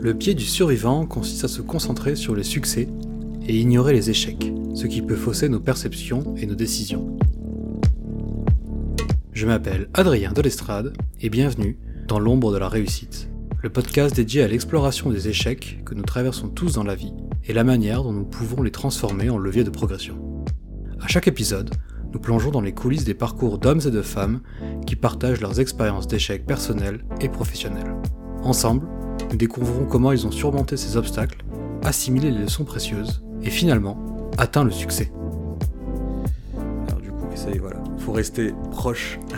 Le pied du survivant consiste à se concentrer sur les succès et ignorer les échecs, ce qui peut fausser nos perceptions et nos décisions. Je m'appelle Adrien Delestrade et bienvenue dans l'ombre de la réussite, le podcast dédié à l'exploration des échecs que nous traversons tous dans la vie et la manière dont nous pouvons les transformer en levier de progression. À chaque épisode, nous plongeons dans les coulisses des parcours d'hommes et de femmes qui partagent leurs expériences d'échecs personnels et professionnels. Ensemble, nous découvrons comment ils ont surmonté ces obstacles, assimilé les leçons précieuses et finalement atteint le succès. Alors du coup, essaye, voilà, faut rester proche.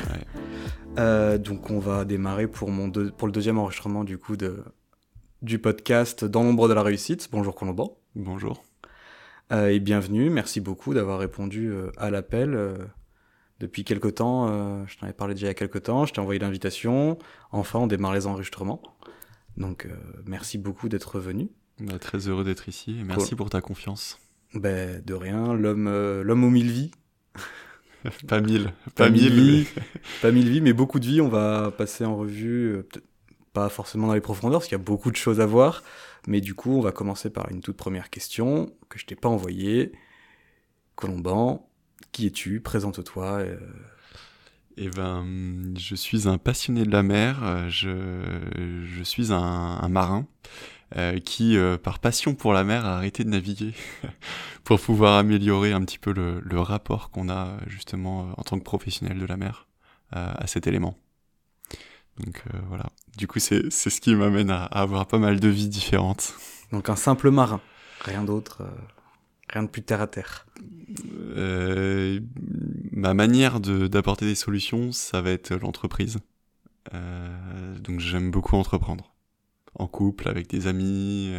Euh, donc on va démarrer pour, mon pour le deuxième enregistrement du coup de, du podcast Dans l'ombre de la réussite. Bonjour Colombo. Bonjour. Euh, et bienvenue. Merci beaucoup d'avoir répondu euh, à l'appel. Depuis quelque temps, je t'en avais parlé déjà il y a quelque temps, je t'ai envoyé l'invitation. Enfin, on démarre les enregistrements. Donc, merci beaucoup d'être venu. Bah, très heureux d'être ici et merci pour ta confiance. Ben, de rien, l'homme l'homme aux mille vies. pas mille, pas, mille, vies, pas mille vies, mais beaucoup de vies. On va passer en revue, pas forcément dans les profondeurs, parce qu'il y a beaucoup de choses à voir. Mais du coup, on va commencer par une toute première question que je t'ai pas envoyée. Colomban, qui es-tu? Présente-toi. Euh. Eh ben, je suis un passionné de la mer. Je, je suis un, marin euh, qui, euh, par passion pour la mer, a arrêté de naviguer pour pouvoir améliorer un petit peu le, rapport qu'on a justement en tant que professionnel de la mer à cet élément. Donc euh, voilà. Du coup, c'est ce qui m'amène à, avoir pas mal de vies différentes. Donc un simple marin, rien d'autre, euh, rien de plus terre à terre. Euh, ma manière d'apporter des solutions, ça va être l'entreprise. donc j'aime beaucoup entreprendre. En couple, avec des amis,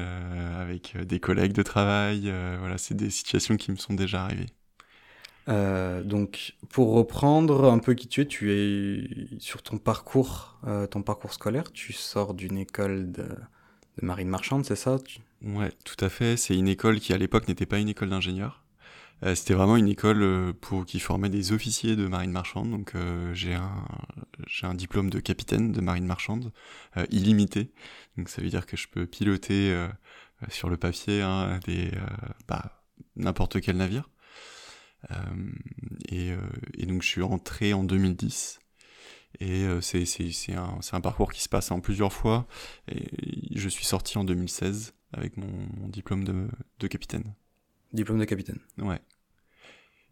avec des collègues de travail. voilà, c'est des situations qui me sont déjà arrivées. Euh, donc, pour reprendre un peu qui tu es, tu es sur ton parcours, euh, ton parcours scolaire. Tu sors d'une école de, marine marchande, c'est ça? Ouais, tout à fait. C'est une école qui à l'époque n'était pas une école d'ingénieur. Euh, c'était vraiment une école pour qui formait des officiers de marine marchande. Donc, j'ai un j'ai un diplôme de capitaine de marine marchande illimité. Donc, ça veut dire que je peux piloter sur le papier hein, des bah, n'importe quel navire. Euh, et, euh, donc je suis rentré en 2010. Et euh, c'est un, un, parcours qui se passe en plusieurs fois. Et je suis sorti en 2016 avec mon, mon diplôme de, de, capitaine. Diplôme de capitaine. Ouais.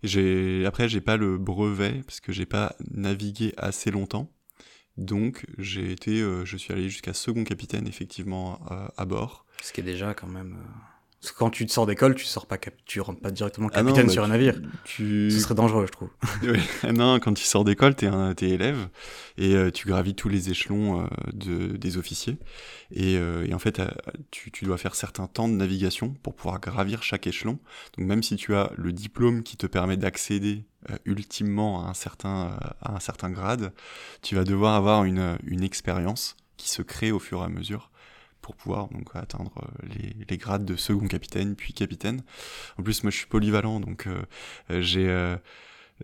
J'ai après j'ai pas le brevet parce que j'ai pas navigué assez longtemps. Donc j'ai été, je suis allé jusqu'à second capitaine effectivement à bord. Ce qui est déjà quand même. Parce que quand tu te sors d'école, tu sors pas, tu rentres pas directement ah capitaine bah sur un navire. Tu... Ce serait dangereux, je trouve. Ah non, quand tu sors d'école, t'es un, es élève et euh, tu gravis tous les échelons euh, de, des officiers. Et, euh, et en fait, tu, tu, dois faire certains temps de navigation pour pouvoir gravir chaque échelon. Donc même si tu as le diplôme qui te permet d'accéder ultimement à un certain à un certain grade, tu vas devoir avoir une, une expérience qui se crée au fur et à mesure pour pouvoir donc atteindre euh, les, les, grades de second capitaine puis capitaine. En plus, moi, je suis polyvalent, donc euh, euh, j'ai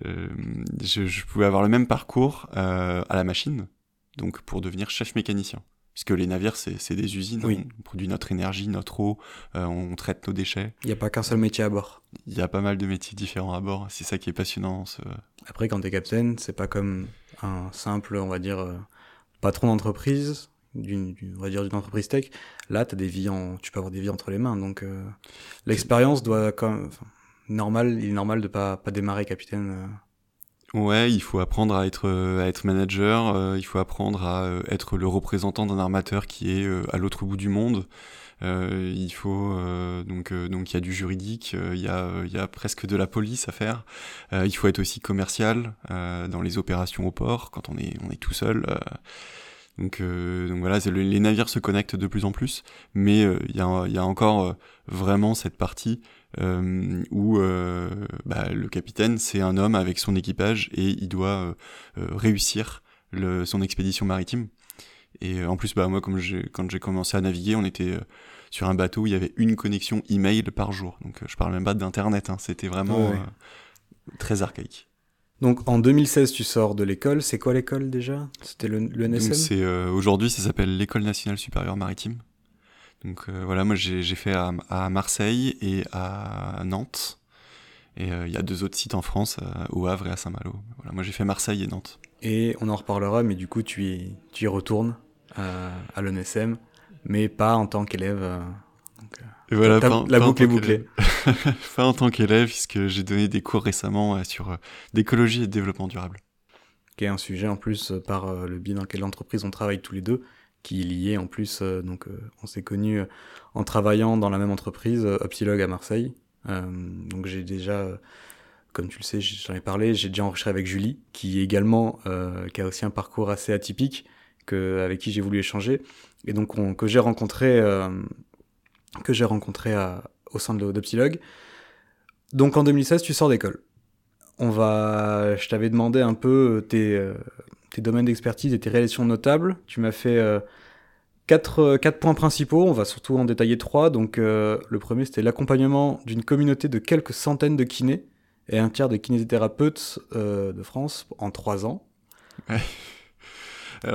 je, je, pouvais avoir le même parcours à la machine, donc pour devenir chef mécanicien. Puisque les navires, c'est des usines, oui. on produit notre énergie, notre eau, on traite nos déchets. Il n'y a pas qu'un seul métier à bord. Il y a pas mal de métiers différents à bord, c'est ça qui est passionnant. Ce... Après, quand tu es capitaine, c'est pas comme un simple, on va dire, patron d'entreprise d'une, on va dire d'une entreprise tech, là, as des vies en, tu peux avoir des vies entre les mains. Donc, euh, l'expérience doit quand même, normal, il est normal de pas, pas démarrer capitaine. Euh. Ouais, il faut apprendre à être, euh, à être manager, il faut apprendre à être le représentant d'un armateur qui est à l'autre bout du monde. il faut donc donc il y a du juridique, il y a il y a presque de la police à faire. il faut être aussi commercial dans les opérations au port quand on est on est tout seul. Donc, euh, donc voilà, les navires se connectent de plus en plus, mais il euh, y, a, y, a, encore euh, vraiment cette partie où bah, le capitaine, c'est un homme avec son équipage et il doit réussir le, son expédition maritime. Et en plus, bah, moi, comme quand j'ai commencé à naviguer, on était sur un bateau où il y avait une connexion email par jour. Donc je parle même pas d'internet, hein, c'était vraiment très archaïque. Donc en 2016, tu sors de l'école. C'est quoi l'école déjà? C'était le, le, NSM euh, Aujourd'hui, ça s'appelle l'École nationale supérieure maritime. Donc voilà, moi j'ai fait à, à, Marseille et à Nantes. Et il y a deux autres sites en France, au Havre et à Saint-Malo. Voilà, moi j'ai fait Marseille et Nantes. Et on en reparlera, mais du coup tu y, tu y retournes à l'ONSM, mais pas en tant qu'élève. Et voilà, la boucle est bouclée. pas en tant qu'élève, puisque j'ai donné des cours récemment sur d'écologie et de développement durable qui est un sujet en plus euh, par euh, le biais dans lequel l'entreprise on travaille tous les deux, qui est lié en plus, euh, donc on s'est connus en travaillant dans la même entreprise, Upsilog à Marseille. donc j'ai déjà, comme tu le sais, j'en ai parlé, j'ai déjà enregistré avec Julie, qui est également, qui a aussi un parcours assez atypique, que, avec qui j'ai voulu échanger, et donc on, que j'ai rencontré, que j'ai rencontré à, au sein de d'Upsilog. Donc en 2016, tu sors d'école on va, je t'avais demandé un peu euh, tes, euh, tes domaines d'expertise et tes réalisations notables. Tu m'as fait euh, quatre, quatre points principaux. On va surtout en détailler trois. Donc, le premier, c'était l'accompagnement d'une communauté de quelques centaines de kinés et un tiers de kinésithérapeutes de France en trois ans.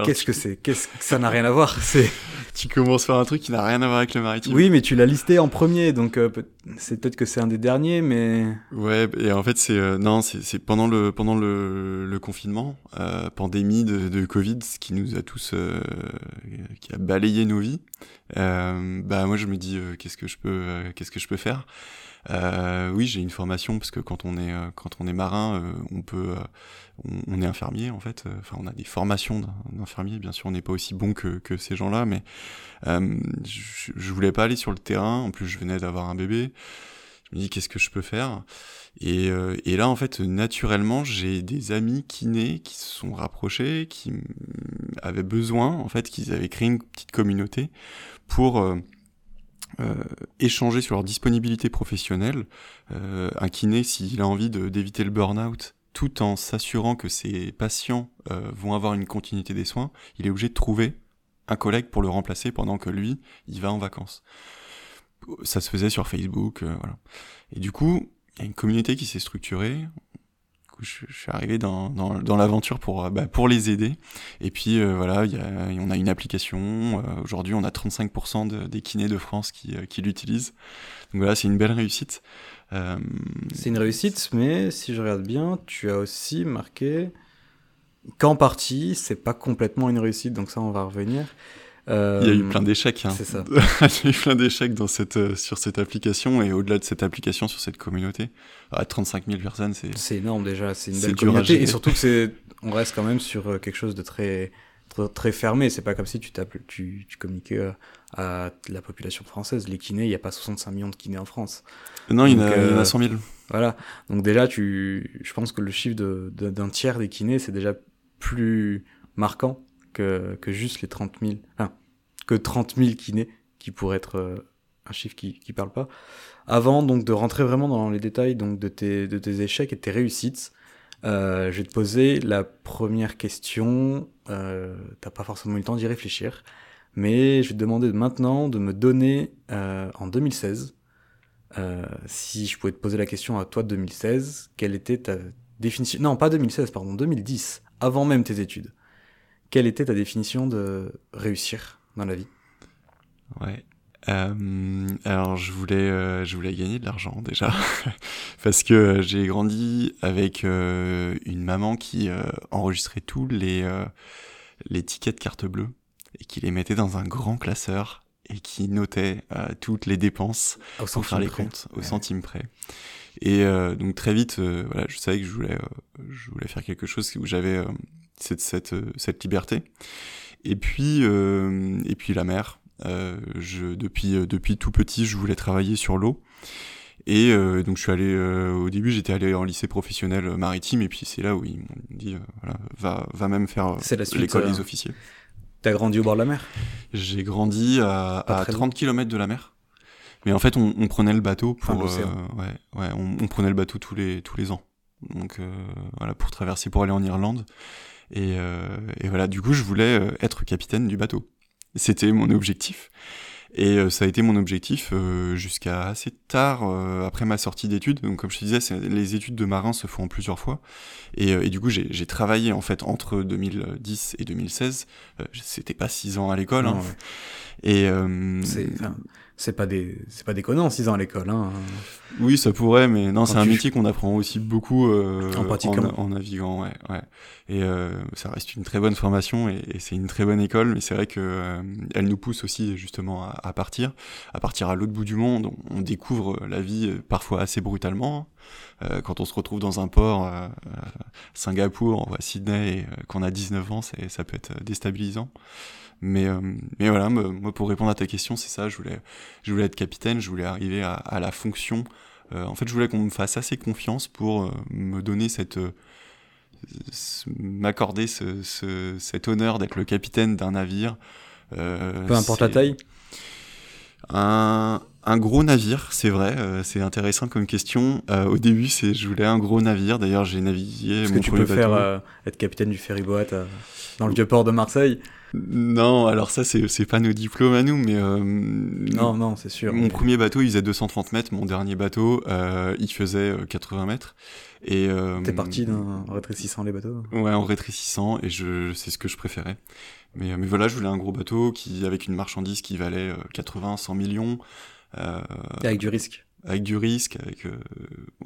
Qu'est-ce que c'est? Qu'est-ce que ça n'a rien à voir? C'est tu commences par un truc qui n'a rien à voir avec le maritime. Oui, mais tu l'as listé en premier, donc euh, c'est peut-être que c'est un des derniers, mais ouais. Et en fait, c'est euh, non, c'est pendant le pendant le, le confinement, euh, pandémie de, de, Covid, ce qui nous a tous qui a balayé nos vies. bah moi, je me dis qu'est-ce que je peux qu'est-ce que je peux faire? Oui, j'ai une formation parce que quand on est quand on est marin, on peut on, est infirmier en fait. Enfin, on a des formations d'infirmier. Bien sûr, on n'est pas aussi bon que, ces gens-là, mais je, je voulais pas aller sur le terrain. En plus, je venais d'avoir un bébé. Je me dis qu'est-ce que je peux faire? Et, et, là, en fait, naturellement, j'ai des amis kinés qui se sont rapprochés, qui avaient besoin, en fait, qu'ils avaient créé une petite communauté pour euh, échanger sur leur disponibilité professionnelle. Euh, un kiné, s'il a envie d'éviter le burn-out, tout en s'assurant que ses patients euh, vont avoir une continuité des soins, il est obligé de trouver un collègue pour le remplacer pendant que lui, il va en vacances. Ça se faisait sur Facebook, voilà. Et du coup, il y a une communauté qui s'est structurée je, suis arrivé dans, dans, dans l'aventure pour, euh, bah, pour les aider. Et puis euh, voilà, y a, on a une application. Euh, aujourd'hui, on a 35% de, des kinés de France qui, qui l'utilisent. Donc voilà, c'est une belle réussite. C'est une réussite, mais si je regarde bien, tu as aussi marqué qu'en partie, c'est pas complètement une réussite. Donc ça, on va revenir. Il y a eu plein d'échecs. Hein. C'est ça. Il y a eu plein d'échecs dans cette, sur cette application et au-delà de cette application, sur cette communauté. À 35 000 personnes, c'est. C'est énorme déjà. C'est une belle communauté. Et surtout que c'est, on reste quand même sur euh, quelque chose de très, très, très fermé. C'est pas comme si tu, tu, tu communiquais euh, à la population française. Les kinés, il n'y a pas 65 millions de kinés en France. Non, il y, en a, il y en a 100 000. Euh, voilà. Donc déjà, tu, je pense que le chiffre d'un de, d'un tiers des kinés, c'est déjà plus marquant que, que juste les 30 000. Enfin, que 30 000 kinés, qui pourrait être euh, un chiffre qui qui parle pas. Avant donc de rentrer vraiment dans les détails donc de tes de tes échecs et de tes réussites, euh, je vais te poser la première question. Euh, T'as pas forcément eu le temps d'y réfléchir, mais je vais te demander maintenant de me donner euh, en 2016, euh, si je pouvais te poser la question à toi de 2016, quelle était ta définition Non, pas 2016, pardon, 2010, avant même tes études. Quelle était ta définition de réussir dans la vie? Ouais. Euh, alors je voulais, euh, je voulais gagner de l'argent déjà parce que euh, j'ai grandi avec une maman qui enregistrait tous les les tickets de carte bleue et qui les mettait dans un grand classeur et qui notait toutes les dépenses au pour faire les près. comptes au centime près. Et donc très vite, voilà, je savais que je voulais, je voulais faire quelque chose où j'avais cette cette cette liberté. Et puis, euh, et puis la mer. Euh, je, depuis, euh, depuis tout petit, je voulais travailler sur l'eau. Et euh, donc je suis allé euh, au début j'étais allé en lycée professionnel maritime et puis c'est là où ils m'ont dit voilà va va même faire l'école des officiers. T'as grandi au bord de la mer? J'ai grandi à, à 30 km de la mer. Mais en fait on, on prenait le bateau pour enfin, ouais ouais on, on, prenait le bateau tous les tous les ans. Donc voilà pour traverser pour aller en Irlande. Et, et voilà du coup je voulais être capitaine du bateau. C'était mon objectif. Et euh, ça a été mon objectif euh, jusqu'à assez tard euh, après ma sortie d'études. Donc comme je te disais, les études de marin se font plusieurs fois. Et, et du coup, j'ai travaillé en fait entre 2010 et 2016. C'était pas six ans à l'école. Hein. Et euh, C'est pas des c'est pas déconnant 6 ans à l'école hein. oui, ça pourrait, mais non, c'est un métier qu'on apprend aussi beaucoup euh, En pratiquant. en, naviguant, ouais, ouais. Et euh, ça reste une très bonne formation et, et c'est une très bonne école, mais c'est vrai que euh, elle nous pousse aussi justement à, à partir, à partir à l'autre bout du monde. On, on découvre la vie euh, parfois assez brutalement. Euh, quand on se retrouve dans un port, euh, euh, Singapour ou à Sydney, et qu'on a 19 ans, c'est, ça peut être déstabilisant. Mais, euh, mais voilà, me- moi pour répondre à ta question, c'est ça, je voulais, je voulais être capitaine, je voulais arriver à, à la fonction. Euh, en fait, je voulais qu'on me fasse assez confiance pour euh, me donner cette, ce- m'accorder ce, ce- cet honneur d'être le capitaine d'un navire. Peu importe la taille Un, un gros navire, c'est vrai, euh, c'est intéressant comme question. Euh, au début, c'est, je voulais un gros navire. D'ailleurs, j'ai navigué Est-ce que tu peux faire euh, être capitaine du ferryboat dans le vieux port de Marseille? Non, alors ça, c'est, pas nos diplômes à nous, mais euh, Non, non, c'est sûr. Mon mais- premier bateau, il faisait 230 mètres. Mon dernier bateau, euh, il faisait euh, 80 mètres. Et euh, T'es parti d'un rétrécissant les bateaux. Ouais, en rétrécissant, et je, c'est ce que je préférais. Mais, euh, mais voilà, je voulais un gros bateau qui, avec une marchandise qui valait euh, 80, 100 millions, euh, Et avec du risque. avec du risque, avec, euh,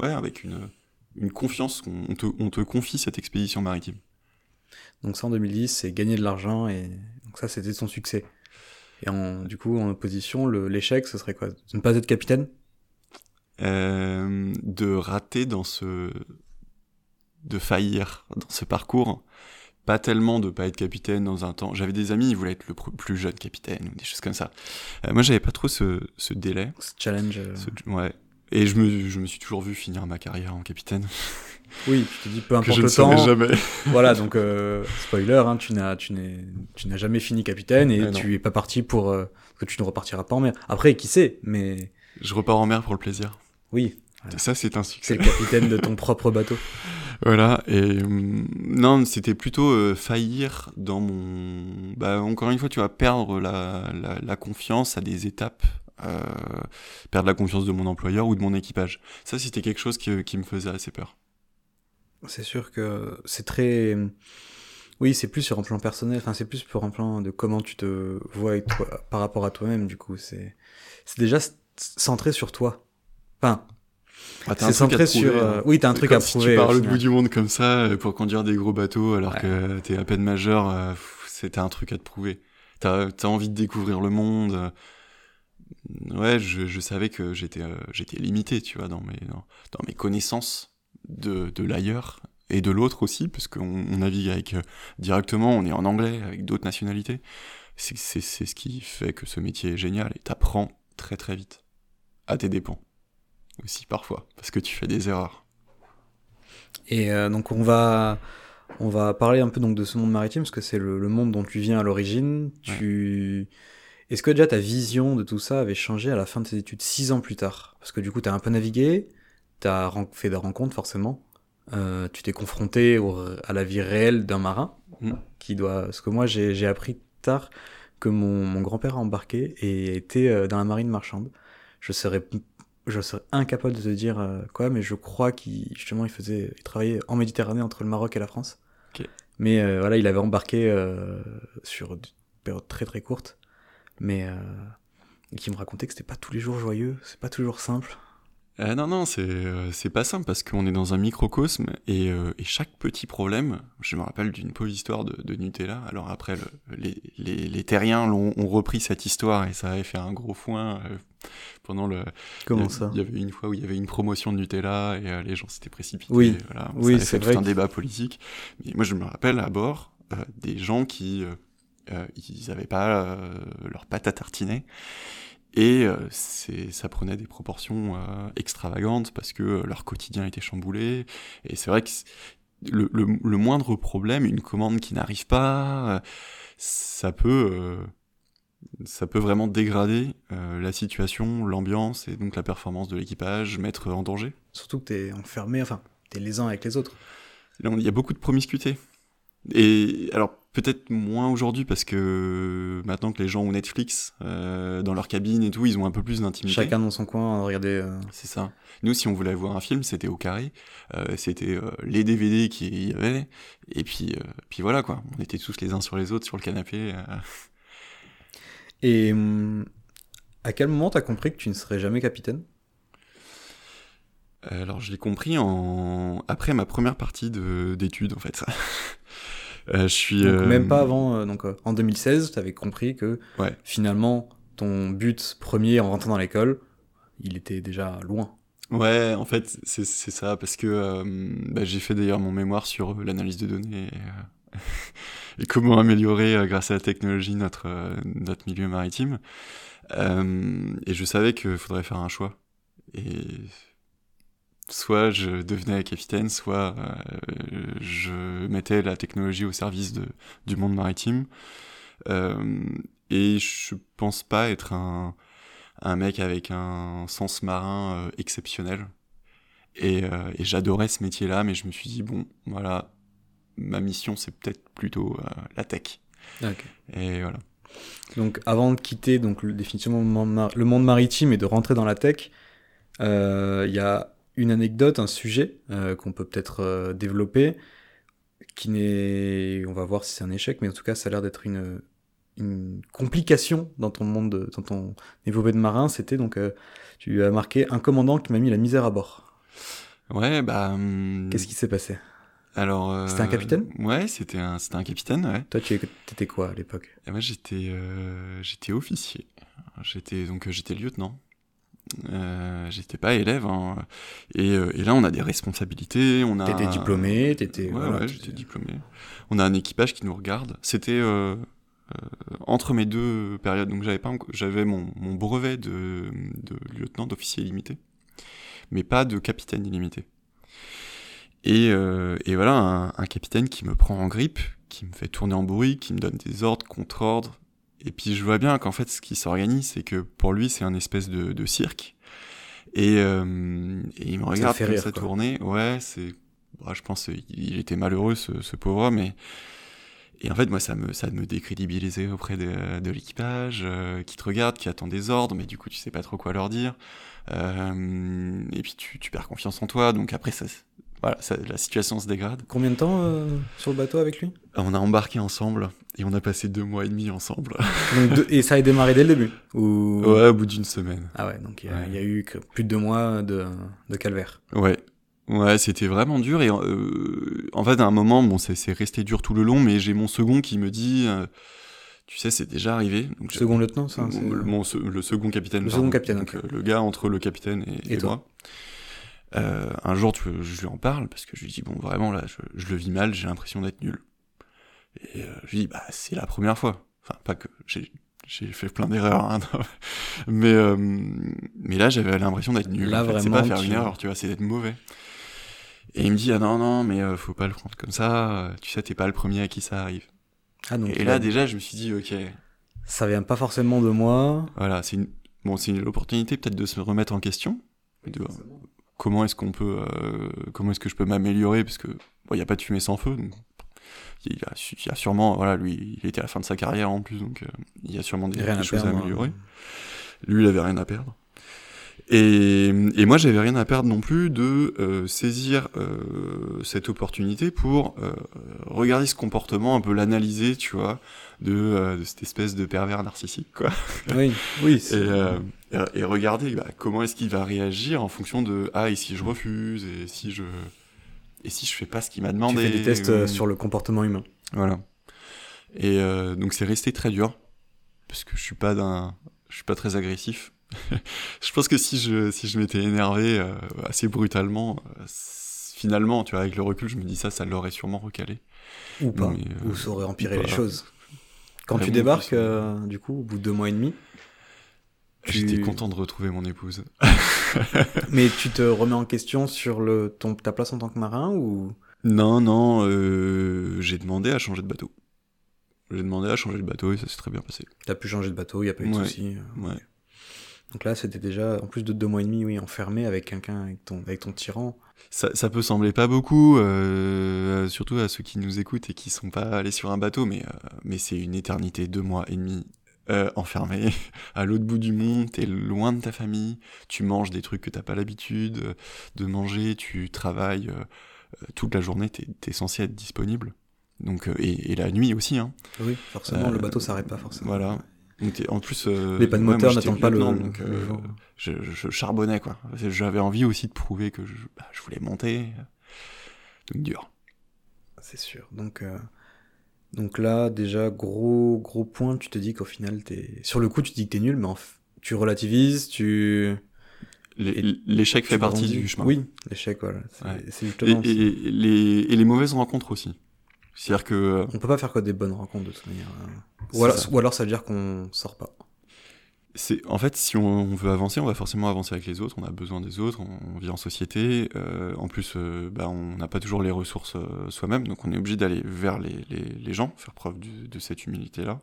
ouais, avec une, une confiance. qu'on- On te, on te confie cette expédition maritime. Donc ça en 2010, c'est gagner de l'argent et donc ça c'était son succès. Et en, du coup, en opposition, l'échec, ce serait quoi? De ne pas être capitaine? Euh, de rater dans ce, de faillir dans ce parcours. Pas tellement de pas être capitaine dans un temps. J'avais des amis, ils voulaient être le plus jeune capitaine ou des choses comme ça. Euh, moi, j'avais pas trop ce, ce délai. Ce challenge. euh, Ce- ouais. Et je me, je me suis toujours vu finir ma carrière en capitaine. Oui, tu te dis peu que importe je ne le saurais temps. jamais. Voilà, donc euh, spoiler, hein, tu n'as tu n'es tu n'as jamais fini capitaine et tu es pas parti pour euh, que tu ne repartiras pas en mer. Après, qui sait Mais Je repars en mer pour le plaisir. oui, ça, c'est un c'est succès. le capitaine de ton propre bateau. Voilà, et hum, non, c'était plutôt euh, faillir dans mon... Bah, encore une fois, tu vas perdre la, la, la confiance à des étapes, euh, perdre la confiance de mon employeur ou de mon équipage. Ça, c'était quelque chose qui, qui me faisait assez peur. C'est sûr que c'est très. Oui, c'est plus sur un plan personnel. Enfin, c'est plus pour un plan de comment tu te vois avec toi, par rapport à toi-même. Du coup, c'est c'est déjà centré sur toi. Enfin, Ah, c'est centré prouver, sur. hein. euh, Oui, t'as un truc à si prouver. tu pars final. bout du monde comme ça euh, pour conduire des gros bateaux alors Ouais. que t'es à peine majeur, euh, c'était un truc à te prouver. T'as as envie de découvrir le monde. Ouais, je, je savais que j'étais euh, j'étais limité, tu vois, dans mes, dans, dans mes connaissances de, de l'ailleurs et de l'autre aussi, parce qu'on on navigue avec euh, directement, on est en anglais, avec d'autres nationalités. C'est c'est- c'est ce qui fait que ce métier est génial et t'apprends très très vite. À tes dépens. Aussi parfois, parce que tu fais des erreurs. Et euh, donc on va on va parler un peu donc de ce monde maritime parce que c'est le, le monde dont tu viens à l'origine. Tu est-ce que déjà ta vision de tout ça avait changé à la fin de tes études six ans plus tard? Parce que du coup t'as un peu navigué, ren- fait des rencontres forcément, euh, tu t'es confronté au- à la vie réelle d'un marin Mm. qui doit. Parce que moi j'ai appris tard que mon, mon grand-père a embarqué et était euh, dans la marine marchande. Je serais je serais incapable de te dire euh, quoi, mais je crois qu'il justement il faisait, il travaillait en Méditerranée entre le Maroc et la France. Mais euh, voilà, il avait embarqué sur une période très très courte, mais qui me racontait que c'était pas tous les jours joyeux, c'est pas toujours simple. Euh, non, non, c'est euh, pas simple parce qu'on est dans un microcosme et, euh, et chaque petit problème, je me rappelle d'une pauvre histoire de, de Nutella. Alors après, le- les, les, les terriens l'ont ont repris cette histoire et ça avait fait un gros foin euh, pendant le. Comment il y a- ça Il y avait une fois où il y avait une promotion de Nutella et euh, les gens s'étaient précipités. Oui. voilà, Oui, c'est vrai tout un débat politique. Mais moi, je me rappelle à bord euh, des gens qui ils avaient pas euh, leur pâte à tartiner. Et euh, ça prenait des proportions euh, extravagantes parce que euh, leur quotidien était chamboulé. Et c'est vrai que le, le, le moindre problème, une commande qui n'arrive pas, ça peut, ça peut vraiment dégrader la situation, l'ambiance et donc la performance de l'équipage, mettre en danger. Surtout que t'es enfermé, enfin, t'es les uns avec les autres. Là, il y a beaucoup de promiscuité. Et alors peut-être moins aujourd'hui parce que maintenant que les gens ont Netflix euh, dans leur cabine et tout, ils ont un peu plus d'intimité. Chacun dans son coin, regardez. euh, C'est ça. Nous, si on voulait voir un film, c'était au carré. Euh, c'était euh, les DVD qu'il y avait. Et puis, puis voilà quoi. On était tous les uns sur les autres sur le canapé. Et hum, à quel moment t'as compris que tu ne serais jamais capitaine? Alors, je l'ai compris en... après ma première partie de- d'études, en fait. Euh, je suis. Donc, euh, Même pas avant. euh, donc, euh, en 2016, t'avais compris que Ouais. finalement, ton but premier en rentrant dans l'école, il était déjà loin. Ouais, en fait, c'est c'est ça, parce que euh, bah, j'ai fait d'ailleurs mon mémoire sur l'analyse de données et, euh, et comment améliorer, euh, grâce à la technologie, notre, notre milieu maritime. Euh, et je savais qu'il faudrait faire un choix. Et soit je devenais capitaine, soit euh, je mettais la technologie au service de, du monde maritime. Euh, et je pense pas être un, un mec avec un sens marin euh, exceptionnel. Et, et j'adorais ce métier-là, mais je me suis dit, bon, voilà, ma mission, c'est peut-être plutôt la tech. Ok. Et voilà. Donc, avant de quitter donc, le, définitivement le monde, maritime et de rentrer dans la tech, il y a une anecdote, un sujet euh, qu'on peut peut-être euh, développer, qui n'est, on va voir si c'est un échec, mais en tout cas, ça a l'air d'être une, une complication dans ton monde, de- dans ton évolué de marin. C'était donc, euh, tu as marqué un commandant qui m'a mis la misère à bord. Ouais, bah. hum, Qu'est-ce qui s'est passé? Alors. C'était un capitaine? Ouais, c'était un, c'était un capitaine, ouais. Toi, tu étais quoi à l'époque? Et moi, j'étais, euh, j'étais officier. J'étais donc, j'étais lieutenant. Euh, j'étais pas élève. hein. Et, euh, et là, on a des responsabilités. On a. T'étais diplômé, t'étais. Ouais, voilà, ouais, j'étais diplômé. On a un équipage qui nous regarde. C'était euh, euh, entre mes deux périodes. Donc j'avais pas, j'avais mon, mon brevet de, de lieutenant d'officier illimité, mais pas de capitaine illimité. Et, euh, et voilà, un, un capitaine qui me prend en grippe, qui me fait tourner en bourrique, qui me donne des ordres, contre-ordres. Et puis je vois bien qu'en fait, ce qui s'organise, c'est que pour lui, c'est un espèce de, de cirque. Et, euh, et il me regarde comme ça tourner. Ouais, c'est. bah, je pense qu'il il était malheureux, ce, ce pauvre homme. Et, et en fait, moi, ça me, ça me décrédibilisait auprès de, de l'équipage, euh, qui te regarde, qui attend des ordres, mais du coup, tu sais pas trop quoi leur dire. Euh, et puis, tu, tu perds confiance en toi. Donc après, ça, voilà, ça- la situation se dégrade. Combien de temps euh, sur le bateau avec lui? On a embarqué ensemble et on a passé deux mois et demi ensemble. Donc, deux- Et ça a démarré dès le début ou... ouais, au bout d'une semaine. Ah ouais, donc il y, a- Ouais. y a eu que plus de deux mois de, de calvaire. Ouais. Ouais, c'était vraiment dur et euh, en fait à un moment bon c'est resté dur tout le long mais j'ai mon second qui me dit euh, tu sais c'est déjà arrivé donc Second lieutenant, ça mon, mon le second capitaine Le pardon. second capitaine, Donc, euh, le gars entre le capitaine et, Et et toi moi Euh, un jour tu, je lui en parle parce que je lui dis bon vraiment là je, je le vis mal j'ai l'impression d'être nul. Et euh, je lui dis bah c'est la première fois. Enfin pas que j'ai j'ai fait plein d'erreurs hein, mais euh, mais là j'avais l'impression d'être nul. Là, en fait. c'est vraiment, pas faire tu- une erreur tu vois c'est d'être mauvais. Et il me dit ah non non mais euh, faut pas le prendre comme ça tu sais t'es pas le premier à qui ça arrive. Ah, donc et là déjà je me suis dit ok. Ça vient pas forcément de moi. voilà, c'est une bon, c'est une opportunité peut-être de se remettre en question, de comment est-ce qu'on peut, euh, comment est-ce que je peux m'améliorer parce que bon, il y a pas de fumée sans feu. donc il y, a, il a sûrement, voilà, lui, il était à la fin de sa carrière en plus, donc euh, il y a sûrement des, Rien des à choses perdre. à améliorer. Lui, il avait rien à perdre. Et, et moi, j'avais rien à perdre non plus de euh, saisir cette opportunité pour regarder ce comportement, un peu l'analyser, tu vois, de, de cette espèce de pervers narcissique, quoi. Oui, oui. Et, et, et regarder bah, comment est-ce qu'il va réagir en fonction de ah et si je refuse et si je et si je fais pas ce qu'il m'a tu demandé. fais des tests euh, ou- sur le comportement humain. voilà. Et euh, donc c'est resté très dur parce que je suis pas d'un je suis pas très agressif. je pense que si je si je m'étais énervé euh, assez brutalement euh, finalement tu vois avec le recul je me dis ça ça l'aurait sûrement recalé. Ou pas. Mais, euh, ou ça aurait empiré les choses. Quand tu Vraiment, débarques, euh, du coup, au bout de deux mois et demi, Tu- J'étais content de retrouver mon épouse. mais tu te remets en question sur le, ton, ta place en tant que marin ou? Non, non, euh, j'ai demandé à changer de bateau. J'ai demandé à changer de bateau et ça s'est très bien passé. t'as pu changer de bateau, il n'y a pas eu de Ouais. soucis euh, Ouais. Donc là, c'était déjà, en plus de deux mois et demi, oui, enfermé avec quelqu'un, avec ton, avec ton tyran. Ça, ça peut sembler pas beaucoup, euh, surtout à ceux qui nous écoutent et qui sont pas allés sur un bateau, mais, euh, mais c'est une éternité, deux mois et demi euh, enfermé à l'autre bout du monde, t'es loin de ta famille, tu manges des trucs que t'as pas l'habitude euh, de manger, tu travailles euh, toute la journée, t'es es censé être disponible. Donc, et, et la nuit aussi, hein. Oui, forcément, le bateau s'arrête pas forcément. Voilà. En plus, les pas de moteur n'attendent pas le, donc, le je, je charbonnais quoi. J'avais envie aussi de prouver que je, bah, je voulais monter. Donc dur. C'est sûr. Donc, donc là, déjà, gros, gros point, tu te dis qu'au final, t'es... sur le coup, tu te dis que t'es nul, mais en f- tu relativises, tu. L'échec fait partie du chemin. Oui, l'échec, voilà. C'est, Ouais. c'est Et, justement. et- et les, et les mauvaises rencontres aussi. C'est-à-dire que euh, On peut pas faire que des bonnes rencontres de toute manière. hein. Ou alors, ça. ou alors ça veut dire qu'on sort pas. C'est en fait si on, veut avancer, on va forcément avancer avec les autres. On a besoin des autres. On, vit en société. euh, en plus, euh, bah, on n'a pas toujours les ressources euh, soi-même, donc on est obligé d'aller vers les, gens, faire preuve de cette humilité-là.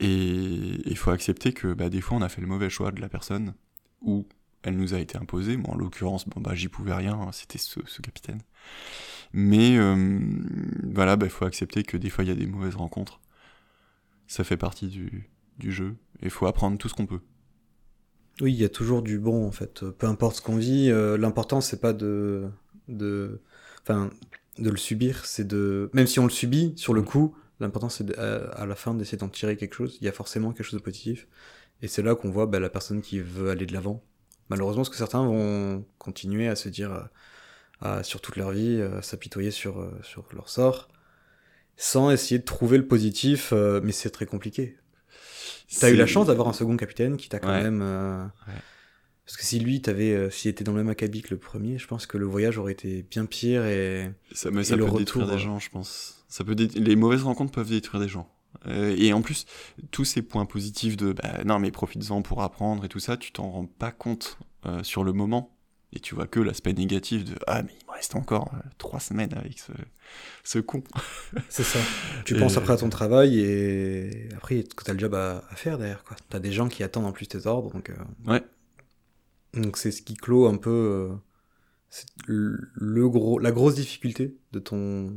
Et il faut accepter que bah, des fois on a fait le mauvais choix de la personne ou elle nous a été imposée. Moi, en l'occurrence, bon, bah, j'y pouvais rien, hein, c'était ce, capitaine. Mais euh, voilà, il faut accepter que des fois il y a des mauvaises rencontres. Ça fait partie du, du jeu. Il faut apprendre tout ce qu'on peut. Oui, il y a toujours du bon en fait. Peu importe ce qu'on vit, euh, l'important c'est pas de, de, enfin, de le subir, c'est de, même si on le subit sur le Mm. coup, l'important c'est à, à la fin d'essayer d'en tirer quelque chose. Il y a forcément quelque chose de positif, et c'est là qu'on voit bah, la personne qui veut aller de l'avant. Malheureusement, parce que certains vont continuer à se dire, euh, à, sur toute leur vie, euh, s'apitoyer sur euh, sur leur sort, sans essayer de trouver le positif, euh, mais c'est très compliqué. T'as eu la chance d'avoir un second capitaine qui t'a quand Ouais. même. euh, Ouais. Parce que si lui, t'avais, euh, s'il était dans le même acabit que le premier, je pense que le voyage aurait été bien pire et. Ça, mais Et ça le peut détruire des euh, gens, je pense. Ça peut dé- Les mauvaises rencontres peuvent détruire des gens. Euh, et en plus, tous ces points positifs de bah, non, mais profites-en pour apprendre et tout ça, tu t'en rends pas compte sur le moment. Et tu vois que l'aspect négatif de ah, mais il me reste encore euh, trois semaines avec ce, ce con. C'est ça. Tu Et- penses après à ton travail et après, t'as le job à, à faire derrière, quoi. T'as des gens qui attendent en plus tes ordres, donc. euh, Ouais. Donc c'est ce qui clôt un peu. euh, le gros, la grosse difficulté de ton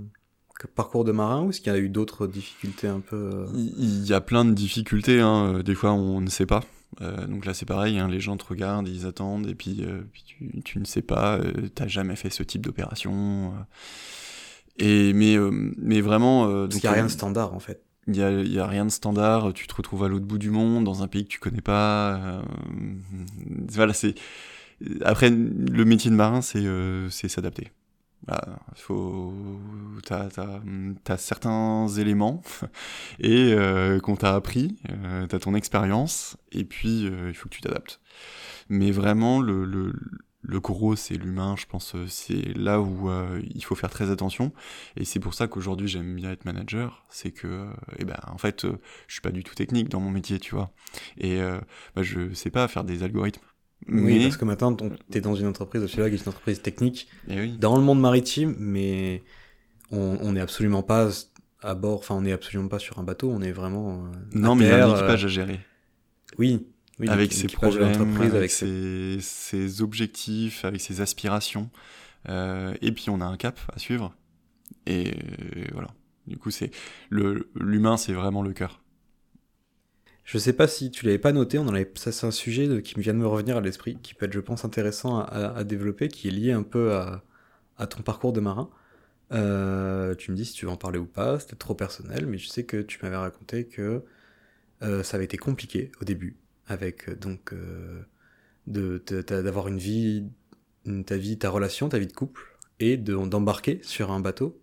parcours de marin ou est-ce qu'il y a eu d'autres difficultés un peu. euh, Il y a plein de difficultés, hein. euh, des fois on ne sait pas. Euh, donc là c'est pareil, hein, les gens te regardent, ils attendent, et puis, euh, puis tu, tu ne sais pas, euh, t'as jamais fait ce type d'opération. et mais, mais vraiment... euh, Parce donc, qu'il n'y a rien de standard en fait. Il y a, y a rien de standard, tu te retrouves à l'autre bout du monde, dans un pays que tu connais pas. voilà, c'est. Après, le métier de marin, c'est c'est s'adapter. Il faut. T'as t'as- t'as certains éléments et euh, qu'on t'a appris, euh, t'as ton expérience, et puis euh, il faut que tu t'adaptes. Mais vraiment, le, le, le gros, c'est l'humain, je pense, euh, c'est là où euh, il faut faire très attention. Et c'est pour ça qu'aujourd'hui j'aime bien être manager, c'est que, euh, eh ben, en fait, je suis pas du tout technique dans mon métier, tu vois. Et bah, je sais pas faire des algorithmes. Oui, parce que maintenant, ton- t'es dans une entreprise, qui est une entreprise technique, eh oui. dans le monde maritime, mais on n'est absolument pas à bord, enfin, on n'est absolument pas sur un bateau, on est vraiment. euh, non, mais il y a un équipage euh, à gérer. Oui, oui, avec ses problèmes, l'entreprise, avec ses- objectifs, avec ses aspirations. Euh, et puis on a un cap à suivre. Et voilà. Du coup, c'est l'humain, c'est vraiment le cœur. Je sais pas si tu l'avais pas noté, on en avait, ça c'est un sujet qui me vient de me revenir à l'esprit, qui peut être, je pense, intéressant à, développer, qui est lié un peu à, ton parcours de marin. Euh, tu me dis si tu veux en parler ou pas, c'était trop personnel, mais je sais que tu m'avais raconté que euh, ça avait été compliqué au début, avec euh, donc d'avoir une vie, ta vie, ta relation, ta vie de couple, et de- d'embarquer sur un bateau.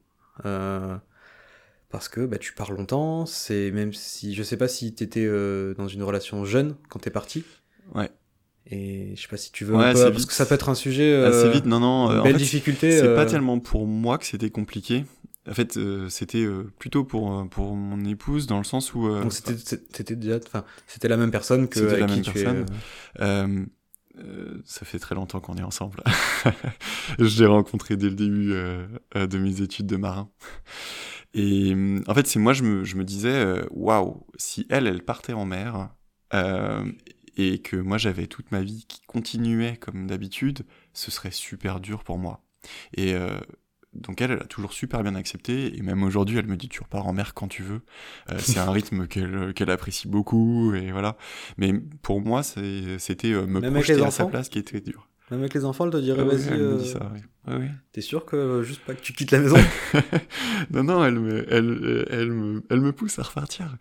Euh, parce que bah, tu pars longtemps, c'est même si je sais pas si t'étais euh, dans une relation jeune quand t'es parti. Ouais. Et je sais pas si tu veux Ouais, un peu, parce vite. que ça peut être un sujet euh, Assez vite, non, non. euh, en belle fait, difficulté. C'est euh, pas tellement pour moi que c'était compliqué. En fait, euh, c'était euh, plutôt pour, euh, pour mon épouse, dans le sens où. euh, Donc c'était c'était déjà, enfin c'était la même personne que la qui même tu personne. es. euh, Euh, euh, ça fait très longtemps qu'on est ensemble. je l'ai rencontré dès le début euh, euh, de mes études de marin. Et euh, en fait, c'est moi, je me, je me disais, euh, waouh, si elle, elle partait en mer, euh, et que moi j'avais toute ma vie qui continuait comme d'habitude, ce serait super dur pour moi. Et euh, donc elle, elle a toujours super bien accepté, et même aujourd'hui, elle me dit, tu repars en mer quand tu veux. Euh, c'est un rythme qu'elle qu'elle apprécie beaucoup, et voilà. Mais pour moi, c'était euh, me Même projeter à sa place qui était dur. Même avec les enfants, elle te dirait, Ouais, vas-y. elle me euh, dit ça, ouais. T'es sûr que euh, juste pas que tu quittes la maison? Non, non, elle me, elle, elle, me, elle me pousse à repartir.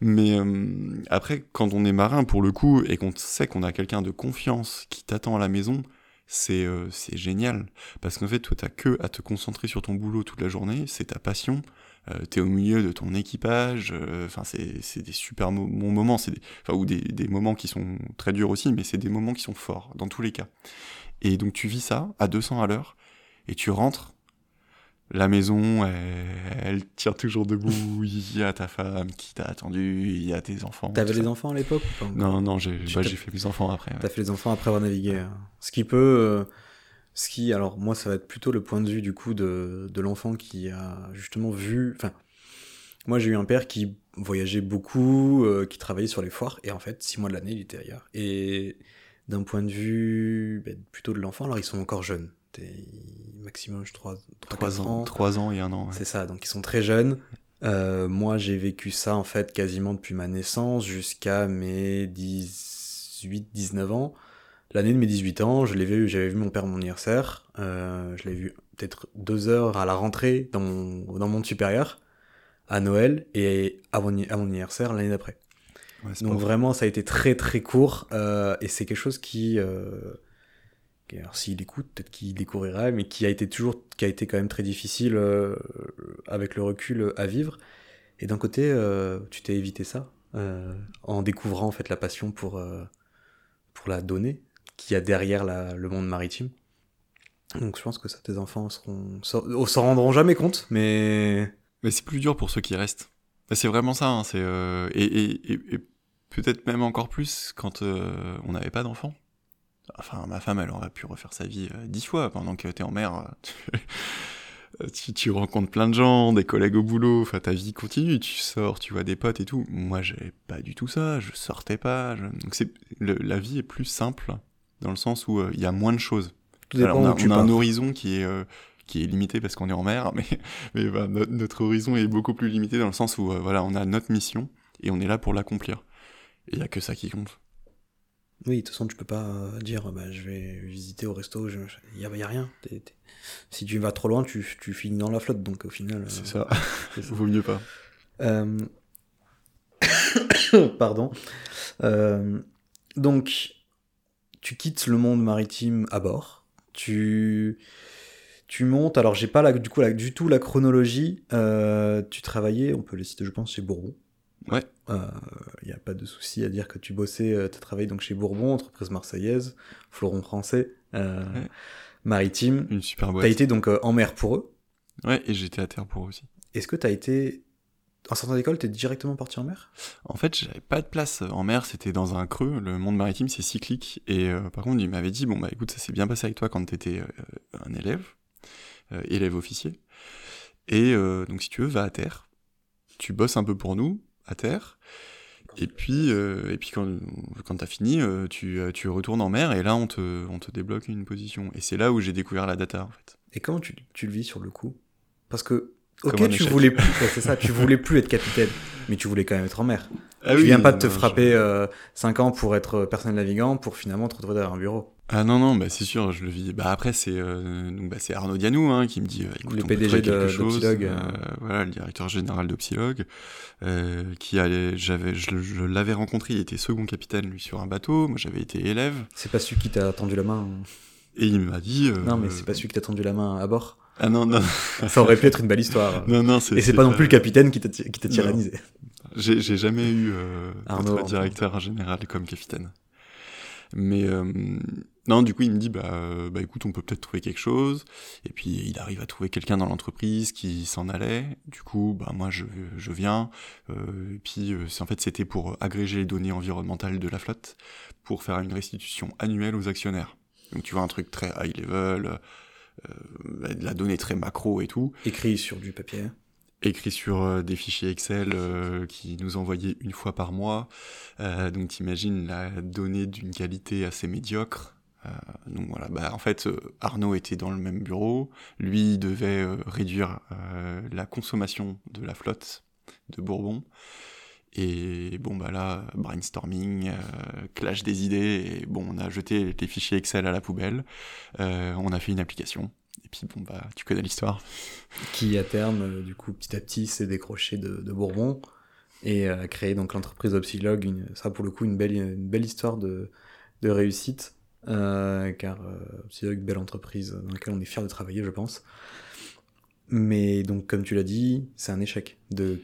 Mais euh, après, quand on est marin, pour le coup, et qu'on sait qu'on a quelqu'un de confiance qui t'attend à la maison, c'est euh, c'est génial. Parce qu'en fait, toi, t'as que à te concentrer sur ton boulot toute la journée, c'est ta passion. Euh, t'es au milieu de ton équipage. euh, Enfin, c'est c'est des super mo- bons moments. C'est ou des, des moments qui sont très durs aussi, mais c'est des moments qui sont forts dans tous les cas. Et donc, tu vis ça à 200 à l'heure, et tu rentres la maison, elle, elle tire toujours debout. Il y a ta femme qui t'a attendu, il y a tes enfants. T'avais les enfants à l'époque ou pas Non, non, j'ai bah, j'ai fait mes enfants après. ouais. T'as fait les enfants après avoir navigué. hein. Ce qui peut. Ce qui, alors moi, ça va être plutôt le point de vue du coup de, de l'enfant qui a justement vu. Enfin, moi j'ai eu un père qui voyageait beaucoup, euh, qui travaillait sur les foires, et en fait, six mois de l'année, il était ailleurs. Et d'un point de vue ben, plutôt de l'enfant, alors ils sont encore jeunes. Maximum, je 3, Trois ans, trois ans et un an. ouais. C'est ça, donc ils sont très jeunes. Euh, moi, j'ai vécu ça en fait quasiment depuis ma naissance jusqu'à mes 18-19 ans. L'année de mes 18 ans, je l'ai vu, j'avais vu mon père mon anniversaire. Euh, je l'ai vu peut-être deux heures à la rentrée dans mon, dans mon supérieur, à Noël, et à mon, à mon anniversaire l'année d'après. Ouais, Donc vraiment, ça a été très très court, euh, et c'est quelque chose qui, euh, qui- alors s'il écoute, peut-être qu'il découvrira, mais qui a été toujours, qui a été quand même très difficile euh, avec le recul à vivre. Et d'un côté, euh, tu t'es évité ça euh, en découvrant en fait la passion pour euh, pour la donner qu'il y a derrière le monde maritime. Donc je pense que ça, tes enfants seront, s'en s'en rendront jamais compte, mais Mais c'est plus dur pour ceux qui restent. C'est vraiment ça. hein, c'est euh, et, peut-être même encore plus quand euh, on n'avait pas d'enfants. Enfin, ma femme, elle aurait pu refaire sa vie euh, dix fois pendant que t'es en mer. Tu, tu, rencontres plein de gens, des collègues au boulot. Enfin, ta vie continue. Tu sors, tu vois des potes et tout. Moi, j'avais pas du tout ça. Je sortais pas. Donc c'est la vie est plus simple dans le sens où euh, il y a moins de choses. Alors, on a, on un horizon qui est, euh, qui est limité parce qu'on est en mer, mais, mais bah, no- notre horizon est beaucoup plus limité dans le sens où euh, voilà, on a notre mission et on est là pour l'accomplir. Et il n'y a que ça qui compte. Oui, de toute façon, tu peux pas dire bah, je vais visiter au resto, il y a, y a rien. Si tu vas trop loin, tu, tu finis dans la flotte, donc au final. euh, C'est ça. Vaut mieux pas. Euh, Pardon. Donc, tu quittes le monde maritime à bord. Tu, tu montes. Alors, j'ai pas la, du coup la- du tout la chronologie. Euh, tu travaillais, on peut les citer, je pense, chez Bourbon. Ouais. Il n'y a pas de souci à dire que tu bossais, tu as travaillé donc chez Bourbon, entreprise marseillaise, fleuron français, euh, Ouais. maritime. Une super Tu boîte. as été donc euh, en mer pour eux. Ouais, et j'étais à terre pour eux aussi. Est-ce que tu as été. En sortant d'école, tu es directement parti en mer? En fait, j'avais pas de place en mer, c'était dans un creux. Le monde maritime, c'est cyclique. Et euh, par contre, il m'avait dit bon, bah écoute, ça s'est bien passé avec toi quand t'étais euh, un élève, euh, élève officier. Et euh, donc, si tu veux, va à terre. Tu bosses un peu pour nous, à terre. Et puis, euh, et puis quand, quand t'as fini, euh, tu, tu retournes en mer et là, on te, on te débloque une position. Et c'est là où j'ai découvert la data, en fait. Et comment tu, tu le vis sur le coup? Parce que, ok, tu voulais plus, c'est ça, tu voulais plus être capitaine, mais tu voulais quand même être en mer. Ah tu oui, viens pas de te non, je- frapper 5 ans pour être personnel navigant pour finalement te retrouver derrière un bureau. Ah non, non, bah c'est sûr, je le vis. Bah après, c'est euh, donc bah, c'est Arnaud Dianou hein, qui me dit euh, écoute, Le on peut PDG trouver quelque de- chose. euh, euh. voilà, le directeur général d'Opsilogue, euh, qui allait, j'avais, je, je l'avais rencontré, il était second capitaine lui sur un bateau, moi j'avais été élève, C'est pas celui qui t'a tendu la main. et il m'a dit. euh, Non, mais c'est pas celui qui t'a tendu la main à bord. Ah non, non, Ça aurait pu être une belle histoire. non, non, Et c'est pas non plus le capitaine qui t'a tyrannisé. J'ai j'ai jamais eu euh, Arnaud, directeur général comme capitaine. Mais euh, non, du coup, il me dit bah, euh, bah écoute, on peut peut-être trouver quelque chose. Et puis il arrive à trouver quelqu'un dans l'entreprise qui s'en allait. Du coup, bah moi je, je viens. Euh, et puis euh, c'est en fait c'était pour agréger les données environnementales de la flotte pour faire une restitution annuelle aux actionnaires. Donc tu vois un truc très high level, de la donnée très macro et tout Écrit sur du papier. écrit sur euh, des fichiers Excel euh, qui nous envoyaient une fois par mois. Euh, donc t'imagines la donnée d'une qualité assez médiocre. Euh, donc voilà, bah, en fait euh, Arnaud était dans le même bureau, lui il devait euh, réduire euh, la consommation de la flotte de Bourbon. Et bon, bah là, brainstorming, clash des idées, et bon, on a jeté les fichiers Excel à la poubelle, on a fait une application, et puis bon, bah, tu connais l'histoire. Qui à terme, du coup, petit à petit, s'est décroché de, Bourbon, et a créé donc l'entreprise Opsilog, ça pour le coup, une belle, une belle histoire de, réussite, car Opsilog, belle entreprise dans laquelle on est fier de travailler, je pense. Mais donc, comme tu l'as dit, c'est un échec de.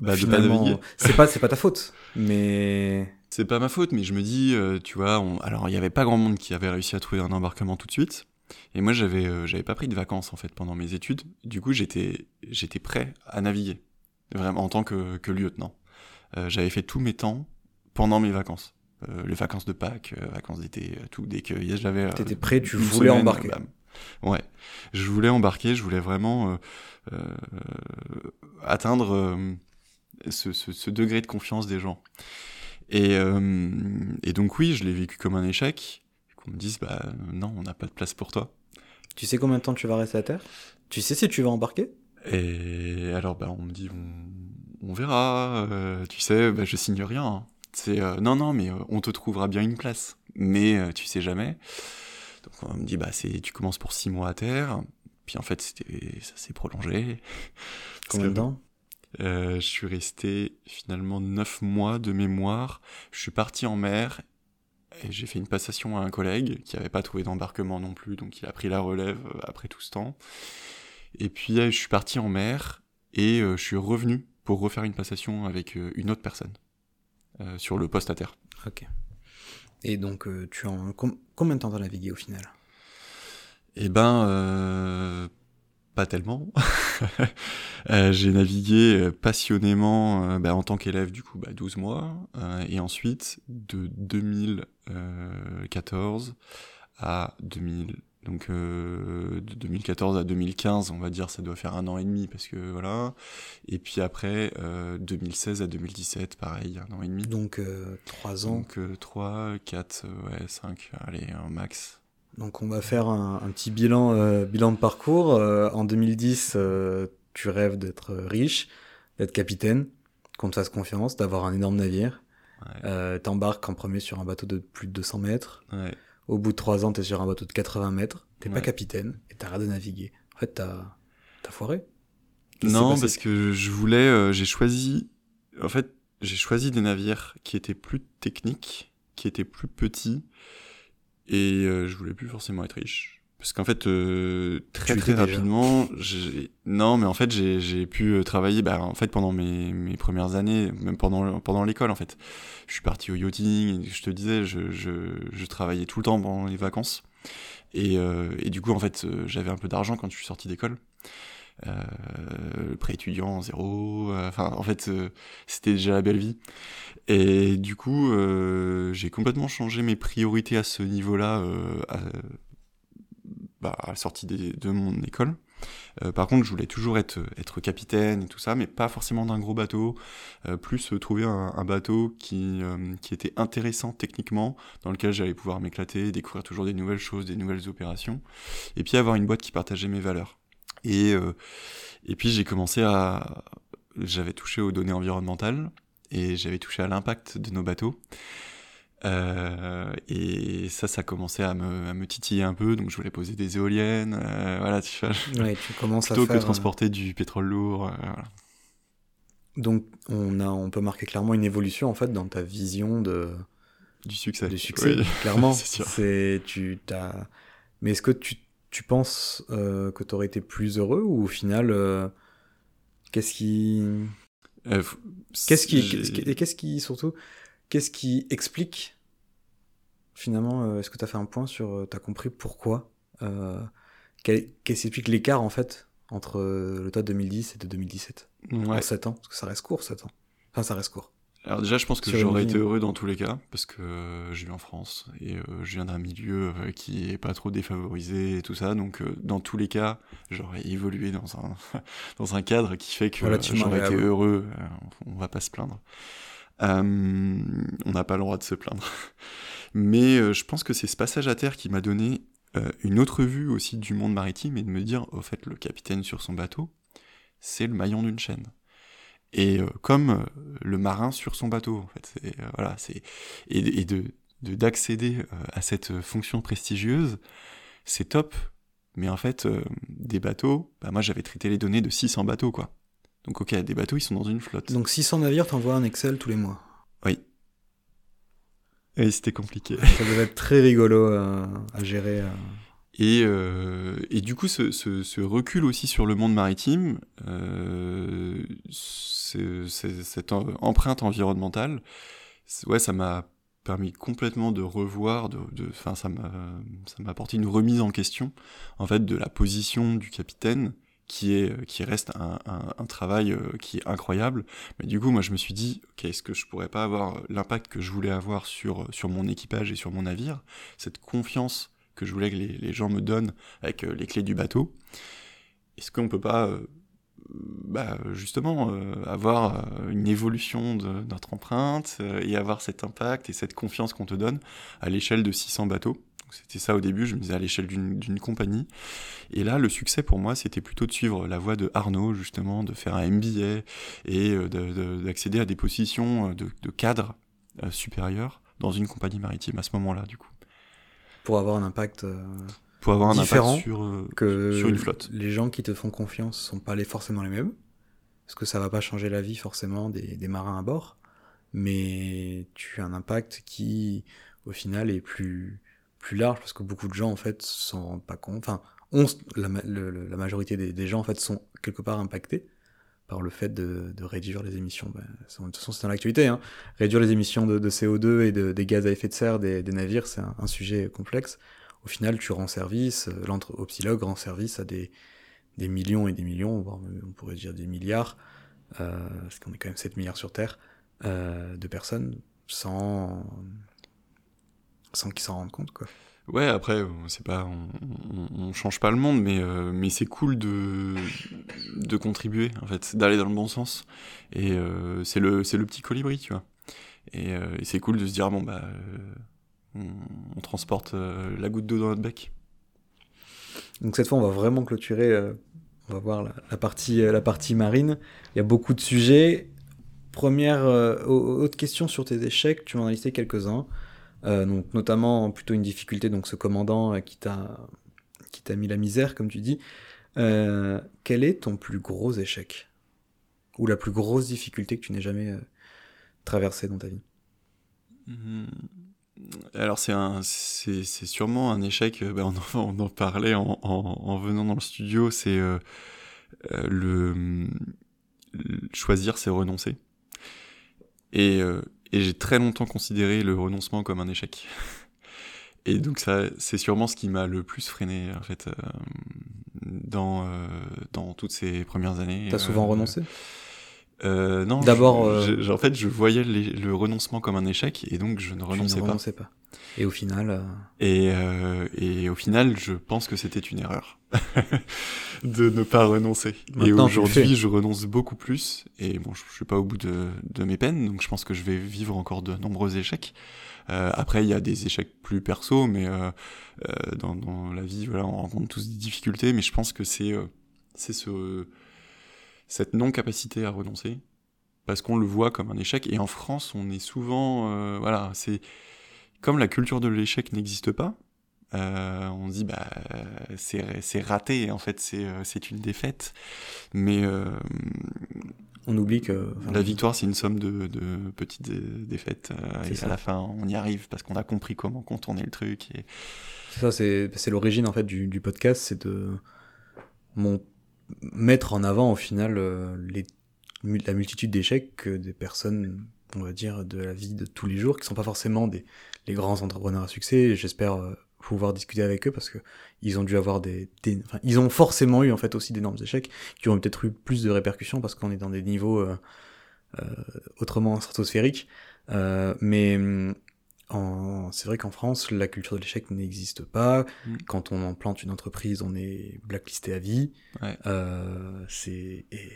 Bah, de pas naviguer. C'est pas, c'est pas ta faute, mais. C'est pas ma faute, mais je me dis, euh, tu vois, alors il y avait pas grand monde qui avait réussi à trouver un embarquement tout de suite. Et moi, j'avais, euh, j'avais pas pris de vacances en fait pendant mes études. Du coup, j'étais, j'étais prêt à naviguer, vraiment en tant que, que lieutenant. Euh, j'avais fait tous mes temps pendant mes vacances. les vacances de Pâques, vacances d'été, tout. Dès que j'avais. T'étais prêt, tu voulais embarquer. Ouais, je voulais embarquer, je voulais vraiment euh, euh, atteindre euh, ce, ce, degré de confiance des gens. Et, et donc oui, je l'ai vécu comme un échec. Qu'on me dise, bah non, on n'a pas de place pour toi. Tu sais combien de temps tu vas rester à terre? Tu sais si tu vas embarquer? Et alors, bah, on me dit, on, on verra. tu sais, bah, je signe rien. Hein. C'est non, non, mais on te trouvera bien une place. Mais tu sais jamais. Donc on me dit, bah, c'est, tu commences pour six mois à terre. Puis en fait, c'était, ça s'est prolongé. Combien de temps? Euh, Je suis resté finalement neuf mois de mémoire. Je suis parti en mer et j'ai fait une passation à un collègue qui n'avait pas trouvé d'embarquement non plus, donc il a pris la relève euh, après tout ce temps. Et puis euh, je suis parti en mer et je suis revenu pour refaire une passation avec une autre personne sur le poste à terre. Ok. Et donc, tu en combien de temps t'as navigué au final? Eh ben, euh, pas tellement. euh, j'ai navigué euh, passionnément euh, bah, en tant qu'élève, du coup, bah, 12 mois. et ensuite, de 2014 à 2000, donc euh, de 2014 à 2015, on va dire, ça doit faire un an et demi parce que voilà. Et puis après, euh, 2016 à 2017, pareil, un an et demi. Donc euh, trois ans. Donc 3, 4, ouais, 5, allez, un max. Donc on va faire un, un petit bilan, euh, bilan de parcours. Euh, en 2010, tu rêves d'être riche, d'être capitaine, qu'on te fasse confiance, d'avoir un énorme navire. Ouais. T'embarques en premier sur un bateau de plus de 200 mètres. Ouais. Au bout de trois ans, t'es sur un bateau de 80 mètres, t'es pas capitaine et t'arrêtes de naviguer. En fait, t'as as foiré. Non, parce que je voulais, euh, j'ai choisi, en fait, j'ai choisi des navires qui étaient plus techniques, qui étaient plus petits, et euh, je voulais plus forcément être riche. Parce qu'en fait, euh, très très rapidement, non, mais en fait, j'ai pu euh, travailler, bah, en fait, pendant mes, mes premières années, même pendant pendant l'école, en fait, je suis parti au yachting. je te disais, je, je, je, travaillais tout le temps pendant les vacances, et, euh, et du coup, en fait, euh, j'avais un peu d'argent quand je suis sorti d'école. Euh, pré étudiant zéro enfin en fait c'était déjà la belle vie et du coup j'ai complètement changé mes priorités à ce niveau là bah, à la sortie de mon école. Euh, par contre, je voulais toujours être, être capitaine et tout ça, mais pas forcément d'un gros bateau, euh, plus euh, trouver un, un bateau qui, euh, qui était intéressant techniquement, dans lequel j'allais pouvoir m'éclater, découvrir toujours des nouvelles choses, des nouvelles opérations, et puis avoir une boîte qui partageait mes valeurs. Et, euh, et puis j'ai commencé à... J'avais touché aux données environnementales, et j'avais touché à l'impact de nos bateaux. Euh, et ça, ça commençait à me, à me, titiller un peu, donc je voulais poser des éoliennes, euh, voilà, tu vois. Ouais, tu commences plutôt à faire, que transporter du pétrole lourd. Voilà. Donc, on, a, on peut marquer clairement une évolution en fait dans ta vision de du succès. Du succès, oui. clairement. C'est C'est tu t'as. Mais est-ce que tu, tu penses euh, que tu aurais été plus heureux ou au final, euh, qu'est-ce qui, Euh, qu'est-ce qui, qu'est-ce qui, surtout, qu'est-ce qui explique finalement, est-ce que tu as fait un point sur, euh, t'as compris pourquoi, qu'est-ce qui explique l'écart en fait entre le taux de 2010 et de 2017 Ouais. en 7 ans, parce que ça reste court 7 ans. Enfin, ça reste court. Alors déjà, je pense que j'aurais été heureux dans tous les cas, parce que euh, je vis en France et euh, je viens d'un milieu euh, qui est pas trop défavorisé et tout ça, donc dans tous les cas, j'aurais évolué dans un dans un cadre qui fait que j'aurais été heureux. on va pas se plaindre. On n'a pas le droit de se plaindre. Mais je pense que c'est ce passage à terre qui m'a donné une autre vue aussi du monde maritime et de me dire, au fait, le capitaine sur son bateau, c'est le maillon d'une chaîne. Et comme le marin sur son bateau en fait. voilà, c'est et, de d'accéder à cette fonction prestigieuse, c'est top. Mais en fait, des bateaux, bah moi j'avais traité les données de 600 bateaux quoi. Donc ok, des bateaux ils sont dans une flotte. Donc 600 navires, t'envoies un Excel tous les mois. Oui. Et c'était compliqué. Ça devait être très rigolo à gérer. Et, euh, et, du coup, ce, recul aussi sur le monde maritime, euh, cette empreinte environnementale, ouais, ça m'a permis complètement de revoir, de, ça m'a, ça m'a apporté une remise en question, en fait, de la position du capitaine, qui est, qui reste un, travail euh, qui est incroyable. Mais du coup, moi, je me suis dit, est-ce que je pourrais pas avoir l'impact que je voulais avoir sur, sur mon équipage et sur mon navire, cette confiance que je voulais que les, gens me donnent avec euh, les clés du bateau. Est-ce qu'on peut pas euh, bah, justement euh, avoir une évolution de notre empreinte et avoir cet impact et cette confiance qu'on te donne à l'échelle de 600 bateaux? C'était ça au début, je me disais à l'échelle d'une compagnie. Et là, le succès pour moi, c'était plutôt de suivre la voie de Arnaud, justement, de faire un MBA et d'accéder à des positions de, de cadre supérieur dans une compagnie maritime à ce moment-là, du coup pour avoir un impact euh, pour avoir un différent impact sur, euh, que sur une flotte. Les gens qui te font confiance sont pas les, forcément les mêmes, parce que ça va pas changer la vie forcément des, des marins à bord, mais tu as un impact qui, au final, est plus plus large parce que beaucoup de gens en fait s'en rendent pas compte. Enfin, on, la, la majorité des, des, gens en fait sont quelque part impactés par le fait de, de réduire les émissions. Ben, de toute façon, c'est dans l'actualité. Hein. Réduire les émissions de, de CO2 et de, des gaz à effet de serre des, des navires, c'est un, sujet complexe. Au final, tu rends service, euh, l'Opsilogue rend service à des, des millions et des millions, voire on pourrait dire des milliards, euh, parce qu'on est quand même 7 milliards sur Terre, euh, de personnes sans, sans qu'ils s'en rendent compte. Quoi. Ouais, après, on, on, change pas le monde, mais euh, c'est cool de contribuer en fait, d'aller dans le bon sens. Et euh, c'est le petit colibri, tu vois. Et, euh, et c'est cool de se dire bon bah on, transporte la goutte d'eau dans notre bec. Donc cette fois, on va vraiment clôturer. on va voir la, partie marine. Il y a beaucoup de sujets. Première autre question sur tes échecs. Tu m'en as listé quelques uns. Euh, donc notamment plutôt une difficulté, donc ce commandant euh, qui t'a qui t'a mis la misère, comme tu dis. Euh, quel est ton plus gros échec? Ou la plus grosse difficulté que tu n'aies jamais euh, traversée dans ta vie? Mmh. Alors c'est un, c'est, c'est sûrement un échec. Ben on, en, en, parlait en, en, en, venant dans le studio. C'est euh, le, le, choisir, c'est renoncer. Et et j'ai très longtemps considéré le renoncement comme un échec. Et donc ça, c'est sûrement ce qui m'a le plus freiné en fait euh, dans euh, dans toutes ces premières années. T'as souvent euh, renoncé? Euh, Non. D'abord, en fait, je voyais les, le renoncement comme un échec et donc je ne renonçais, ne pas. renonçais pas. Et au final. Et et au final, je pense que c'était une erreur de ne pas renoncer. Maintenant, et aujourd'hui, je renonce beaucoup plus. Et bon, je, je suis pas au bout de, de mes peines, donc je pense que je vais vivre encore de nombreux échecs. Euh, après, il y a des échecs plus perso, mais euh, euh, dans, dans, la vie, voilà, on rencontre tous des difficultés. Mais je pense que c'est euh, c'est ce cette non capacité à renoncer, parce qu'on le voit comme un échec. Et en France, on est souvent, euh, voilà, c'est comme la culture de l'échec n'existe pas. Euh, on dit bah c'est raté en fait c'est c'est une défaite mais euh, on oublie que enfin, la victoire c'est une somme de, de petites défaites euh, et ça. à la fin on y arrive parce qu'on a compris comment contourner le truc et c'est ça c'est c'est l'origine en fait du, du podcast c'est de mon mettre en avant au final euh, la multitude d'échecs que des personnes on va dire de la vie de tous les jours qui sont pas forcément des les grands entrepreneurs à succès j'espère euh, pouvoir discuter avec eux parce que ils ont dû avoir des, enfin, ils ont forcément eu en fait aussi d'énormes échecs qui ont peut-être eu plus de répercussions parce qu'on est dans des niveaux euh, euh, autrement stratosphériques. Euh, mais c'est vrai qu'en France la culture de l'échec n'existe pas mmh. quand on en plante une entreprise on est blacklisté à vie ouais. Euh, c'est et...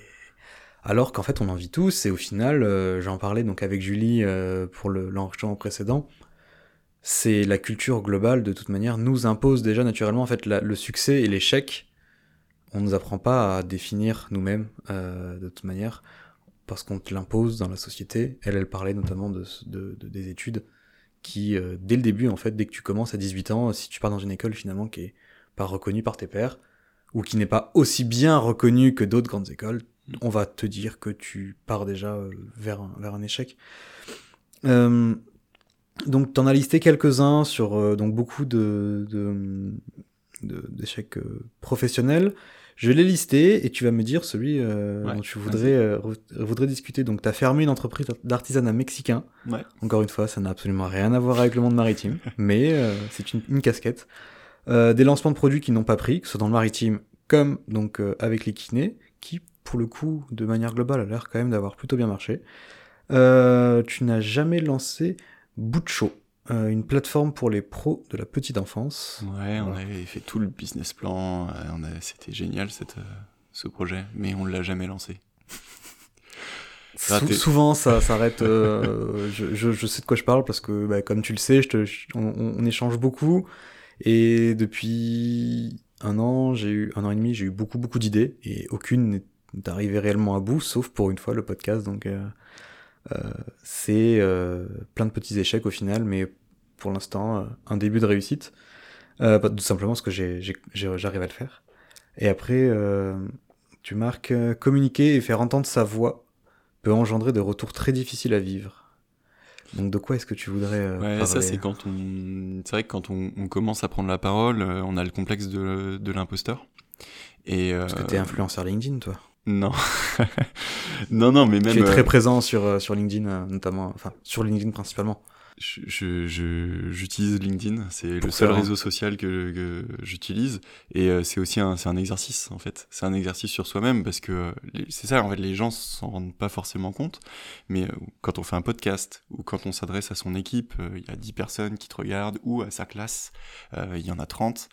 alors qu'en fait on en vit tous et au final euh, j'en parlais donc avec Julie euh, pour l'enregistrement précédent c'est la culture globale de toute manière nous impose déjà naturellement en fait la, le succès et l'échec on nous apprend pas à définir nous-mêmes euh, de toute manière parce qu'on te l'impose dans la société. Elle, elle parlait notamment de, de, de des études qui, euh, dès le début, en fait, dès que tu commences à 18 ans, si tu pars dans une école finalement qui est pas reconnue par tes pairs, ou qui n'est pas aussi bien reconnue que d'autres grandes écoles, on va te dire que tu pars déjà euh, vers, un, vers un échec. Euh, donc, t'en as listé quelques-uns sur donc beaucoup de, de, d'échecs professionnels. Je l'ai listé et tu vas me dire celui euh, Ouais, dont tu voudrais, euh, voudrais discuter. Donc, tu as fermé une entreprise d'artisanat mexicain. Ouais. Encore une fois, ça n'a absolument rien à voir avec le monde maritime, mais euh, c'est une, une casquette. Euh, des lancements de produits qui n'ont pas pris, que ce soit dans le maritime comme donc euh, avec les kinés, qui pour le coup, de manière globale, a l'air quand même d'avoir plutôt bien marché. Euh, tu n'as jamais lancé Butcho, euh, une plateforme pour les pros de la petite enfance. Ouais, on Voilà. avait fait tout le business plan, euh, on c'était génial cette, euh, ce projet, mais on l'a jamais lancé. Sou- souvent, ça s'arrête. euh, je, je, je sais de quoi je parle parce que, bah, comme tu le sais, je te, je- on, échange beaucoup. Et depuis un an, j'ai eu un an et demi, j'ai eu beaucoup, beaucoup d'idées et aucune n'est arrivée réellement à bout, sauf pour une fois le podcast. Donc, euh, c'est euh, plein de petits échecs au final, mais pour l'instant, euh, un début de réussite. Euh, tout simplement parce que j'arrive à le faire. Et après, euh, tu marques euh, communiquer et faire entendre sa voix peut engendrer des retours très difficiles à vivre. Donc de quoi est-ce que tu voudrais euh, Ouais, parler ça c'est quand on, c'est vrai que quand on, on commence à prendre la parole, euh, on a le complexe de, de l'imposteur. Et euh, Parce que t'es influenceur LinkedIn, toi. Non, non, non, mais même tu es très euh, présent sur, euh, sur LinkedIn, euh, notamment, enfin, sur LinkedIn principalement. J'utilise LinkedIn, c'est le seul un- réseau social que, que j'utilise, et euh, c'est aussi un, un exercice en fait. C'est un exercice sur soi-même parce que c'est ça en fait, les gens s'en rendent pas forcément compte, mais euh, quand on fait un podcast ou quand on s'adresse à son équipe, euh, il y a 10 personnes qui te regardent ou à sa classe, euh, il y en a 30,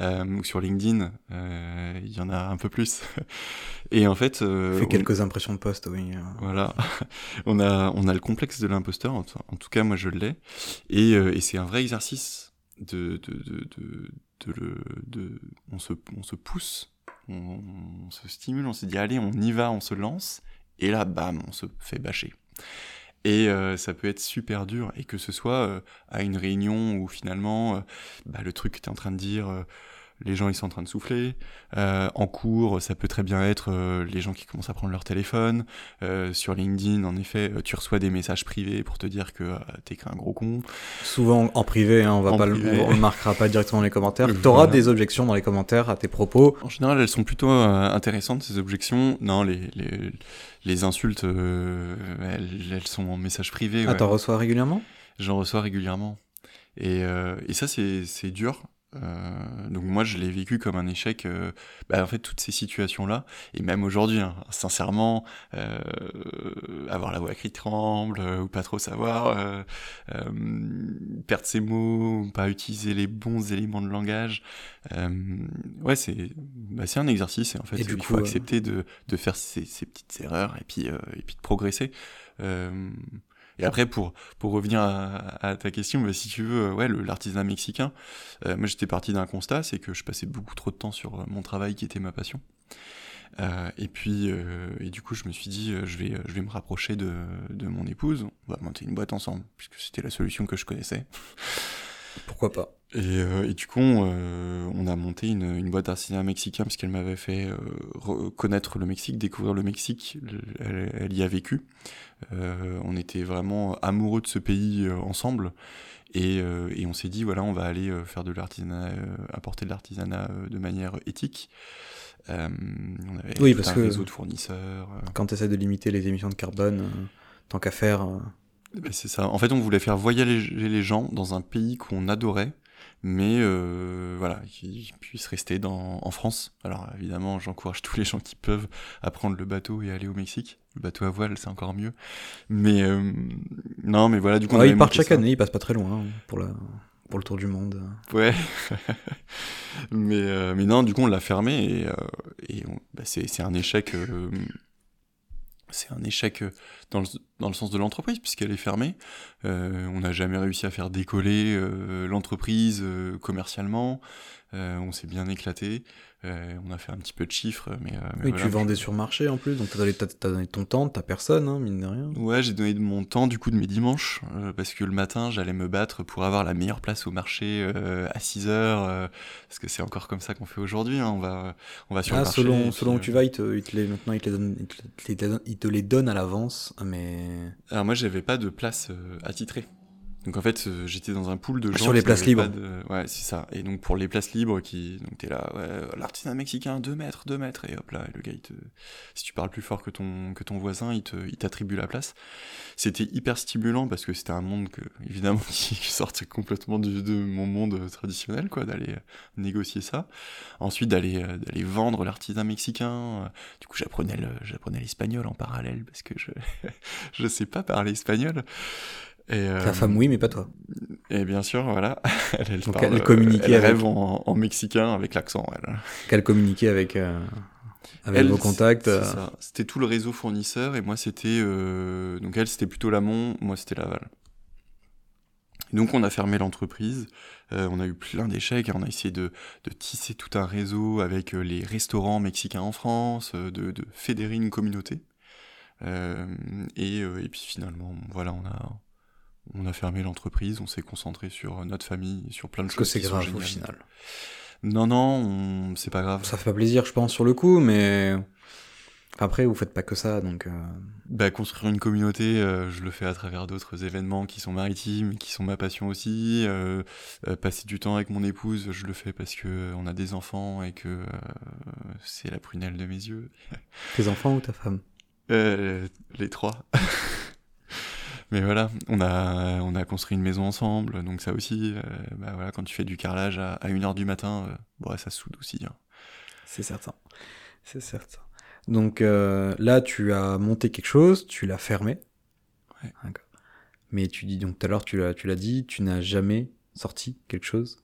euh, ou sur LinkedIn, euh, il y en a un peu plus. et en fait, on- quelques impressions de poste, oui. euh. voilà, on a, on a le complexe de l'imposteur, en, en tout cas moi je l'ai, et, euh, et c'est un vrai exercice de, de, de, de, le, de, on se, on se pousse, on, se stimule, on se dit allez on y va, on se lance, et là bam, on se fait bâcher. Et euh, ça peut être super dur, et que ce soit euh, à une réunion où finalement bah, le truc que tu es en train de dire, les gens ils sont en train de souffler, euh, en cours ça peut très bien être euh, les gens qui commencent à prendre leur téléphone, euh, sur LinkedIn, en effet, euh, tu reçois des messages privés pour te dire que euh, t'es qu'un gros con. Souvent en privé, hein, on va En pas privé. on le marquera pas directement dans les commentaires. T'auras voilà. des objections dans les commentaires à tes propos. En général, elles sont plutôt euh, intéressantes, ces objections. Non, les, les, les insultes, elles, elles sont en message privé. Ah, ouais. t'en reçois régulièrement? J'en reçois régulièrement. Et, euh, et ça, c'est c'est dur. Euh, donc moi, je l'ai vécu comme un échec. euh, bah, en fait, toutes ces situations-là, et même aujourd'hui, hein, sincèrement, euh, avoir la voix qui tremble, euh, ou pas trop savoir, euh, euh, perdre ses mots, pas utiliser les bons éléments de langage, euh, ouais, c'est bah, c'est un exercice. Et en fait, Et il coup, faut accepter de, de faire ces, ces petites erreurs et puis, euh, et puis de progresser. Euh, et après, pour, pour revenir à, à ta question, bah, si tu veux, euh, ouais, l'artisanat mexicain, euh, moi j'étais parti d'un constat, c'est que je passais beaucoup trop de temps sur euh, mon travail qui était ma passion. Euh, et puis, euh, et du coup, je me suis dit, euh, je vais, je vais me rapprocher de, de mon épouse, on va monter une boîte ensemble, puisque c'était la solution que je connaissais. Pourquoi pas? Et, euh, et du coup, euh, on a monté une, une boîte d'artisanat mexicain parce qu'elle m'avait fait euh, re- connaître le Mexique, découvrir le Mexique. Le- Elle, elle y a vécu. Euh, on était vraiment amoureux de ce pays euh, ensemble. Et, euh, et on s'est dit, voilà, on va aller faire de l'artisanat, apporter de l'artisanat de manière éthique. Euh, on avait Oui, parce un que- réseau de fournisseurs. Quand t'essaies de limiter les émissions de carbone, euh, tant qu'à faire. euh, Ben, c'est ça. En fait, on voulait faire voyager les gens dans un pays qu'on adorait, mais voilà, qu'ils puissent rester dans, en France. Alors évidemment, j'encourage tous les gens qui peuvent à prendre le bateau et aller au Mexique. Le bateau à voile, c'est encore mieux. Mais euh, non, mais voilà, du coup, ouais, avait ils partent chaque ça. année, ils passent pas très loin hein, pour, la... pour le tour du monde. Ouais. mais, euh, mais non, du coup, on l'a fermé et, euh, et bah, c'est un échec. euh, c'est un échec dans le, dans le sens de l'entreprise puisqu'elle est fermée. On n'a jamais réussi à faire décoller l'entreprise commercialement. On s'est bien éclaté. Euh, on a fait un petit peu de chiffres, mais, euh, mais Oui, voilà. tu vendais sur marché en plus, donc t'as donné, donné ton temps, t'as personne, hein, mine de rien. Ouais, j'ai donné de mon temps, du coup, de mes dimanches, euh, parce que le matin, j'allais me battre pour avoir la meilleure place au marché à 6 heures, parce que c'est encore comme ça qu'on fait aujourd'hui. hein. On va, on va sur le Ah, marché. et selon, selon où tu vas, il te, les, maintenant il te les donne, il te, les donne- il te les donne à l'avance, mais Alors moi, j'avais pas de place attitrée. Donc en fait, euh, j'étais dans un pool de gens Sur les places libres. de- Ouais, c'est ça. Et donc pour les places libres, qui, donc t'es là, ouais, l'artisan mexicain, 2 mètres, 2 mètres, et hop là, le gars, il te... si tu parles plus fort que ton que ton voisin, il te, il t'attribue la place. C'était hyper stimulant parce que c'était un monde que, évidemment, qui sortait complètement de mon monde traditionnel, quoi, d'aller euh, négocier ça. Ensuite, d'aller euh, d'aller vendre l'artisan mexicain. Euh, Du coup, j'apprenais le, j'apprenais l'espagnol en parallèle parce que je je sais pas parler espagnol. Et, euh, ta femme oui, mais pas toi. et bien sûr, voilà, elle, elle Donc, parle, elle euh, communiquait elle avec- rêve en, en mexicain avec l'accent, elle. Qu'elle communiquait avec, euh, avec Elle, vos contacts. euh. C'était tout le réseau fournisseur et moi c'était euh, donc elle c'était plutôt l'amont, moi c'était l'aval. Donc on a fermé l'entreprise, euh, on a eu plein d'échecs, on a essayé de, de tisser tout un réseau avec euh, les restaurants mexicains en France, euh, de, de fédérer une communauté. Euh, et, euh, et puis finalement, voilà, on a on a fermé l'entreprise, on s'est concentré sur notre famille sur plein de Parce que choses. c'est qui sont grave au final. Non, non, on- c'est pas grave. Ça fait pas plaisir, je pense, sur le coup, mais après, vous faites pas que ça, donc. euh, Bah, construire une communauté, euh, je le fais à travers d'autres événements qui sont maritimes, qui sont ma passion aussi. Euh, euh, passer du temps avec mon épouse, je le fais parce que euh, on a des enfants et que euh, c'est la prunelle de mes yeux. Tes enfants ou ta femme? Euh, les trois. Mais voilà, on a, on a construit une maison ensemble, donc ça aussi, euh, bah voilà, quand tu fais du carrelage à, à 1h du matin, euh, bon, ça soude aussi. hein. C'est certain. C'est certain. Donc euh, là, tu as monté quelque chose, tu l'as fermé. Ouais. D'accord. Mais tu dis donc tout à l'heure, tu l'as, tu l'as dit, tu n'as jamais sorti quelque chose.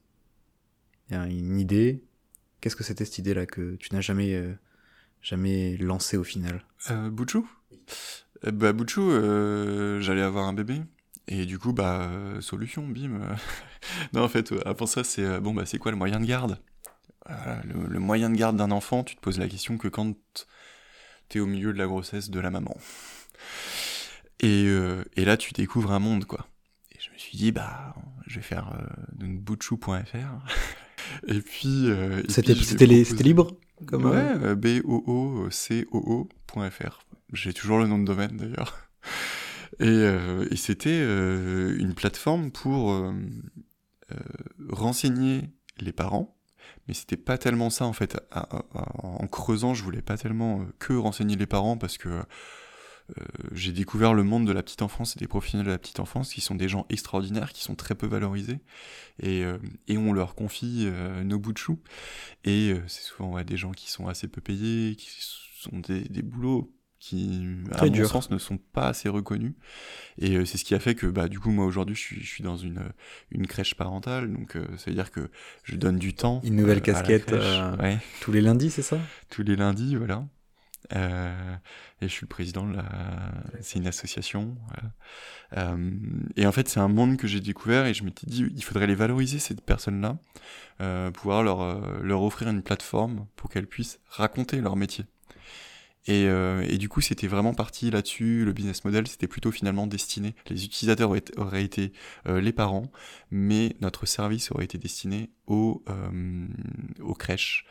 Il y a une idée. Qu'est-ce que c'était cette idée-là que tu n'as jamais, euh, jamais lancé au final? Euh, Bouchou? Bah Bouchou, euh, j'allais avoir un bébé. Et du coup, bah, euh, solution, bim. non, en fait, euh, avant ça, c'est bon, bah, c'est quoi le moyen de garde? Voilà, le, le moyen de garde d'un enfant, tu te poses la question que quand t'es au milieu de la grossesse de la maman. Et, euh, et là, tu découvres un monde, quoi. Et je me suis dit, bah, je vais faire euh, et puis. euh, C'était, les- libre comme, ouais, B-O-O-C-O-O.fr. J'ai toujours le nom de domaine d'ailleurs. Et, euh, et c'était euh, une plateforme pour euh, renseigner les parents, mais c'était pas tellement ça en fait. En creusant, je voulais pas tellement que renseigner les parents parce que j'ai découvert le monde de la petite enfance et des professionnels de la petite enfance qui sont des gens extraordinaires, qui sont très peu valorisés, et, et on leur confie nos bouts de chou. Et c'est souvent des gens qui sont assez peu payés, qui sont des, des boulots qui, à Très mon dur. sens, ne sont pas assez reconnus. Et euh, c'est ce qui a fait que, bah, du coup, moi aujourd'hui, je suis, je suis dans une, une crèche parentale, donc euh, ça veut dire que je donne du temps. Une nouvelle euh, casquette, euh, Ouais, tous les lundis, c'est ça? Tous les lundis, voilà. Euh, et je suis le président de la. C'est une association. voilà. Euh, et en fait, c'est un monde que j'ai découvert et je m'étais dit, il faudrait les valoriser, ces personnes-là, euh, pouvoir leur, euh, leur offrir une plateforme pour qu'elles puissent raconter leur métier. Et, euh, et du coup, c'était vraiment parti là-dessus. Le business model, c'était plutôt finalement destiné. Les utilisateurs auraient, été euh, les parents, mais notre service aurait été destiné aux, euh, aux crèches,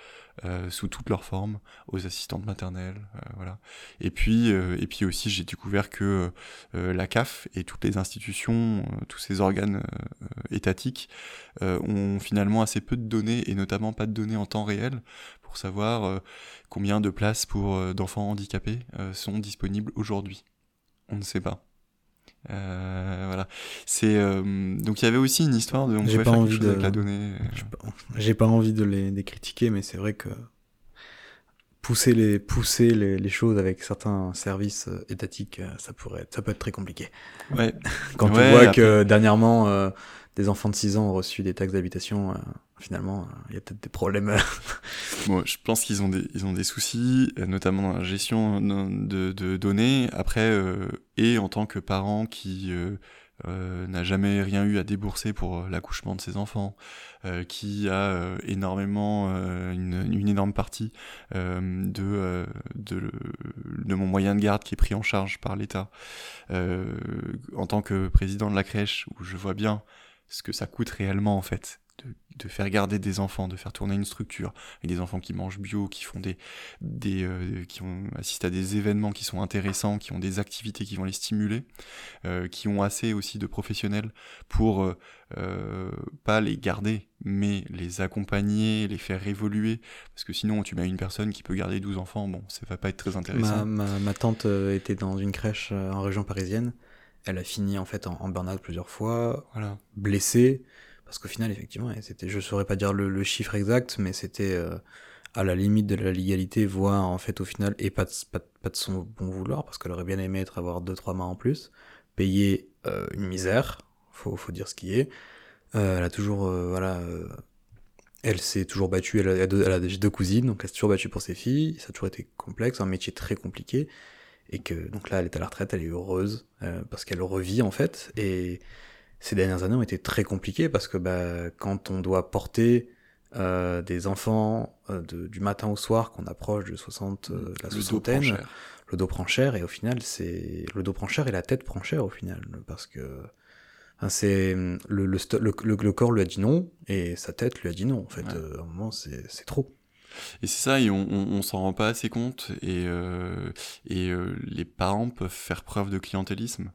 sous toutes leurs formes, aux assistantes maternelles, voilà. Et puis, et puis aussi, j'ai découvert que la CAF et toutes les institutions, tous ces organes étatiques ont finalement assez peu de données et notamment pas de données en temps réel pour savoir euh, combien de places pour euh, d'enfants handicapés euh, sont disponibles aujourd'hui. On ne sait pas. Euh, voilà. C'est euh, donc il y avait aussi une histoire de on J'ai pas faire envie de- avec la donnée. J'ai pas- envie de les, de les critiquer, mais c'est vrai que pousser les, pousser les, les choses avec certains services étatiques, ça pourrait, ça peut être très compliqué. Ouais. Quand Ouais, tu vois après- que dernièrement, euh, des enfants de 6 ans ont reçu des taxes d'habitation, euh, finalement, il y a peut-être des problèmes. bon, je pense qu'ils ont des, ont des soucis, notamment dans la gestion de, données. Après, et en tant que parent qui euh, n'a jamais rien eu à débourser pour euh, l'accouchement de ses enfants, euh, qui a énormément une, énorme partie de, de, mon moyen de garde qui est pris en charge par l'État. en tant que président de la crèche, où je vois bien ce que ça coûte réellement en fait de, faire garder des enfants, de faire tourner une structure, avec des enfants qui mangent bio, qui font des, des euh, qui ont assistent à des événements qui sont intéressants, qui ont des activités qui vont les stimuler, euh, qui ont assez aussi de professionnels pour euh, pas les garder, mais les accompagner, les faire évoluer, parce que sinon tu mets une personne qui peut garder 12 enfants, bon, ça va pas être très intéressant. Ma, ma, ma tante était dans une crèche en région parisienne. Elle a fini en fait en, en burn-out plusieurs fois, voilà. blessée. Parce qu'au final, effectivement, c'était, je saurais pas dire le, chiffre exact, mais c'était euh, à la limite de la légalité, voire en fait au final, et pas de, pas, de son bon vouloir, parce qu'elle aurait bien aimé être avoir deux trois mains en plus, payer euh, une misère, faut, faut dire ce qui est. Euh, elle a toujours, voilà, elle s'est toujours battue, elle a, deux, elle a deux cousines, donc elle s'est toujours battue pour ses filles, ça a toujours été complexe, un métier très compliqué, et que donc là, elle est à la retraite, elle est heureuse, parce qu'elle revit en fait, et ces dernières années ont été très compliquées parce que bah, quand on doit porter euh, des enfants euh, de, du matin au soir, qu'on approche de 60, euh, la soixantaine, le dos prend cher. Et au final c'est le dos prend cher et la tête prend cher au final. Parce que c'est le, le, le, le, corps lui a dit non et sa tête lui a dit non en fait. À un moment c'est trop. Et c'est ça, et on, on, s'en rend pas assez compte, et, euh, euh, les parents peuvent faire preuve de clientélisme.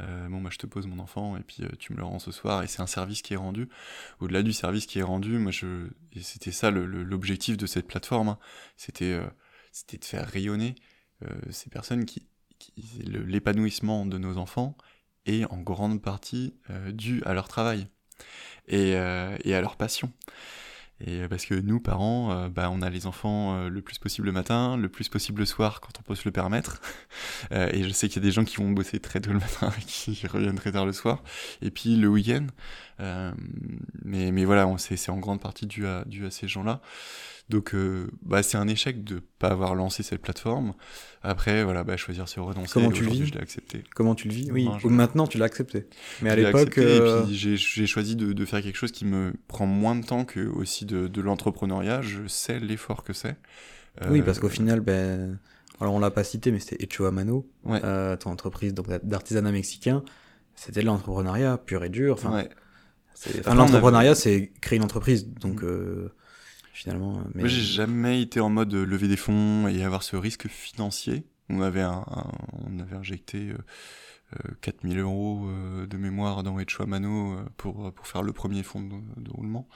Euh, bon, bah, je te pose mon enfant et puis tu me le rends ce soir. Et c'est un service qui est rendu. Au-delà du service qui est rendu, moi, je, c'était ça l'objectif de cette plateforme. Hein. C'était, c'était de faire rayonner ces personnes qui, qui l'épanouissement de nos enfants est en grande partie dû à leur travail et à leur passion. Et euh, parce que nous, parents, euh, bah, on a les enfants euh, le plus possible le matin, le plus possible le soir quand on peut se le permettre. et je sais qu'il y a des gens qui vont bosser très tôt le matin et qui reviennent très tard le soir. Et puis le week-end. mais, mais voilà, c'est en grande partie dû à, dû à ces gens-là. Donc, euh, bah, c'est un échec de pas avoir lancé cette plateforme. Après, voilà, bah, choisir se renoncer. Comment tu le vis Je l'ai accepté. Comment tu le vis? Oui. Maintenant, tu l'as accepté. Mais à l'époque, euh... j'ai choisi de, de, faire quelque chose qui me prend moins de temps que aussi de, de l'entrepreneuriat. Je sais l'effort que c'est. Oui, parce qu'au euh, final, ben, alors on l'a pas cité, mais c'était Echo Amano, ouais. euh, ton entreprise donc d'artisanat mexicain. C'était de l'entrepreneuriat pur et dur. Enfin, ouais. enfin l'entrepreneuriat, c'est créer une entreprise. Donc, mm. euh, finalement. Mais... Moi, j'ai jamais été en mode lever des fonds et avoir ce risque financier. On avait, on avait injecté euh, 4000 euh, euros euh, de mémoire dans Echo Mano euh, pour, pour faire le premier fonds de, roulement.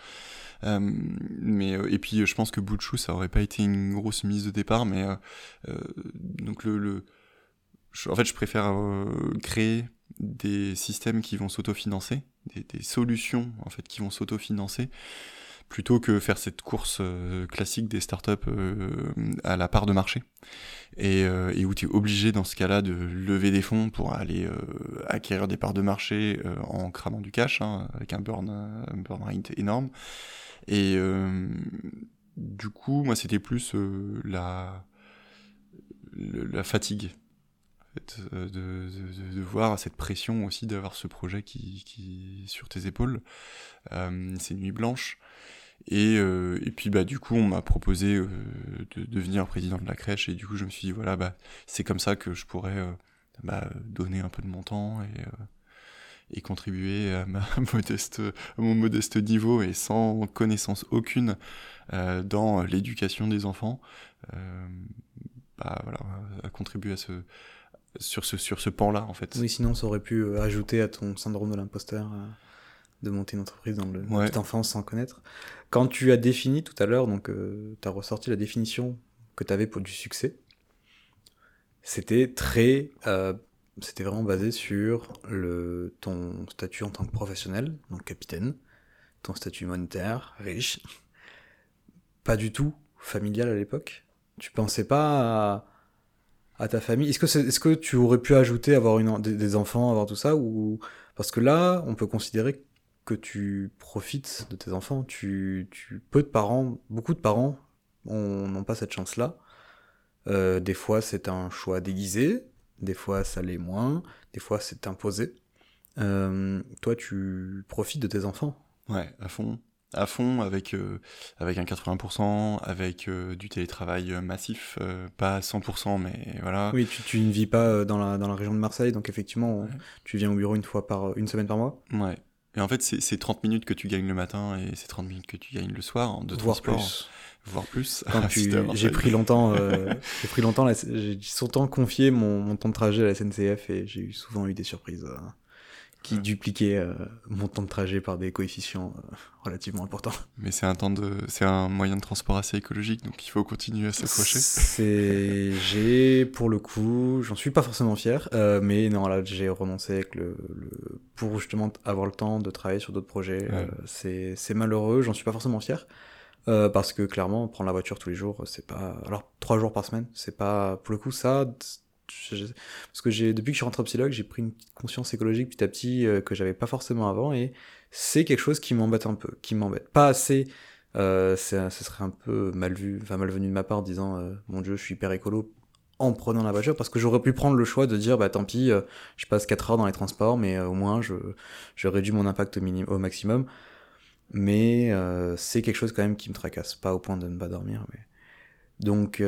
Euh, mais, et puis, je pense que Bouchou, ça aurait pas été une grosse mise de départ, mais donc le en fait, je préfère créer des systèmes qui vont s'autofinancer, des, des solutions en fait qui vont s'autofinancer, plutôt que faire cette course euh, classique des startups euh, à la part de marché. Et, euh, et où tu es obligé dans ce cas-là de lever des fonds pour aller acquérir des parts de marché en cramant du cash, hein, avec un burn, burn rate énorme. Et du coup, moi, c'était plus la, la fatigue. de, de, voir cette pression aussi d'avoir ce projet qui, qui sur tes épaules, euh, ces nuits blanches, et, euh, et puis bah du coup on m'a proposé euh, de devenir président de la crèche. Et du coup je me suis dit voilà bah c'est comme ça que je pourrais euh, bah, donner un peu de mon temps et, et contribuer à ma modeste mon modeste niveau et sans connaissance aucune dans l'éducation des enfants. Bah voilà à contribuer à ce sur ce sur ce pan là en fait. Oui sinon ça aurait pu ajouter à ton syndrome de l'imposteur de monter une entreprise dans le ouais. enfance sans connaître. Quand tu as défini tout à l'heure, donc euh, tu as ressorti la définition que tu avais pour du succès, c'était très, euh, c'était vraiment basé sur le ton statut en tant que professionnel, donc capitaine, ton statut monétaire, riche, pas du tout familial à l'époque. Tu pensais pas à, à ta famille. Est-ce que, est, est-ce que tu aurais pu ajouter avoir une, des, des enfants, avoir tout ça, ou parce que là, on peut considérer que tu profites de tes enfants. Tu, tu peu de parents, beaucoup de parents n'ont pas cette chance-là. Euh, des fois, c'est un choix déguisé, des fois, ça l'est moins, des fois, c'est imposé. Euh, toi, tu profites de tes enfants Ouais, à fond. À fond, avec, euh, avec un 80%, avec du télétravail massif, pas à 100%, mais voilà. Oui, tu, tu ne vis pas dans la, dans la région de Marseille, donc effectivement, Ouais. tu viens au bureau une fois par une semaine par mois, Ouais. Et en fait, c'est c'est 30 minutes que tu gagnes le matin et c'est 30 minutes que tu gagnes le soir de voire transport. plus. Voire plus. Quand Si tu, t'es à j'ai pris longtemps, euh, j'ai pris longtemps, j'ai longtemps confié mon, mon temps de trajet à la SNCF et j'ai souvent eu des surprises euh, qui Ouais. dupliquaient euh, mon temps de trajet par des coefficients euh, relativement importants. Mais c'est un temps de, c'est un moyen de transport assez écologique, donc il faut continuer à s'accrocher. C'est, j'ai pour le coup, j'en suis pas forcément fier, euh, mais non là j'ai renoncé avec le, le- pour justement avoir le temps de travailler sur d'autres projets. Ouais. euh, c'est, c'est malheureux, j'en suis pas forcément fier. Euh, parce que clairement, prendre la voiture tous les jours, c'est pas. Alors, trois jours par semaine, c'est pas. Pour le coup, ça. Parce que j'ai, depuis que je suis rentré en psychologue, j'ai pris une conscience écologique petit à petit euh, que j'avais pas forcément avant, et c'est quelque chose qui m'embête un peu, qui m'embête. Pas assez. Euh, ce serait un peu mal vu, enfin malvenu de ma part, disant euh, mon Dieu, je suis hyper écolo en prenant la voiture, parce que j'aurais pu prendre le choix de dire bah tant pis, euh, je passe 4 heures dans les transports, mais euh, au moins je, je réduis mon impact au, minim- au maximum mais c'est quelque chose quand même qui me tracasse, pas au point de ne pas dormir. Mais... Donc,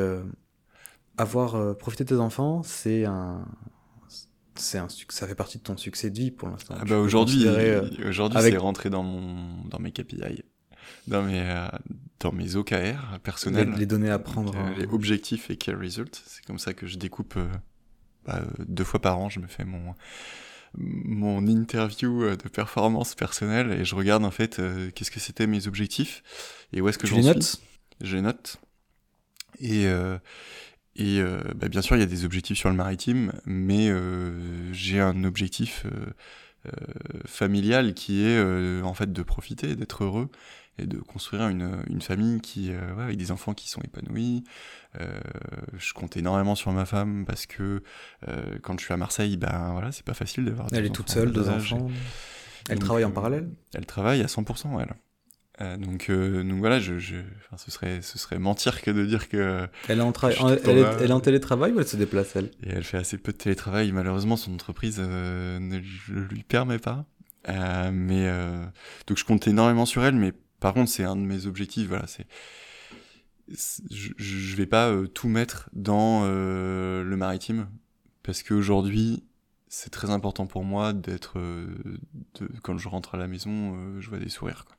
avoir euh, profité de tes enfants, c'est un, c'est un, ça fait partie de ton succès de vie pour l'instant. Ah bah aujourd'hui, considérer, euh, aujourd'hui avec- c'est rentré dans mon, dans mes KPI, dans mes, euh, dans mes OKR les, personnels. les données à prendre. Donc, euh, en- les objectifs et key results, c'est comme ça que je découpe euh, bah, euh, deux fois par an, je me fais mon mon interview euh, de performance personnelle et je regarde en fait euh, qu'est-ce que c'était mes objectifs et où est-ce que j'en les suis. notes? Je les note. Et, euh, et euh, bah, bien sûr, il y a des objectifs sur le maritime, mais euh, j'ai un objectif euh, euh, familial qui est euh, en fait de profiter, d'être heureux et de construire une, une famille qui, euh, ouais, avec des enfants qui sont épanouis. Euh, je compte énormément sur ma femme parce que euh, quand je suis à Marseille, ben voilà, c'est pas facile d'avoir. Elle est toute seule, deux enfants. Elle Donc, travaille en parallèle? Elle travaille à 100%, elle. Euh, donc, euh, donc voilà, je, je, enfin, ce serait, ce serait mentir que de dire que Elle est en, tra- elle, est, elle en télétravail ou elle se déplace elle? Et elle fait assez peu de télétravail. Malheureusement, son entreprise euh, ne le lui permet pas. Euh, mais euh, donc je compte énormément sur elle. Mais par contre, c'est un de mes objectifs. Voilà, c'est je, je vais pas euh, tout mettre dans euh, le maritime parce qu'aujourd'hui c'est très important pour moi d'être euh, de, quand je rentre à la maison, euh, je vois des sourires. Quoi.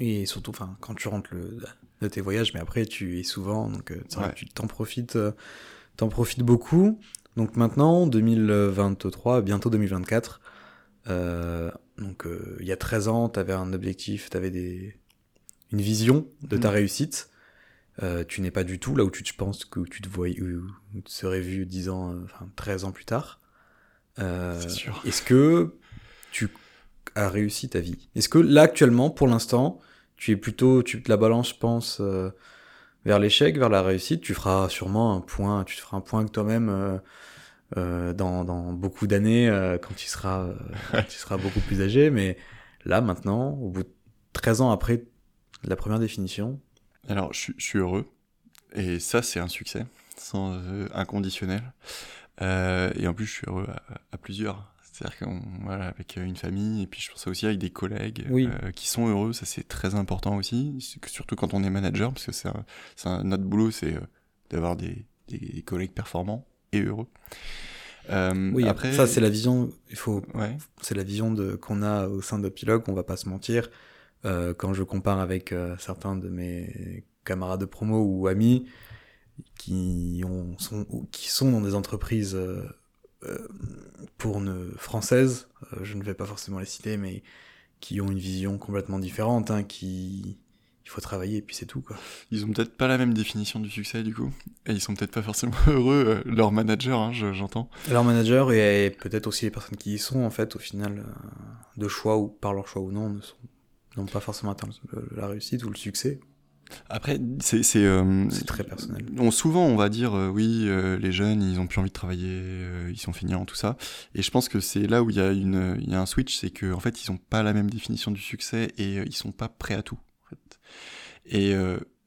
Et surtout, enfin, quand tu rentres le, de tes voyages, mais après tu es souvent, donc euh, Ouais. tu t'en profites, euh, t'en profites beaucoup. Donc maintenant, 2023, bientôt 2024, euh, donc euh, il y a 13 ans, t'avais un objectif, t'avais des, une vision de ta Mhm. réussite. Euh, tu n'es pas du tout là où tu te penses que tu te voyais, où, tu serais vu 10 ans, enfin 13 ans plus tard. Est-ce que tu as réussi ta vie? Est-ce que là actuellement, pour l'instant, tu es plutôt, tu te la balances, je pense, euh, vers l'échec, vers la réussite Tu feras sûrement un point, tu te feras un point que toi-même euh, euh, dans, dans beaucoup d'années euh, quand tu seras, quand tu seras beaucoup plus âgé. Mais là maintenant, au bout de 13 ans après la première définition, Alors, je, suis- je suis heureux. Et ça, c'est un succès, sans euh, inconditionnel. Euh, et en plus, je suis heureux à, à plusieurs. C'est-à-dire qu'on, voilà, avec euh, une famille, et puis je pense aussi avec des collègues Oui. euh, qui sont heureux, ça c'est très important aussi, surtout quand on est manager, parce que c'est notre boulot, c'est euh, d'avoir des, des collègues performants et heureux. Euh, oui, après, ça c'est la vision. Il faut Ouais, c'est la vision de qu'on a au sein de Pilogue, on va pas se mentir. Euh, quand je compare avec certains de mes camarades de promo ou amis qui ont sont qui sont dans des entreprises pour ne françaises, euh, je ne vais pas forcément les citer, mais qui ont une vision complètement différente, hein, qui il faut travailler et puis c'est tout quoi. ils ont peut-être pas la même définition du succès du coup, et ils sont peut-être pas forcément heureux, euh, leur manager, hein, je- j'entends. Leur manager et peut-être aussi les personnes qui y sont en fait au final euh, de choix ou par leur choix ou non ne sont n'ont pas forcément atteint la réussite ou le succès. Après, c'est c'est euh, très personnel. on, souvent on va dire euh, oui, euh, les jeunes ils ont plus envie de travailler, ils sont feignants, tout ça. Et je pense que c'est là où il y a une il y a un switch, c'est que en fait ils ont pas la même définition du succès et ils sont pas prêts à tout. En fait. Et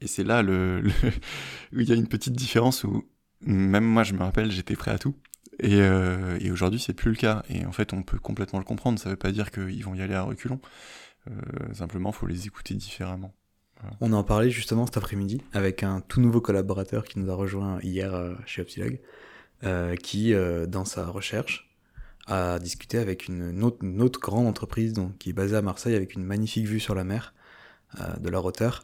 et c'est là le, le- où il y a une petite différence où même moi je me rappelle j'étais prêt à tout. Et, et aujourd'hui c'est plus le cas. Et en fait on peut complètement le comprendre. Ça veut pas dire qu'ils vont y aller à reculons. Simplement faut les écouter différemment. On en parlait justement cet après-midi avec un tout nouveau collaborateur qui nous a rejoint hier euh, chez Opsilog, euh, qui, euh, dans sa recherche, a discuté avec une, autre, grande entreprise donc, qui est basée à Marseille avec une magnifique vue sur la mer euh, de leur hauteur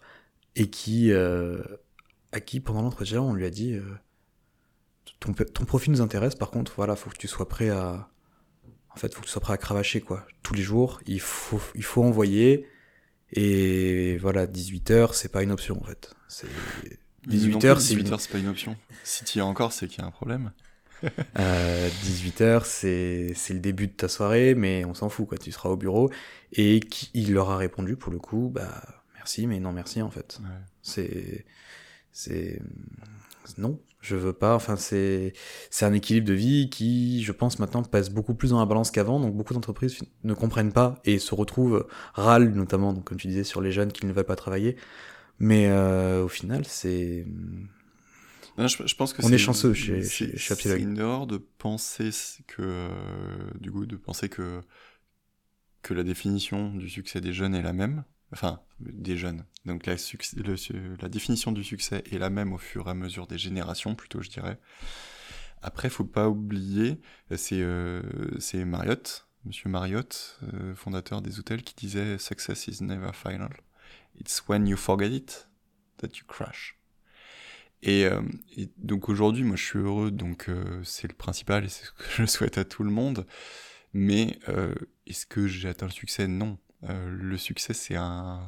et qui, à qui, pendant l'entretien, on lui a dit ton, ton profil nous intéresse, par contre, voilà, faut que tu sois prêt à. En fait, faut que tu sois prêt à cravacher, quoi. Tous les jours, il faut, il faut envoyer. Et voilà, 18h, c'est pas une option en fait. C'est 18 heures, c'est 18 une- heures, c'est pas une option. Si tu y es encore, c'est qu'il y a un problème. euh, 18h, c'est c'est le début de ta soirée, mais on s'en fout quoi. Tu seras au bureau et qui, il leur a répondu pour le coup, bah merci, mais non merci en fait. Ouais. C'est c'est non, je veux pas. Enfin c'est c'est un équilibre de vie qui, je pense maintenant, pèse beaucoup plus dans la balance qu'avant. Donc beaucoup d'entreprises ne comprennent pas et se retrouvent râlent notamment, donc comme tu disais, sur les jeunes qui ne veulent pas travailler. Mais euh, au final, c'est je, je pense que On est chanceux chez- chez- chez C'est une erreur de penser que, euh, du coup, de penser que que la définition du succès des jeunes est la même. Enfin, des jeunes. Donc la, définition du succès est la même au fur et à mesure des générations, plutôt, je dirais. Après, faut pas oublier, c'est euh, Marriott, Monsieur Marriott, euh, fondateur des hôtels, qui disait "Success is never final. It's when you forget it that you crash." Et, euh, et donc aujourd'hui, moi je suis heureux, donc euh, c'est le principal et c'est ce que je souhaite à tout le monde. Mais euh, est-ce que j'ai atteint le succès? Non. Euh, le succès, c'est un,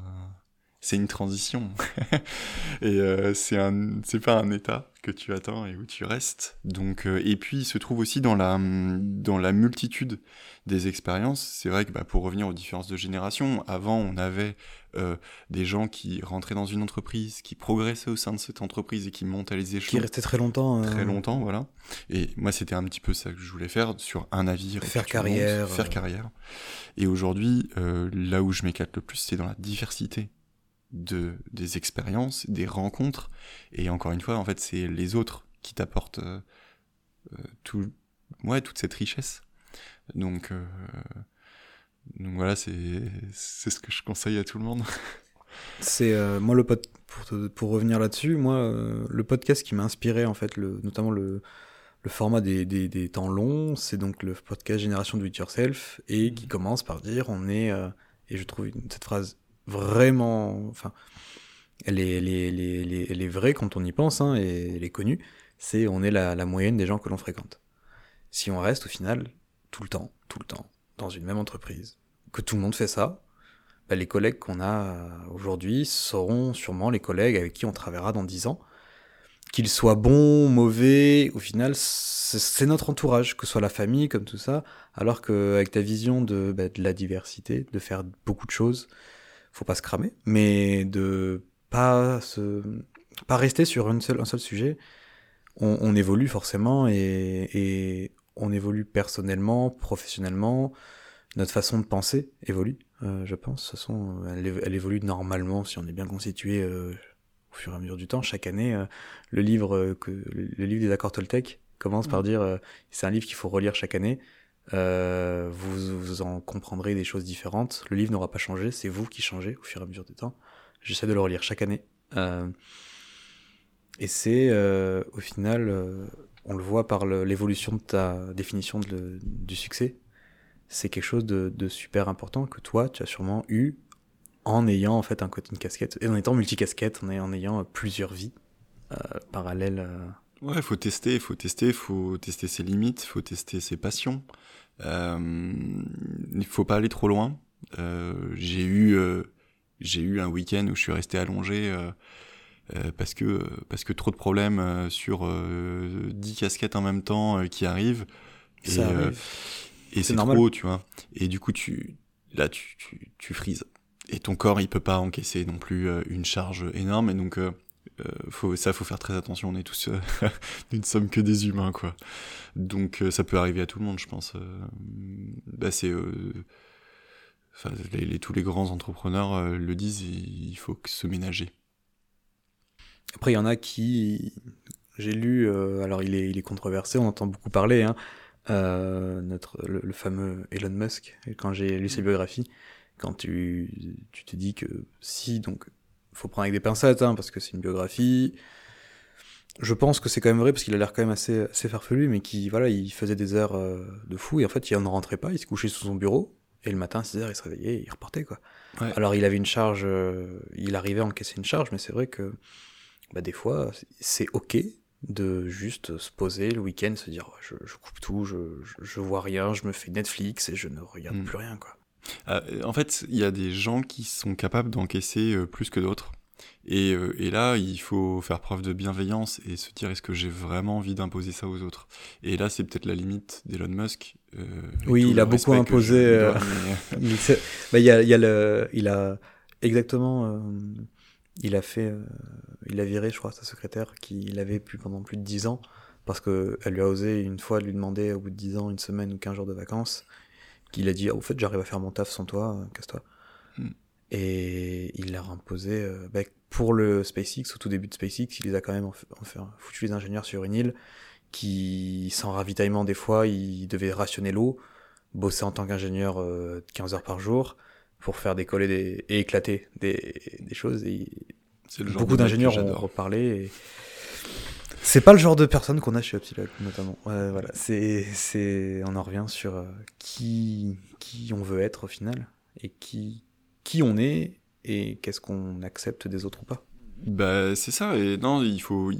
c'est une transition. et euh, c'est un, c'est pas un état que tu atteins et où tu restes. Donc, euh, et puis il se trouve aussi dans la, dans la multitude des expériences. C'est vrai que bah, pour revenir aux différences de génération, avant on avait euh, des gens qui rentraient dans une entreprise, qui progressaient au sein de cette entreprise et qui montaient les qui échelons restait très longtemps. euh, très longtemps, voilà. Et moi, c'était un petit peu ça que je voulais faire sur un navire. Faire montes, carrière, Faire carrière. Et aujourd'hui, là où je m'éclate le plus, c'est dans la diversité de des expériences, des rencontres. Et encore une fois, en fait, c'est les autres qui t'apportent euh, euh, tout, ouais, toute cette richesse. Donc, euh, donc voilà, c'est c'est ce que je conseille à tout le monde. C'est euh, moi le pod pour, te- pour revenir là-dessus, moi le podcast qui m'a inspiré en fait, le, notamment le, le format des, des, des temps longs, c'est donc le podcast Génération Do It Yourself et qui commence par dire on est et je trouve cette phrase vraiment, enfin, elle est, elle est, vraie quand on y pense hein, et elle est connue. C'est on est la, la moyenne des gens que l'on fréquente. Si on reste au final tout le temps, tout le temps dans une même entreprise, que tout le monde fait ça, bah, les collègues qu'on a euh, aujourd'hui seront sûrement les collègues avec qui on travaillera dans 10 ans. Qu'ils soient bons, mauvais, au final, c'est c'est notre entourage, que ce soit la famille, comme tout ça. Alors qu'avec ta vision de, bah, de la diversité, de faire beaucoup de choses, faut pas se cramer, mais de pas se, pas rester sur une seule, un seul sujet. On, on évolue forcément et, et on évolue personnellement, professionnellement. Notre façon de penser évolue, euh, je pense. De toute façon, elle, évo- elle évolue normalement si on est bien constitué euh, au fur et à mesure du temps. Chaque année, euh, le livre euh, que le, le livre des accords Toltec commence par dire euh, c'est un livre qu'il faut relire chaque année. Euh, vous, en comprendrez des choses différentes. Le livre n'aura pas changé, c'est vous qui changez au fur et à mesure du temps. J'essaie de le relire chaque année. Euh, et c'est euh, au final, on le voit par l'évolution de ta définition du succès. C'est quelque chose de, super important que toi, tu as sûrement eu en ayant en fait un côté une casquette, et en étant multicasquette, en, en ayant plusieurs vies parallèles. Ouais, faut tester, faut tester, faut tester ses limites, faut tester ses passions. Euh, il faut pas aller trop loin. Euh, j'ai eu, euh, j'ai eu un week-end où je suis resté allongé euh, euh, parce que parce que trop de problèmes euh, sur euh, 10 casquettes en même temps euh, qui arrivent. Et, Ça euh, arrive. et c'est trop, tu vois. Et du coup, tu là, tu tu, tu frises. et ton corps, il peut pas encaisser non plus une charge énorme, et donc euh, faut, ça, faut faire très attention. On est tous, nous ne sommes que des humains, quoi. Donc ça peut arriver à tout le monde, je pense. bah, c'est, tous les grands entrepreneurs le disent, il faut se ménager. Après, il y en a qui, j'ai lu, alors il est, controversé, on entend beaucoup parler, hein, notre, le, fameux Elon Musk, quand j'ai lu sa biographie, quand tu te dis que si, donc, faut prendre avec des pincettes, hein, parce que c'est une biographie. Je pense que c'est quand même vrai, parce qu'il a l'air quand même assez, assez farfelu, mais qui, voilà, il faisait des heures euh, de fou, et en fait, il ne rentrait pas, il se couchait sous son bureau, et le matin, à 6 heures, il se réveillait, et il repartait, quoi. Ouais. Alors, il avait une charge, euh, il arrivait à encaisser une charge, mais c'est vrai que, bah, des fois, c'est ok de juste se poser le week-end, se dire, je, je coupe tout, je, je, je, vois rien, je me fais Netflix, et je ne regarde mm. plus rien, quoi. Euh, en fait, il y a des gens qui sont capables d'encaisser euh, plus que d'autres. Et, euh, et, là, il faut faire preuve de bienveillance et se dire est-ce que j'ai vraiment envie d'imposer ça aux autres? Et là, c'est peut-être la limite d'Elon Musk. Oui, il a beaucoup imposé. Mais... bah, il, a, il, a le, il a exactement. il a fait. il a viré, je crois, sa secrétaire qui l'avait plus pendant plus de 10 ans parce qu'elle lui a osé une fois lui demander au bout de 10 ans une semaine ou 15 jours de vacances qu'il a dit ah, au fait j'arrive à faire mon taf sans toi euh, casse-toi. Mm. et il leur imposé euh, bah, pour le SpaceX au tout début de SpaceX il les a quand même en, en, foutu les ingénieurs sur une île qui sans ravitaillement des fois ils devaient rationner l'eau bosser en tant qu'ingénieur euh, 15 heures par jour pour faire décoller des, et éclater des, des choses. Et beaucoup d'ingénieurs ont reparlé et c'est pas le genre de personne qu'on a chez Upsilon, notamment. Voilà, c'est, c'est, on en revient sur euh, qui, qui on veut être au final et qui, qui on est et qu'est-ce qu'on accepte des autres ou pas. Bah, c'est ça. Et non, il faut.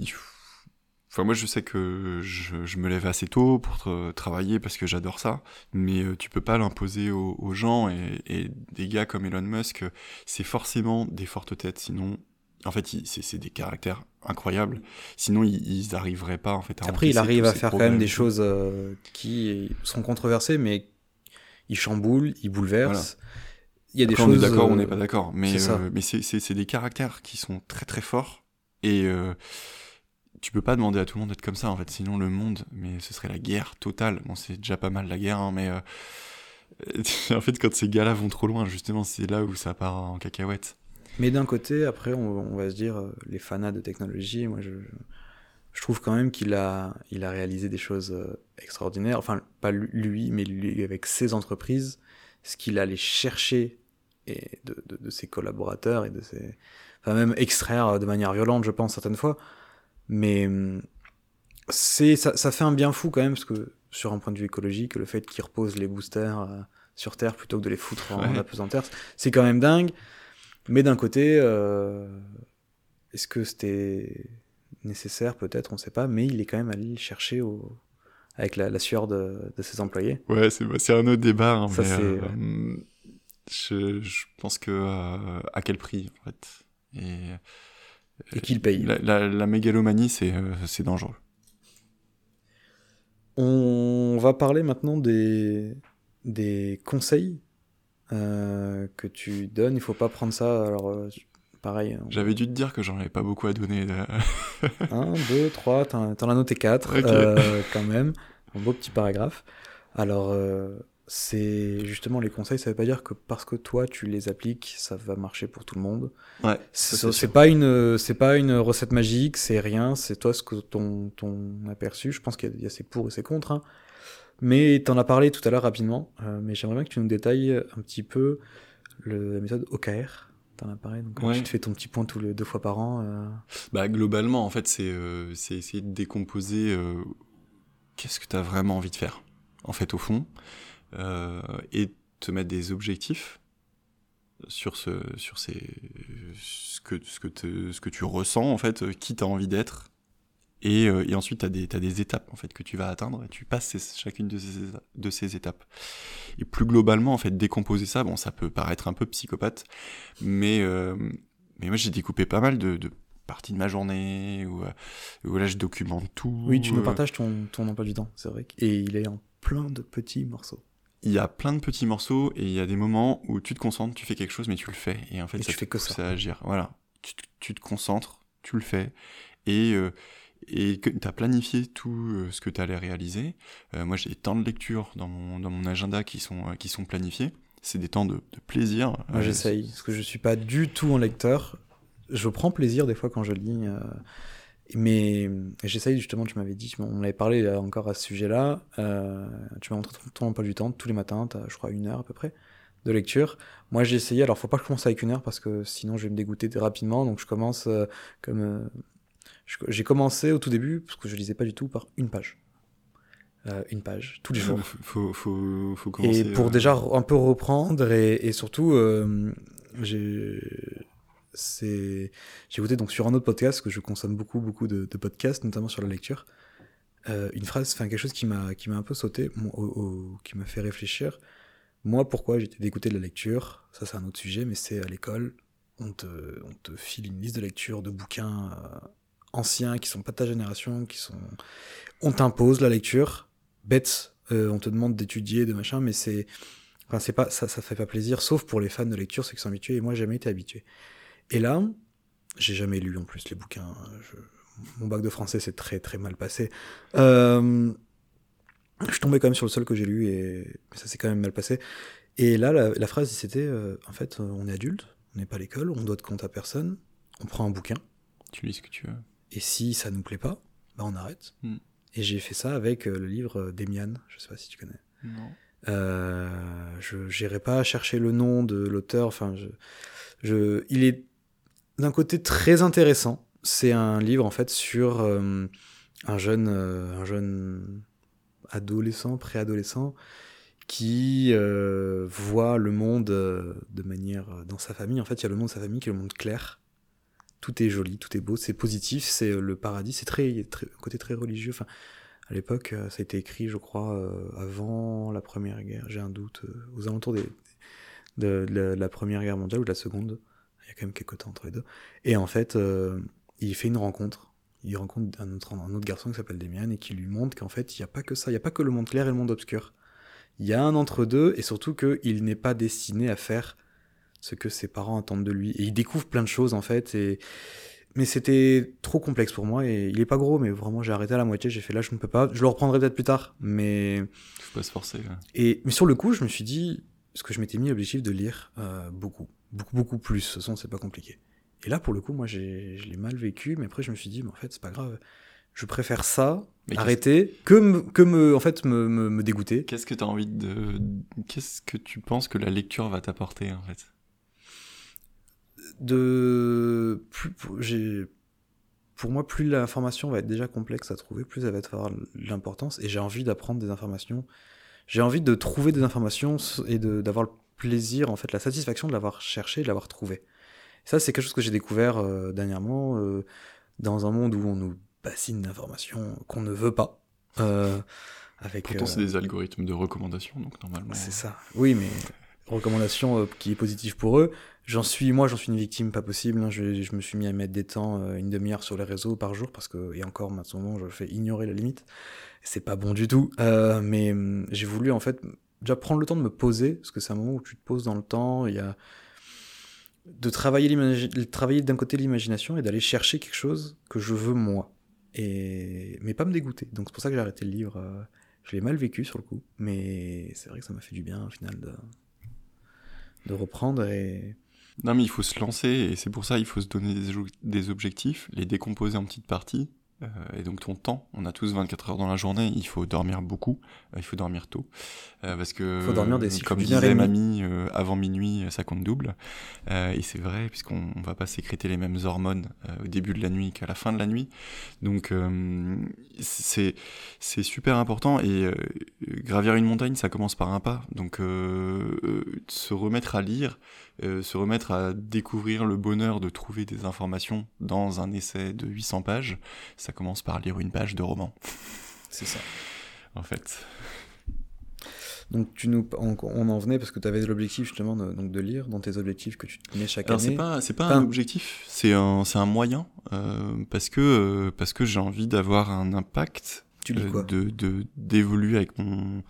Enfin, moi, je sais que je, me lève assez tôt pour tra travailler parce que j'adore ça, mais euh, tu peux pas l'imposer aux, gens et des gars comme Elon Musk, c'est forcément des fortes têtes, sinon en fait, c'est des caractères incroyables. Sinon, ils n'arriveraient pas en fait. À Après, il arrive à faire quand même des choses euh, qui sont controversées, mais il chamboule, il bouleverse. Voilà. Il y a des Après, choses. On est d'accord, on n'est pas d'accord, mais euh, mais c'est des caractères qui sont très très forts et euh, tu peux pas demander à tout le monde d'être comme ça en fait. Sinon, le monde, mais ce serait la guerre totale. Bon, c'est déjà pas mal la guerre, hein, mais euh, en fait, quand ces gars-là vont trop loin, justement, c'est là où ça part en cacahuète. Mais d'un côté, après, on, on, va se dire, euh, les fanats de technologie, moi, je, je trouve quand même qu'il a, il a réalisé des choses euh, extraordinaires. Enfin, pas lui, mais lui, avec ses entreprises, ce qu'il allait chercher et de, de, de, ses collaborateurs et de ses. Enfin, même extraire de manière violente, je pense, certaines fois. Mais hum, c'est, ça, ça fait un bien fou quand même, parce que sur un point de vue écologique, le fait qu'il repose les boosters euh, sur Terre plutôt que de les foutre en ouais. apesanteur, c'est quand même dingue. Mais d'un côté, euh, est-ce que c'était nécessaire? Peut-être, on ne sait pas, mais il est quand même allé le chercher au... avec la, la sueur de, de, ses employés. Ouais, c'est un autre débat. Hein, Ça, mais, euh, ouais. je, je, pense que euh, à quel prix, en fait? Et, Et qui le paye? La, la, la mégalomanie, c'est dangereux. On va parler maintenant des, des conseils euh, que tu donnes. Il faut pas prendre ça. Alors, euh, pareil. On... J'avais dû te dire que j'en avais pas beaucoup à donner. De... 1, 2, 3, t'en as noté 4 okay. euh, quand même. Un beau petit paragraphe. Alors, euh, c'est justement les conseils, ça veut pas dire que parce que toi tu les appliques, ça va marcher pour tout le monde. Ouais. C'est pas une, c'est pas une recette magique, c'est rien, c'est toi ce que ton, ton aperçu. Je pense qu'il y, y, a ses pour et ses contre. Hein. Mais tu en as parlé tout à l'heure rapidement, euh, mais j'aimerais bien que tu nous détailles un petit peu le, la méthode OKR. T'en as parlé, donc ouais. tu te fais ton petit point tous les deux fois par an. Euh... Bah globalement, en fait, c'est euh, essayer de décomposer qu'est-ce que tu as vraiment envie de faire, en fait, au fond, et te mettre des objectifs sur ce sur ces ce que ce que te, ce que tu ressens en fait qui t'as envie d'être et, euh, et ensuite, tu as, as, des étapes en fait que tu vas atteindre et tu passes ces, chacune de ces, de ces étapes. Et plus globalement, en fait, décomposer ça, bon, ça peut paraître un peu psychopathe, mais, euh, mais moi j'ai découpé pas mal de, de parties de ma journée où, euh, où, là je documente tout. Oui, tu nous partages ton, ton emploi du temps, c'est vrai. Et il est en plein de petits morceaux. il y a plein de petits morceaux et il y a des moments où tu te concentres, tu fais quelque chose, mais tu le fais. Et en fait, Et ça tu te fais que pousse ça. à agir. Voilà. Tu, te- tu te concentres, tu le fais. Et, euh, et que tu as planifié tout euh, ce que tu allais réaliser. Euh, moi, j'ai des temps de lecture dans mon, dans mon agenda qui sont, euh, qui sont planifiés. C'est des temps de, de plaisir. Moi, j'essaye, parce que je suis pas du tout un lecteur. Je prends plaisir des fois quand je lis, euh, mais j'essaye justement. Tu m'avais dit, on avait parlé encore à ce sujet-là. euh, tu m'as montré ton, emploi du temps tous les matins. T'as, je crois, une heure à peu près de lecture. Moi, j'ai essayé. Alors, faut pas que je commence avec une heure parce que sinon, je vais me dégoûter rapidement. Donc, je commence euh, comme euh, j'ai commencé au tout début parce que je lisais pas du tout par une page, Euh, une page tous les jours. Faut, faut, commencer. Et pour euh, déjà un peu reprendre et, et surtout, euh, j'ai écouté donc sur un autre podcast parce que je consomme beaucoup beaucoup de, de podcasts, notamment sur la lecture. euh, une phrase, enfin quelque chose qui m'a un peu sauté, moi, au- au- qui m'a fait réfléchir. Moi, pourquoi j'étais dégoûté de la lecture? Ça, c'est un autre sujet, mais c'est à l'école, on te on te file une liste de lecture de bouquins anciens qui sont pas de ta génération, qui sont on t'impose la lecture bête. euh, on te demande d'étudier, de machin, mais c'est Enfin, c'est pas, ça, ça fait pas plaisir, sauf pour les fans de lecture, ceux qui sont habitués, et moi, jamais été habitué. Et là, j'ai jamais lu en plus les bouquins. Mon bac de français s'est très très mal passé. Euh, Je tombais quand même sur le seul que j'ai lu, et ça s'est quand même mal passé. Et là, la, phrase, c'était euh, en fait, on est adulte, on n'est pas à l'école, on doit de compte à personne, on prend un bouquin, Tu lis ce que tu veux. Et si ça nous plaît pas, bah on arrête. Hmm. Et j'ai fait ça avec euh, le livre euh, d'Emian, je sais pas si tu connais. Non. Euh, je n'irai pas chercher le nom de l'auteur. Enfin, je, je, il est d'un côté très intéressant. C'est un livre en fait sur euh, un jeune, euh, un jeune adolescent, préadolescent, qui voit le monde de manière dans sa famille. En fait, il y a le monde de sa famille qui est le monde clair. Tout est joli, tout est beau, c'est positif, c'est euh, le paradis. C'est très, très, côté très religieux. Enfin, à l'époque, euh, ça a été écrit, je crois, euh, avant la Première Guerre. J'ai un doute. aux alentours de, la, Première Guerre mondiale ou de la Seconde. Il y a quand même quelques temps entre les deux. Et en fait, il fait une rencontre. Il rencontre un autre, un autre garçon qui s'appelle Demian et qui lui montre qu'en fait, il n'y a pas que ça. Il n'y a pas que le monde clair et le monde obscur. Il y a un entre-deux et surtout qu'il n'est pas destiné à faire ce que ses parents attendent de lui. Et il découvre plein de choses en fait. Et... Mais c'était trop complexe pour moi et il est pas gros, mais vraiment j'ai arrêté à la moitié. J'ai fait là, je ne peux pas. Je le reprendrai peut-être plus tard. Mais Faut pas se forcer. ouais. et mais sur le coup, je me suis dit, parce que je m'étais mis l'objectif de lire euh, beaucoup, beaucoup, beaucoup plus. Ce son, c'est pas compliqué. Et là, pour le coup, moi, j'ai, je l'ai mal vécu, mais après, je me suis dit, mais en fait, c'est pas grave. Je préfère ça, Mais arrêter, que me, que me, en fait, me, me, me dégoûter. Qu'est-ce que tu as envie de. Qu'est-ce que tu penses que la lecture va t'apporter en fait? De plus, pour- j'ai, pour moi, plus l'information va être déjà complexe à trouver, plus elle va avoir l'importance. Et j'ai envie d'apprendre des informations. J'ai envie de trouver des informations et d'avoir le plaisir, en fait, la satisfaction de l'avoir cherché, de l'avoir trouvé. Ça, c'est quelque chose que j'ai découvert euh, dernièrement euh, dans un monde où on nous bassine d'informations qu'on ne veut pas. Euh, avec, Pourtant, euh, c'est des algorithmes de recommandation, donc normalement. c'est ça. Oui, mais recommandation euh, qui est positive pour eux. J'en suis, moi, j'en suis une victime pas possible. hein. Je, me suis mis à mettre des temps, euh, une demi-heure sur les réseaux par jour parce que, et encore maintenant, je fais ignorer la limite. C'est pas bon du tout. Euh, mais hum, j'ai voulu en fait déjà prendre le temps de me poser parce que c'est un moment où tu te poses dans le temps. Il y a de travailler travailler d'un côté l'imagination et d'aller chercher quelque chose que je veux moi. Et mais pas me dégoûter. Donc c'est pour ça que j'ai arrêté le livre. je l'ai mal vécu sur le coup, mais c'est vrai que ça m'a fait du bien au final de, de reprendre et Non, mais il faut se lancer, et c'est pour ça il faut se donner des, des objectifs, les décomposer en petites parties. Euh, et donc ton temps, on a tous 24 heures dans la journée, il faut dormir beaucoup, euh, il faut dormir tôt. euh, parce que, Faut dormir des comme disait mamie, euh, avant minuit, ça compte double. Et c'est vrai, puisqu'on on va pas sécréter les mêmes hormones au début de la nuit qu'à la fin de la nuit. Donc c'est c'est super important, et gravir une montagne, ça commence par un pas. Donc se remettre à lire, euh, se remettre à découvrir le bonheur de trouver des informations dans un essai de 800 pages, ça commence par lire une page de roman, c'est ça. en fait. Donc tu nous, on, on en venait parce que tu avais l'objectif justement de, donc de lire dans tes objectifs que tu te mets chaque Alors c'est année. pas c'est pas Enfin- un objectif, c'est un c'est un moyen euh, parce que euh, parce que j'ai envie d'avoir un impact Tu lis quoi? de de d'évoluer avec mon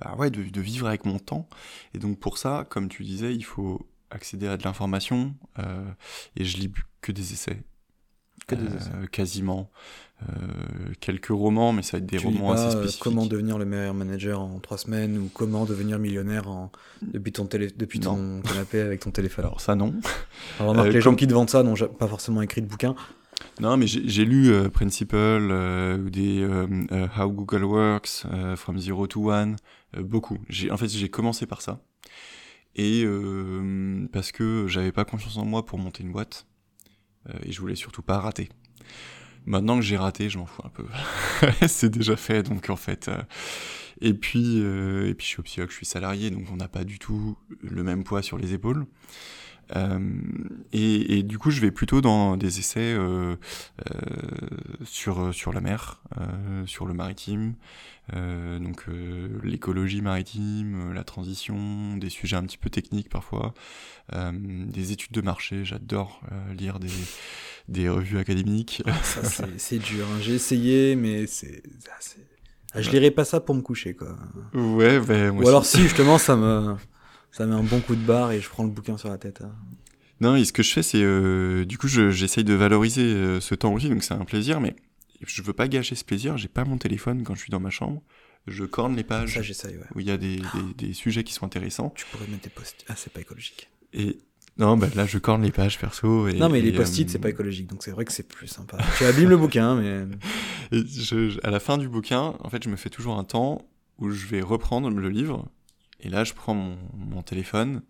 bah ouais, de, de, vivre avec mon temps. Et donc pour ça, comme tu disais, il faut accéder à de l'information. et je lis que des essais. Que des essais. quasiment. quelques romans, mais ça va être des tu romans pas, assez spécifiques. comment devenir le meilleur manager en trois semaines ou comment devenir millionnaire en... depuis, ton, télé... depuis ton canapé avec ton téléphone? Alors ça non. Alors remarque, les gens qui te vendent ça n'ont pas forcément écrit de bouquin. Non, mais j'ai lu euh, Principle euh, des euh, How Google Works, From Zero to One, beaucoup. En fait, j'ai commencé par ça. Et parce que j'avais pas confiance en moi pour monter une boîte. et je voulais surtout pas rater. Maintenant que j'ai raté, je m'en fous un peu. C'est déjà fait, donc en fait. et puis, et puis je suis psychologue, je suis salarié, donc on n'a pas du tout le même poids sur les épaules. Euh, et, et, du coup, je vais plutôt dans des essais euh, euh, sur sur la mer, sur le maritime, donc l'écologie maritime, la transition, des sujets un petit peu techniques parfois, des études de marché. J'adore lire des des revues académiques. Ah, ça c'est dur. Hein. J'ai essayé, mais c'est ah, je lirai pas ça pour me coucher quoi. Ouais, ben, Ou alors si justement ça me ça met un bon coup de barre et je prends le bouquin sur la tête. Hein. Non, et ce que je fais, c'est euh, du coup, j'essaye de valoriser euh, ce temps aussi, donc c'est un plaisir, mais je veux pas gâcher ce plaisir. J'ai pas mon téléphone quand je suis dans ma chambre. Je corne les pages ça, ouais. où il y a des, des, des, sujets qui sont intéressants. Tu pourrais mettre des post Ah, c'est pas écologique. Et non, bah là, je corne les pages perso. Et, non, mais les post-it, euh, c'est pas écologique, donc c'est vrai que c'est plus sympa. tu abîmes le bouquin, mais. Et je, à la fin du bouquin, en fait, je me fais toujours un temps où je vais reprendre le livre et là, je prends mon, mon téléphone,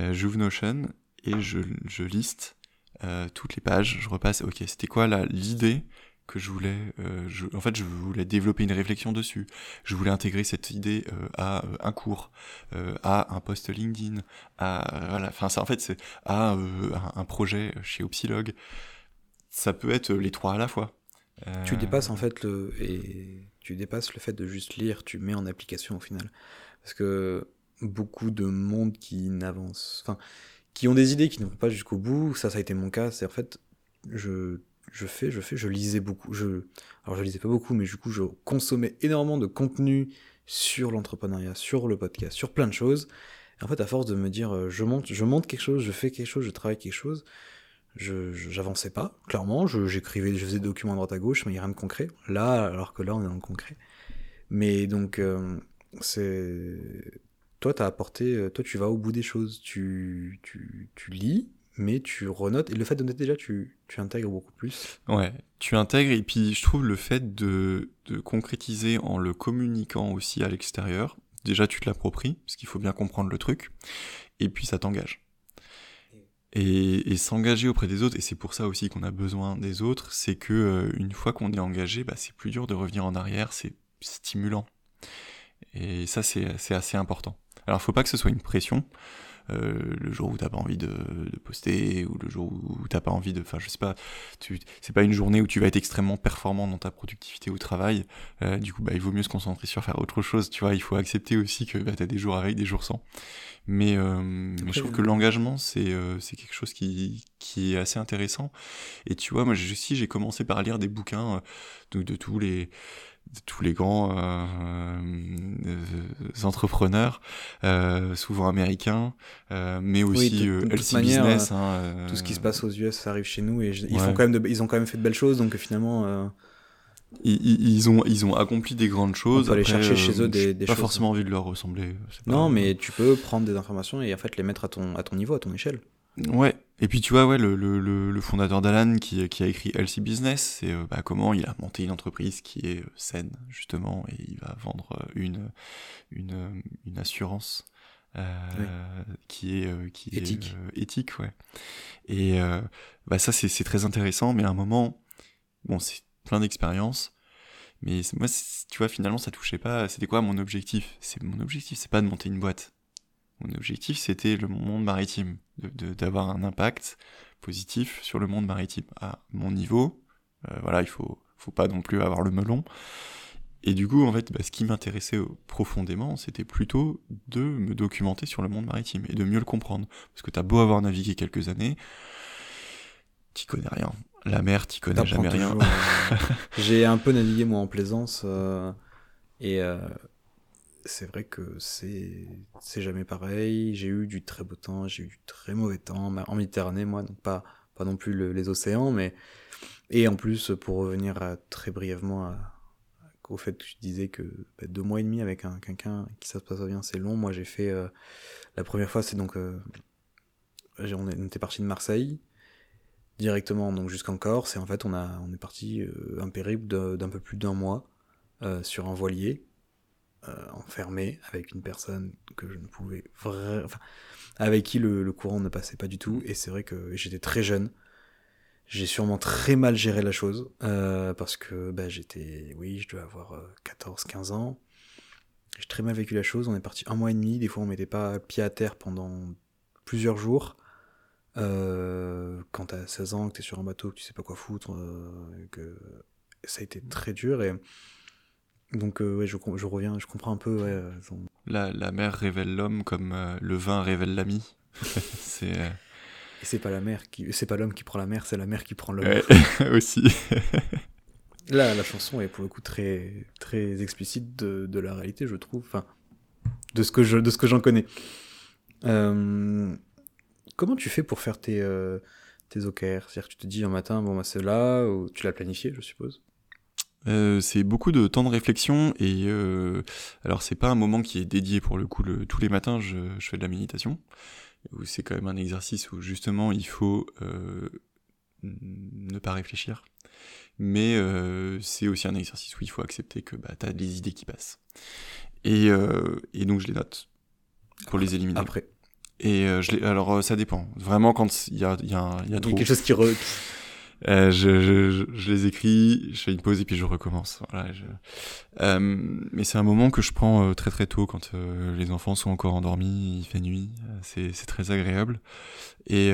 euh, j'ouvre Notion et je, je liste euh, toutes les pages. Je repasse, ok, c'était quoi l'idée que je voulais euh, je, En fait, je voulais développer une réflexion dessus. Je voulais intégrer cette idée euh, à euh, un cours, à un post LinkedIn, à voilà. Enfin, ça, en fait, c'est à un, un, projet chez Opsilog. Ça peut être les trois à la fois. Tu dépasses en fait le et tu dépasses le fait de juste lire. Tu mets en application au final. Parce que beaucoup de monde qui n'avance, enfin, qui ont des idées qui ne vont pas jusqu'au bout, ça, ça a été mon cas, c'est en fait, je, je fais, je fais, je lisais beaucoup, je, alors je lisais pas beaucoup, mais du coup, je consommais énormément de contenu sur l'entrepreneuriat, sur le podcast, sur plein de choses. Et en fait, à force de me dire, euh, je monte, je monte quelque chose, je fais quelque chose, je travaille quelque chose, je j'avançais pas, clairement, j'écrivais, je, faisais des documents à droite à gauche, mais il n'y a rien de concret. Là, alors que là, on est dans le concret. Mais donc, euh, c'est toi t'as apporté euh, toi tu vas au bout des choses. Tu, tu, tu lis mais tu renotes. Et le fait de noter déjà tu, tu intègres beaucoup plus. Ouais tu intègres. Et puis je trouve le fait de, de concrétiser en le communiquant aussi à l'extérieur déjà tu te l'appropries parce qu'il faut bien comprendre le truc. Et puis ça t'engage. Et, et s'engager auprès des autres et c'est pour ça aussi qu'on a besoin des autres c'est que euh, une fois qu'on est engagé bah, c'est plus dur de revenir en arrière c'est stimulant et ça, c'est assez important. Alors, faut pas que ce soit une pression. Euh, le jour où t'as pas envie de, de, poster ou le jour où t'as pas envie de, enfin je sais pas, c'est pas une journée où tu vas être extrêmement performant dans ta productivité au travail. Euh, du coup, bah il vaut mieux se concentrer sur faire autre chose. Tu vois, il faut accepter aussi que bah, t'as des jours avec, des jours sans. Mais, euh, mais je trouve que l'engagement c'est c'est quelque chose qui qui est assez intéressant. Et tu vois, moi aussi j'ai commencé par lire des bouquins de, de tous les tous les grands euh, euh, entrepreneurs, euh, souvent américains, mais aussi oui, LC manière, Business. Hein, tout ce qui se passe aux US, ça arrive chez nous et ils, ouais. font quand même de, ils ont quand même fait de belles choses, donc finalement. Ils, ils, ont, ils ont accompli des grandes choses. On peut aller chercher chez eux des, des pas choses. forcément envie de leur ressembler. Non, mais tu peux prendre des informations et en fait les mettre à ton, à ton niveau, à ton échelle. Ouais, et puis tu vois, ouais, le, le, le fondateur d'Alan qui, qui a écrit LC Business, c'est euh, bah, comment il a monté une entreprise qui est euh, saine, justement, et il va vendre euh, une, une, une assurance euh, oui. qui est, qui éthique. est éthique, ouais. Et bah, ça, c'est très intéressant, mais à un moment, bon, c'est plein d'expériences, mais moi, tu vois, finalement, ça touchait pas. C'était quoi mon objectif? C'est mon objectif, c'est pas de monter une boîte. Mon objectif, c'était le monde maritime, d'avoir un impact positif sur le monde maritime. À mon niveau, euh, voilà, il faut, faut pas non plus avoir le melon. Et du coup, en fait, bah, ce qui m'intéressait profondément, c'était plutôt de me documenter sur le monde maritime et de mieux le comprendre. Parce que t'as beau avoir navigué quelques années, t'y connais rien. La mer, t'y connais jamais rien. J'ai un peu navigué moi en plaisance euh, et euh, c'est vrai que c'est jamais pareil. J'ai eu du très beau temps, j'ai eu du très mauvais temps en Méditerranée, moi, donc pas pas non plus les océans, mais et en plus pour revenir très brièvement au fait que je disais que bah, deux mois et demi avec un quelqu'un qui ça se passe bien, c'est long. Moi, j'ai fait euh, la première fois, c'est donc euh, on était parti de Marseille directement donc jusqu'en Corse et en fait on a on est parti euh, un périple d'un peu plus d'un mois sur un voilier enfermé avec une personne que je ne pouvais vraiment avec qui le, courant ne passait pas du tout et c'est vrai que j'étais très jeune j'ai sûrement très mal géré la chose euh, parce que bah, j'étais, oui, je dois avoir 14-15 euh, ans. J'ai très mal vécu la chose. On est parti un mois et demi. Des fois, on mettait pas pied à terre pendant plusieurs jours. Euh, quand t'as 16 ans, que t'es sur un bateau, que tu sais pas quoi foutre, euh, que ça a été très dur. Et donc, ouais, je, je, reviens, je comprends un peu. Ouais, la, la mer révèle l'homme comme le vin révèle l'ami. c'est et c'est pas la mer qui, c'est pas l'homme qui prend la mer, c'est la mer qui prend l'homme. aussi. Là, la chanson est pour le coup très, très explicite de, de la réalité, je trouve. Enfin, de ce que je, de ce que j'en connais. Euh, comment tu fais pour faire tes, euh, tes OKR? C'est-à-dire que tu te dis un matin, bon, bah, c'est là, ou tu l'as planifié, je suppose? Euh, c'est beaucoup de temps de réflexion et euh, alors c'est pas un moment qui est dédié pour le coup le, tous les matins je, je fais de la méditation où c'est quand même un exercice où justement il faut euh, ne pas réfléchir. Mais euh, c'est aussi un exercice où il faut accepter que bah, tu as des idées qui passent. Et, euh, et, donc je les note pour les éliminer. Après. Et je les, alors ça dépend. Vraiment quand il y a, y, a, y a trop. quelque chose qui, re... Euh, je, je, je, les écris, je fais une pause et puis je recommence. Euh, mais c'est un moment que je prends euh, très très tôt quand euh, les enfants sont encore endormis, il fait nuit, c'est très agréable. Et,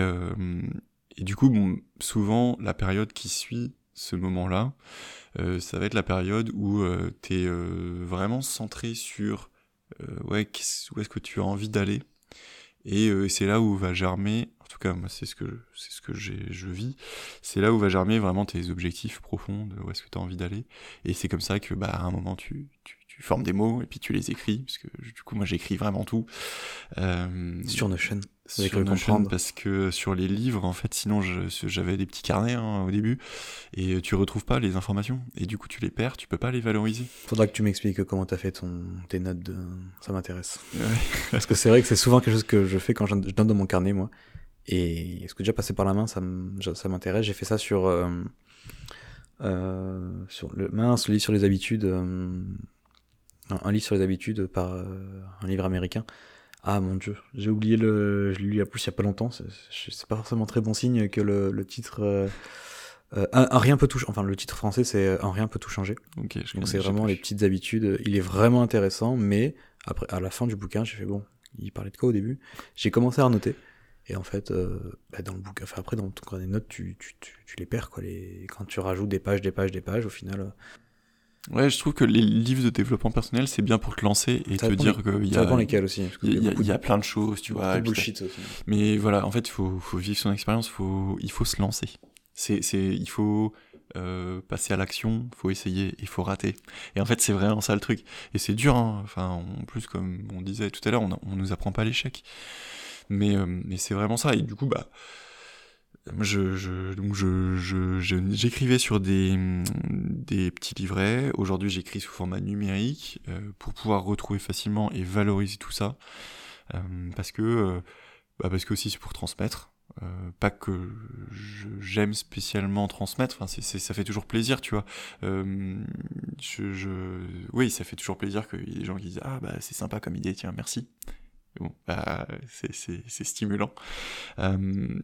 du coup, bon, souvent, la période qui suit ce moment-là, ça va être la période où tu es vraiment centré sur ouais, où est-ce que tu as envie d'aller? Et c'est là où va germer tout cas moi c'est ce que c'est ce que je vis. C'est là où va germer vraiment tes objectifs profonds de où est-ce que tu as envie d'aller. Et c'est comme ça que bah à un moment tu, tu, tu, formes des mots et puis tu les écris parce que du coup moi j'écris vraiment tout. Euh, sur Notion sur Notion parce que sur les livres en fait sinon j'avais des petits carnets hein, au début et tu retrouves pas les informations. Et du coup tu les perds tu peux pas les valoriser. Faudra que tu m'expliques comment t'as fait ton tes notes de ça m'intéresse. Ouais. parce que c'est vrai que c'est souvent quelque chose que je fais quand je donne dans mon carnet moi et est-ce que déjà passé par la main, ça m'intéresse. J'ai fait ça sur, euh, euh, sur le mince, le livre sur les habitudes, euh, un, livre sur les habitudes par un livre américain. Ah mon dieu, j'ai oublié le, je l'ai lu plus il y a pas longtemps. C'est pas forcément très bon signe que le, le titre. Un, rien peut tout, enfin le titre français c'est un rien peut tout changer. Donc c'est vraiment les petites habitudes. Il est vraiment intéressant, mais après à la fin du bouquin, j'ai fait bon. Il parlait de quoi au début? J'ai commencé à noter. Et en fait, euh, bah dans le bouquin, enfin après, dans ton des notes, tu, tu, tu, tu, les perds, quoi. Les... Quand tu rajoutes des pages, des pages, des pages, au final. Euh, ouais, je trouve que les livres de développement personnel, c'est bien pour te lancer et te dire qu'il y a. Ça dépend lesquels aussi. Il y, a, y, a plein de choses, tu vois. bullshit aussi. Mais voilà, en fait, il faut, faut vivre son expérience, faut, il faut se lancer. C'est, c'est, il faut euh, passer à l'action, faut essayer, il faut rater. Et en fait, c'est vraiment ça le truc. Et c'est dur, hein. Enfin, en plus, comme on disait tout à l'heure, on, on nous apprend pas l'échec. Mais, euh, mais c'est vraiment ça. Et du coup, bah, je, je, donc je, j'écrivais sur des, des petits livrets. Aujourd'hui, j'écris sous format numérique euh, pour pouvoir retrouver facilement et valoriser tout ça. Euh, parce que, euh, bah parce que aussi c'est pour transmettre. Euh, pas que j'aime spécialement transmettre, enfin c'est, ça fait toujours plaisir, tu vois. Je, je, oui, ça fait toujours plaisir qu'il y ait des gens qui disent ah bah c'est sympa comme idée, tiens merci. Bon, bah, c'est stimulant. Euh,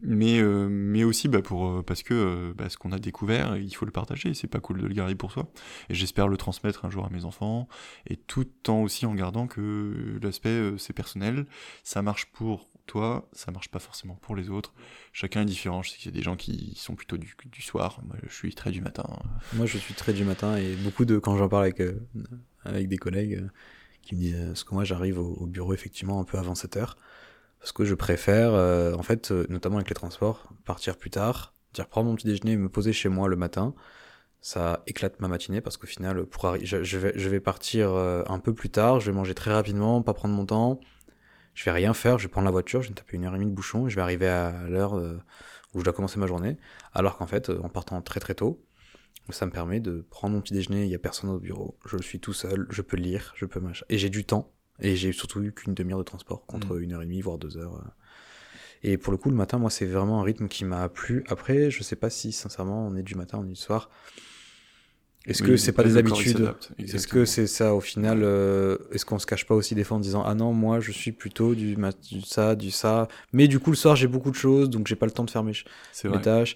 mais, euh, mais aussi bah, pour, euh, parce que bah, ce qu'on a découvert, il faut le partager. C'est pas cool de le garder pour soi. Et j'espère le transmettre un jour à mes enfants. Et tout en aussi en gardant que l'aspect c'est personnel. Ça marche pour toi, ça marche pas forcément pour les autres. Chacun est différent. Je sais qu'il y a des gens qui sont plutôt du, du soir. Moi, je suis très du matin. Moi, je suis très du matin et beaucoup de quand j'en parle avec avec des collègues qui me disent parce que moi j'arrive au, bureau effectivement un peu avant 7 heures. Parce que je préfère euh, en fait euh, notamment avec les transports partir plus tard dire prendre mon petit déjeuner me poser chez moi le matin. Ça éclate ma matinée parce qu'au final, pour je, je vais, je vais partir euh, un peu plus tard, je vais manger très rapidement, pas prendre mon temps, je vais rien faire, je vais prendre la voiture, je vais me taper une heure et demie de bouchon et je vais arriver à l'heure euh, où je dois commencer ma journée. Alors qu'en fait, en partant très très tôt, ça me permet de prendre mon petit déjeuner, il y a personne au bureau, je suis tout seul, je peux lire, je peux machin. Et j'ai du temps, et j'ai surtout eu qu'une demi-heure de transport contre une heure et demie, voire deux heures. euh. Et pour le coup, le matin, moi, c'est vraiment un rythme qui m'a plu. Après, je sais pas si, sincèrement, on est du matin, on est du soir. Est-ce Oui, que c'est pas des habitudes Est-ce que c'est ça au final euh, Est-ce qu'on se cache pas aussi des fois en disant ah non moi je suis plutôt du, du ça du ça mais du coup le soir j'ai beaucoup de choses donc j'ai pas le temps de faire mes, mes tâches.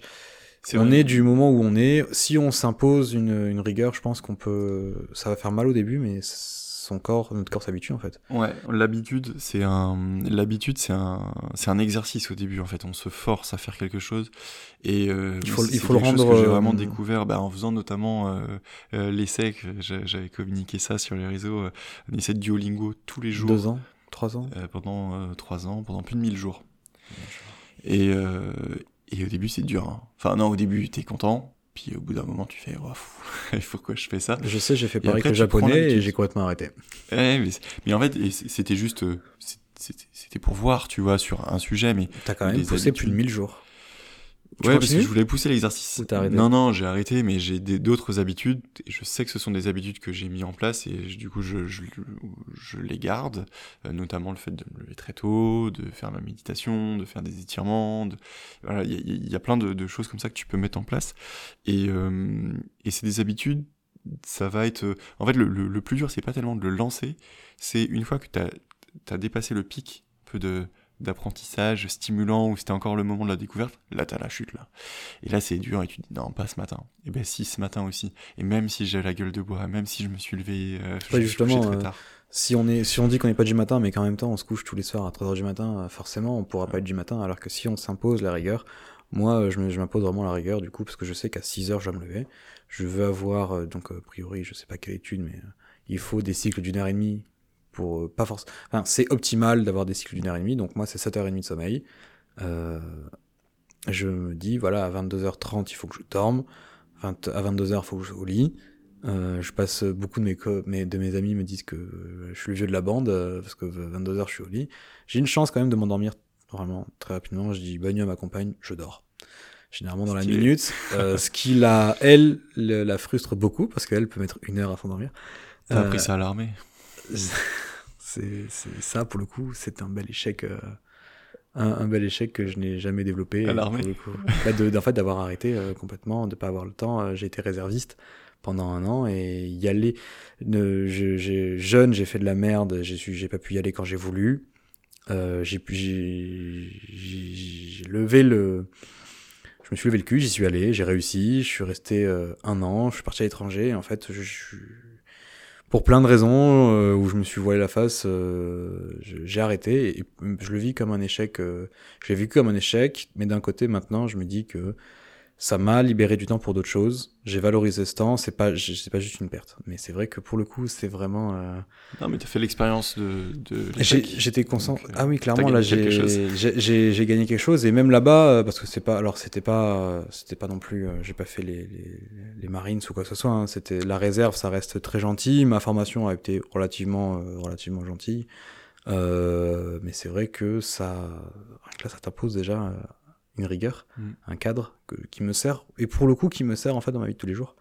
On est du moment où on est. Si on s'impose une, une rigueur, je pense qu'on peut. Ça va faire mal au début, mais son corps, notre corps s'habitue en fait. Ouais, l'habitude, c'est un, l'habitude, c'est un, c'est un exercice au début en fait. On se force à faire quelque chose et euh, Il faut- il faut le rendre, que j'ai euh, vraiment découvert bah, en faisant notamment euh, euh, l'essai. que j'a- J'avais communiqué ça sur les réseaux. euh, un essai de Duolingo tous les jours Deux ans, trois ans? euh, pendant euh, trois ans, pendant plus de 1000 jours. Et, euh, et au début, c'est dur. hein. Enfin, non, au début, t'es content. Puis au bout d'un moment, tu fais, oh, pourquoi je fais ça? Je sais, j'ai fait pareil après, que japonais et j'ai complètement arrêté. Ouais, mais, en fait, c'était juste, euh, c'était pour voir, tu vois, sur un sujet, mais T'as quand même poussé plus de habitudes. 1000 jours. Ouais, parce que je voulais pousser l'exercice. Non, non, j'ai arrêté, mais j'ai d'autres habitudes, et je sais que ce sont des habitudes que j'ai mis en place, et je- du coup, je, je, je les garde, euh, notamment le fait de me lever très tôt, de faire ma méditation, de faire des étirements, de... voilà, il y, a- il y a plein de, de choses comme ça que tu peux mettre en place, et, euh, et c'est des habitudes, ça va être... euh, En fait, le, le, le plus dur, c'est pas tellement de le lancer, c'est une fois que tu as, dépassé le pic un peu de d'apprentissage stimulant où c'était encore le moment de la découverte, là t'as la chute là. Et là c'est dur et tu te dis non pas ce matin. Et ben si ce matin aussi. Et même si j'ai la gueule de bois, même si je me suis levé, euh, je Ouais, me suis couché justement, très euh, tard. Si on, est, si on dit qu'on n'est pas du matin, mais qu'en même temps on se couche tous les soirs à 3h du matin, euh, forcément on pourra pas être du matin, alors que si on s'impose la rigueur, moi euh, je m'impose vraiment la rigueur du coup, parce que je sais qu'à 6h je vais me lever, je veux avoir, donc a priori je sais pas quelle étude, mais il faut des cycles d'une heure et demie pour euh, pas. Enfin c'est optimal d'avoir des cycles d'une heure et demie, donc moi c'est 7h30 de sommeil. Euh, je me dis, voilà, à 22h30 il faut que je dorme, 20 à 22h il faut que je sois au lit, euh, je passe beaucoup de mes, de mes amis me disent que je suis le vieux de la bande euh, parce que 22h je suis au lit. J'ai une chance quand même de m'endormir vraiment très rapidement. Je dis bonne nuit à ma compagne, je dors. Généralement dans la minute, euh, ce qui la, elle, le- la frustre beaucoup parce qu'elle peut mettre une heure à s'endormir. T'as appris ça à l'armée. c'est ça pour le coup, c'est un bel échec. euh, un, un bel échec que je n'ai jamais développé. À l'armée. Bah, en fait, d'avoir arrêté euh, complètement, de pas avoir le temps. Euh, J'ai été réserviste pendant un an et y aller. Ne, je, jeune, j'ai fait de la merde. J'ai pas pu y aller quand j'ai voulu. Euh, j'ai levé le. Je me suis levé le cul, j'y suis allé, j'ai réussi. Je suis resté euh, un an. Je suis parti à l'étranger. En fait, je, je- pour plein de raisons euh, où je me suis voilé la face, euh, j'ai arrêté et je le vis comme un échec. Euh, je l'ai vécu comme un échec, mais d'un côté maintenant, je me dis que ça m'a libéré du temps pour d'autres choses. J'ai valorisé ce temps. C'est pas, c'est pas juste une perte, mais c'est vrai que pour le coup, c'est vraiment. euh, Non mais t'as fait l'expérience de, de. J'étais conscient. Donc, euh, ah oui, clairement, là, j'ai j'ai- gagné quelque chose. Et même là-bas, euh, parce que c'est pas. Alors, c'était pas. euh, C'était pas non plus. J'ai pas fait les, les, les Marines ou quoi que ce soit. hein. C'était la réserve, ça reste très gentil. Ma formation a été relativement, euh, relativement gentille. Euh, mais c'est vrai que ça. Là, ça t'impose déjà une rigueur, Mm. un cadre que- qui me sert. Et pour le coup, qui me sert en fait dans ma vie de tous les jours.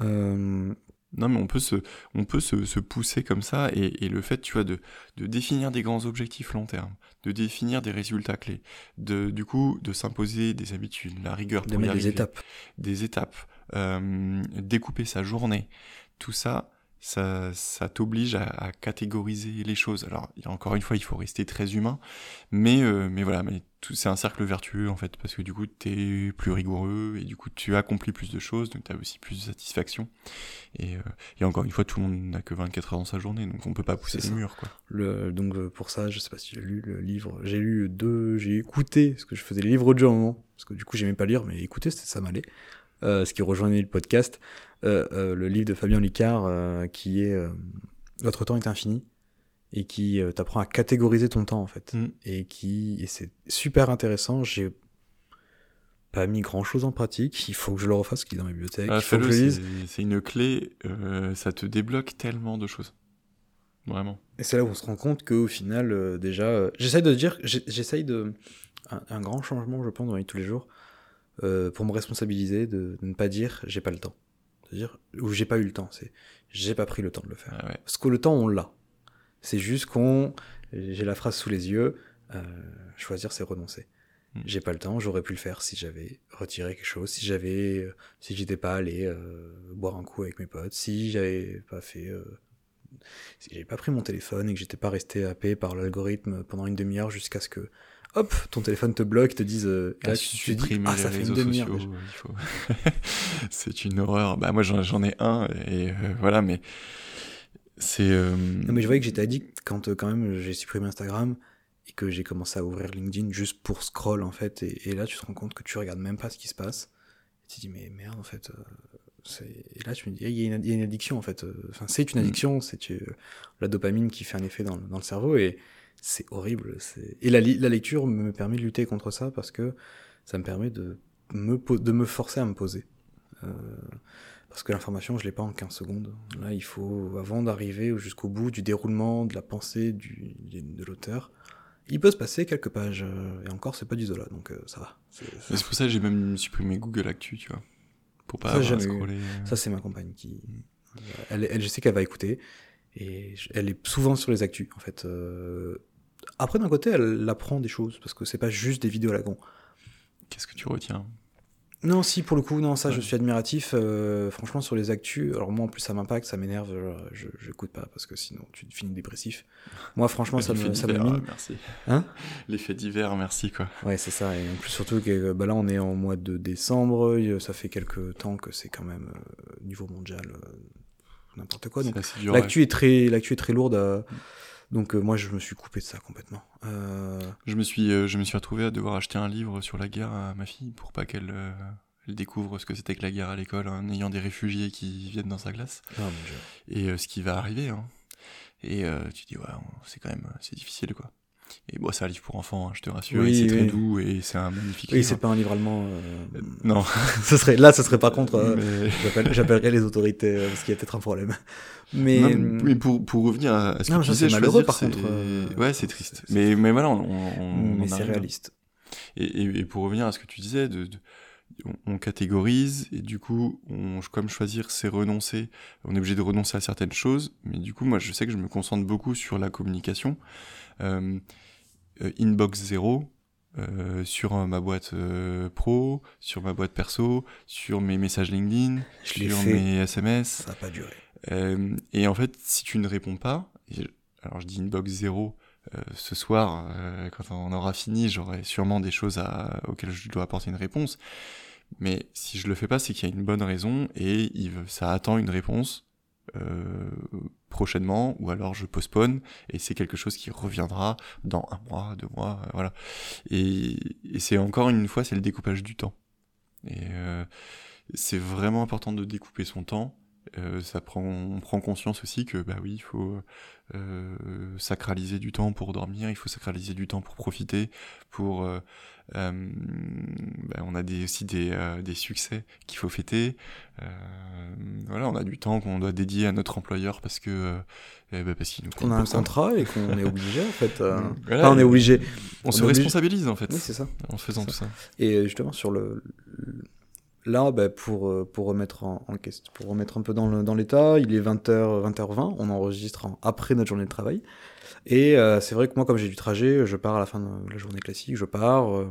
Euh, Non, mais on peut se, on peut se, se pousser comme ça, et, et le fait, tu vois, de, de définir des grands objectifs long terme, de définir des résultats clés, de, du coup, de s'imposer des habitudes, la rigueur de pour y des arriver, étapes. des étapes, euh, découper sa journée, tout ça, ça, ça t'oblige à, à catégoriser les choses. Alors, encore une fois, il faut rester très humain, mais, euh, mais voilà, mais c'est un cercle vertueux en fait, parce que du coup, tu es plus rigoureux et du coup, tu accomplis plus de choses, donc tu as aussi plus de satisfaction. Et, euh, et encore une fois, tout le monde n'a que 24 heures dans sa journée, donc on peut pas pousser le mur, quoi. Le, donc euh, pour ça, je sais pas si j'ai lu le livre. J'ai lu deux, j'ai écouté, parce que je faisais les livres audio à un moment, parce que du coup j'aimais pas lire, mais écouter, ça m'allait. Euh, ce qui rejoignait le podcast, euh, euh, le livre de Fabien Licard, qui est Votre temps est infini, et qui t'apprend à catégoriser ton temps en fait, Mm. et qui et c'est super intéressant. J'ai pas mis grand chose en pratique. Il faut que je le refasse, qu'il est dans ma bibliothèque. Ah, c'est une clé, euh, ça te débloque tellement de choses. Vraiment. Et c'est là où on se rend compte qu'au final, euh, déjà, euh, j'essaye de dire, j'essaye de. Un, un grand changement, je pense, dans la vie de tous les jours, euh, pour me responsabiliser, de, de ne pas dire j'ai pas le temps. C'est-à-dire, ou j'ai pas eu le temps, c'est j'ai pas pris le temps de le faire. Ah ouais. Parce que le temps, on l'a. C'est juste qu'on. J'ai la phrase sous les yeux euh, choisir, c'est renoncer. Mm. J'ai pas le temps, j'aurais pu le faire si j'avais retiré quelque chose, si j'avais. euh, si j'étais pas allé euh, boire un coup avec mes potes, si j'avais pas fait. euh, si j'avais pas pris mon téléphone et que j'étais pas resté happé par l'algorithme pendant une demi-heure jusqu'à ce que. Hop, ton téléphone te bloque, te dise. euh, là, tu te dis, ah, les ça fait une réseaux sociaux, il faut. c'est une horreur. Bah moi j'en ai un et euh, voilà, mais c'est. euh, Non, mais je voyais que j'étais addict quand, euh, quand même, j'ai supprimé Instagram et que j'ai commencé à ouvrir LinkedIn juste pour scroll, en fait. Et, et là, tu te rends compte que tu regardes même pas ce qui se passe. Et tu te dis, mais merde, en fait. euh, c'est- et là, tu me dis, il y, a une- il y a une addiction, en fait. euh, Enfin, c'est une Mm. addiction, c'est euh, la dopamine qui fait un effet dans, le- dans le cerveau. Et c'est horrible. Et la, lecture me permet de lutter contre ça parce que ça me permet de me, po- de me forcer à me poser. Euh, parce que l'information, je l'ai pas en 15 secondes. Là, il faut, avant d'arriver jusqu'au bout du déroulement, de la pensée du, de l'auteur, il peut se passer quelques pages. euh, Et encore, c'est pas du Zola, donc euh, ça va. C'est- pour ça que j'ai même supprimé Google Actu, tu vois. Pour pas Ça, avoir eu. scroller. Ça, c'est ma compagne qui. Elle, elle, je sais qu'elle va écouter. Et elle est souvent sur les actus, en fait. Euh, Après, d'un côté, elle apprend des choses, parce que c'est pas juste des vidéos à la con. Qu'est-ce que tu retiens? Non, si, pour le coup, non, ça, je suis admiratif. euh, franchement, sur les actus, alors moi, en plus, ça m'impacte, ça m'énerve, je, j'écoute pas, parce que sinon, tu finis dépressif. Moi, franchement, ça me, ça me divers, mine. Merci. Hein? Les faits divers, merci quoi. Ouais, c'est ça. Et en plus, surtout que bah là, on est en mois de décembre. Ça fait quelques temps que c'est quand même, euh, niveau mondial, euh, n'importe quoi. Donc, l'actu est, très, l'actu est très lourde. euh, donc, euh, moi, je me suis coupé de ça complètement. Euh, Je me suis, euh, je me suis retrouvé à devoir acheter un livre sur la guerre à ma fille pour pas qu'elle elle découvre ce que c'était que la guerre à l'école en ayant des réfugiés qui viennent dans sa classe ah, mon Dieu. et ce qui va arriver. Hein. Et tu dis ouais, c'est quand même c'est difficile quoi. Et bon, c'est un livre pour enfants, hein, je te rassure. Oui, et c'est très oui. doux et c'est un magnifique Oui, livre. c'est pas un livre allemand. euh, Euh, non, ce serait, là, ce serait par contre. euh, mais, j'appelle- J'appellerai les autorités euh, parce qu'il y a peut-être un problème. Mais. non, mais pour, pour revenir à, ce Non, que tu disais, c'est malheureux, par contre, euh, ouais, c'est triste. Mais, mais voilà, on, mais c'est réaliste. Et, et, et pour revenir à ce que tu disais, de, de- on, catégorise et du coup, on, comme choisir, c'est renoncer. On est obligé de renoncer à certaines choses, mais du coup, moi, je sais que je me concentre beaucoup sur la communication. Euh, euh, inbox zéro. euh, sur ma boîte euh, pro, sur ma boîte perso, sur mes messages LinkedIn, Je sur fait. mes SMS. Ça n'a pas duré. Et en fait, si tu ne réponds pas, alors je dis inbox zéro, euh, ce soir, euh, quand on aura fini, j'aurai sûrement des choses auxquelles je dois apporter une réponse. Mais si je le fais pas, c'est qu'il y a une bonne raison et ça attend une réponse euh, prochainement, ou alors je postpone et c'est quelque chose qui reviendra dans un mois, deux mois, voilà. Et, c'est encore une fois, c'est le découpage du temps. Et c'est vraiment important de découper son temps. Ça prend, prend conscience aussi que bah oui, il faut euh, sacraliser du temps pour dormir, il faut sacraliser du temps pour profiter, pour euh, euh, bah, on a des, aussi des, des succès qu'il faut fêter. Voilà, on a du temps qu'on doit dédier à notre employeur parce que eh ben, parce qu'il nous Qu'on a un contrat et qu'on est obligé, en fait. Voilà, enfin, on est obligé. On, on se obligé- responsabilise en fait Oui, c'est ça. en faisant tout ça. Et justement, sur le. le- Là, bah, pour, euh, pour, remettre en, pour remettre un peu dans l'état, il est 20h, 20h20, on enregistre en- après notre journée de travail. Et euh, c'est vrai que moi, comme j'ai du trajet, je pars à la fin de la journée classique, je pars, euh,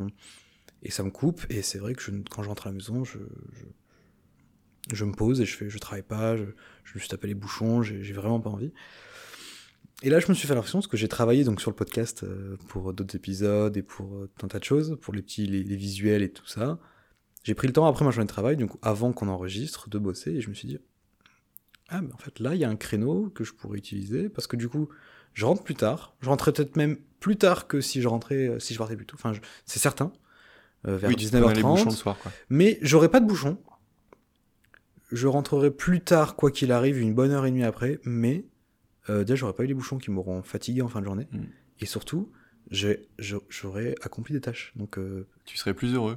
et ça me coupe. Et c'est vrai que quand je rentre à la maison, je, je, me pose et je fais, je travaille pas, je, je me suis tapé les bouchons, j'ai vraiment pas envie. Et là, je me suis fait la réflexion parce que j'ai travaillé donc sur le podcast pour d'autres épisodes et pour un tas de choses, pour les petits, les visuels et tout ça. J'ai pris le temps après ma journée de travail, donc avant qu'on enregistre, de bosser et je me suis dit ah mais en fait là il y a un créneau que je pourrais utiliser parce que du coup je rentre plus tard, je rentrais peut-être même plus tard que si je rentrais euh, si je partais plus tôt. Enfin je- c'est certain euh, vers Oui, tu te prenais les bouchons le 19h30. soir quoi. Mais j'aurai pas de bouchon. Je rentrerai plus tard, quoi qu'il arrive, une bonne heure et demie après, mais euh, déjà, j'aurais pas eu les bouchons qui m'auront fatigué en fin de journée. Mm. Et surtout, j'aurais accompli des tâches. Donc, euh, Tu serais plus heureux.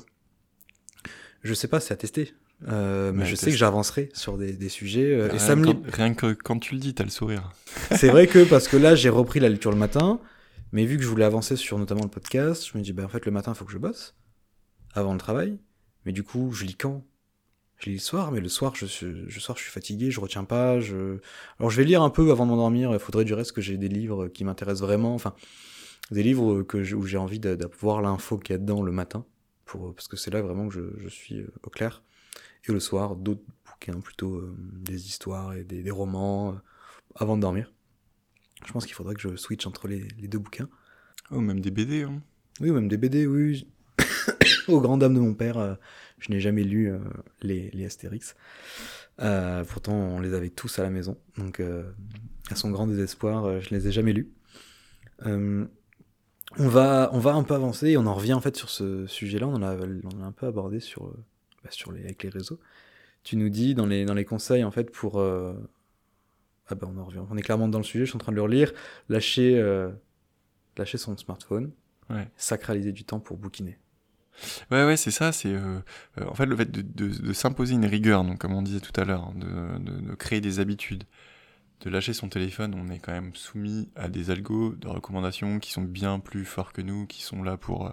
Je sais pas, c'est à tester. Euh, mais Ouais, je sais que j'avancerai sur des, des sujets. euh, et rien, ça me quand, rien que quand tu le dis, t'as le sourire. C'est vrai que parce que là, j'ai repris la lecture le matin, mais vu que je voulais avancer sur notamment le podcast, je me dis, bah en fait, le matin, il faut que je bosse avant le travail. Mais du coup, je lis quand? Je lis le soir, mais le soir, je, suis- le soir, je suis fatigué, je retiens pas. Je... Alors, je vais lire un peu avant de m'endormir. Il faudrait du reste que j'ai des livres qui m'intéressent vraiment. Enfin, des livres que où j'ai envie de, de voir l'info qu'il y a dedans le matin, pour, parce que c'est là vraiment que je, je suis euh, au clair. Et le soir, d'autres bouquins, plutôt euh, des histoires et des, des romans, euh, avant de dormir. Je pense qu'il faudrait que je switch entre les, les deux bouquins. Oh, même des BD. Hein. Oui, ou même des BD, oui. Aux grandes dames de mon père, euh, je n'ai jamais lu euh, les, les Astérix. Euh, pourtant, on les avait tous à la maison. Donc, euh, à son grand désespoir, euh, je ne les ai jamais lus. On, va, on va un peu avancer et on en revient en fait sur ce sujet-là. On, en a- on a un peu abordé sur, euh, bah, sur les, avec les réseaux. Tu nous dis dans les, dans les conseils en fait pour. euh, Ah ben on en revient. On est clairement dans le sujet, je suis en train de le relire. Lâcher, euh, lâcher son smartphone Ouais. sacraliser du temps pour bouquiner. Ouais, ouais, c'est ça. C'est euh, euh, en fait le fait de, de, de s'imposer une rigueur, donc comme on disait tout à l'heure, hein, de, de créer des habitudes, de lâcher son téléphone. On est quand même soumis à des algos de recommandations qui sont bien plus forts que nous, qui sont là pour euh,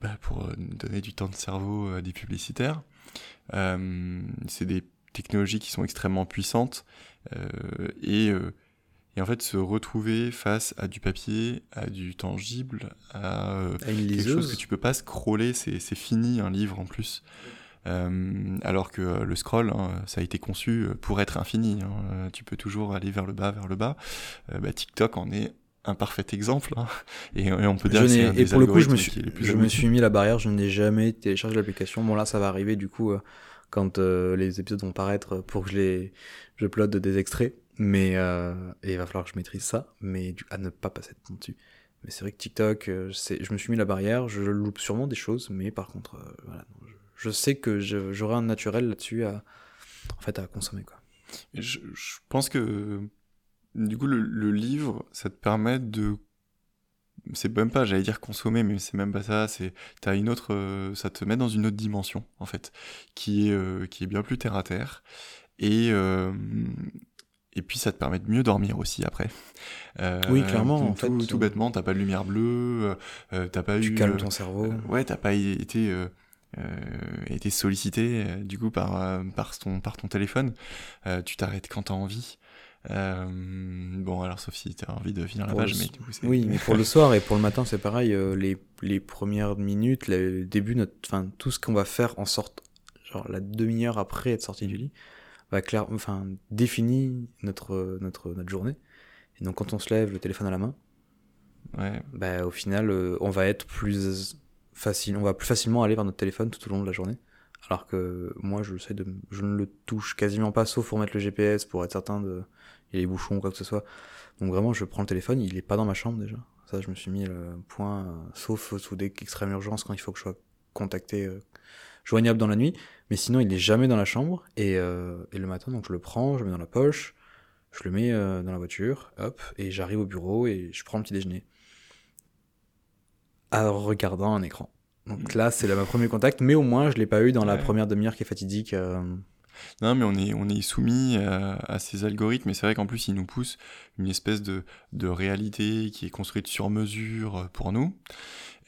bah, pour euh, nous donner du temps de cerveau à des publicitaires. Euh, c'est des technologies qui sont extrêmement puissantes euh, et euh, et en fait se retrouver face à du papier, à du tangible, à euh, À une quelque chose que tu peux pas scroller, c'est c'est fini un livre en plus. Euh, alors que euh, le scroll, hein, ça a été conçu euh, pour être infini. hein. Tu peux toujours aller vers le bas, vers le bas. Euh, bah, TikTok en est un parfait exemple. hein. Et, et on peut dire Je que c'est un et des pour le coup, je me suis, je me suis mis la barrière, je n'ai jamais téléchargé l'application. Bon là, ça va arriver du coup quand euh, les épisodes vont paraître pour que je les, je upload des extraits. Mais et il va falloir que je maîtrise ça, mais du, à ne pas passer de temps dessus. Mais c'est vrai que TikTok, je me suis mis la barrière, je loupe sûrement des choses, mais par contre, voilà, non, je, je sais que j'aurai un naturel là-dessus à, en fait, à consommer quoi. Et Je, je pense que du coup le, le livre, ça te permet de c'est même pas, j'allais dire consommer, mais c'est même pas ça. C'est t'as une autre, euh, ça te met dans une autre dimension en fait, qui est euh, qui est bien plus terre à terre et euh, et puis ça te permet de mieux dormir aussi après. Oui, clairement, Tout, en fait, tout, tout bêtement, t'as pas de lumière bleue, t'as pas Tu eu. calmes euh, ton cerveau. ouais, t'as pas été été sollicité euh, du coup par euh, par ton par ton téléphone. Euh, tu t'arrêtes quand t'as envie. Euh, bon, alors sauf si t'as envie de finir la Pour page, mais du coup. Oui, mais pour le soir et pour le matin, c'est pareil. euh, les, les premières minutes, le début, notre, enfin, tout ce qu'on va faire en sorte, genre la demi-heure après être sorti du lit, va clair, enfin, définit notre, notre, notre journée. Et donc, quand on se lève, le téléphone à la main, Ouais, bah, au final, euh, on va être plus facile, on va plus facilement aller vers notre téléphone tout au long de la journée. Alors que moi, je sais de, je ne le touche quasiment pas, sauf pour mettre le GPS, pour être certain de, il y a les bouchons ou quoi que ce soit. Donc vraiment, je prends le téléphone, il est pas dans ma chambre déjà. Ça, je me suis mis le point, euh, sauf sous des extrêmes urgences quand il faut que je sois contacté, euh, joignable dans la nuit. Mais sinon, il est jamais dans la chambre. Et, euh, et le matin, donc je le prends, je le mets dans la poche, je le mets euh, dans la voiture, hop, et j'arrive au bureau et je prends le petit déjeuner. En regardant un écran. Donc là, c'est là ma premier contact, mais au moins, je l'ai pas eu dans la Ouais. première demi-heure qui est fatidique. euh, Non, mais on est, on est soumis à, à ces algorithmes, et c'est vrai qu'en plus, ils nous poussent une espèce de, de réalité qui est construite sur mesure pour nous,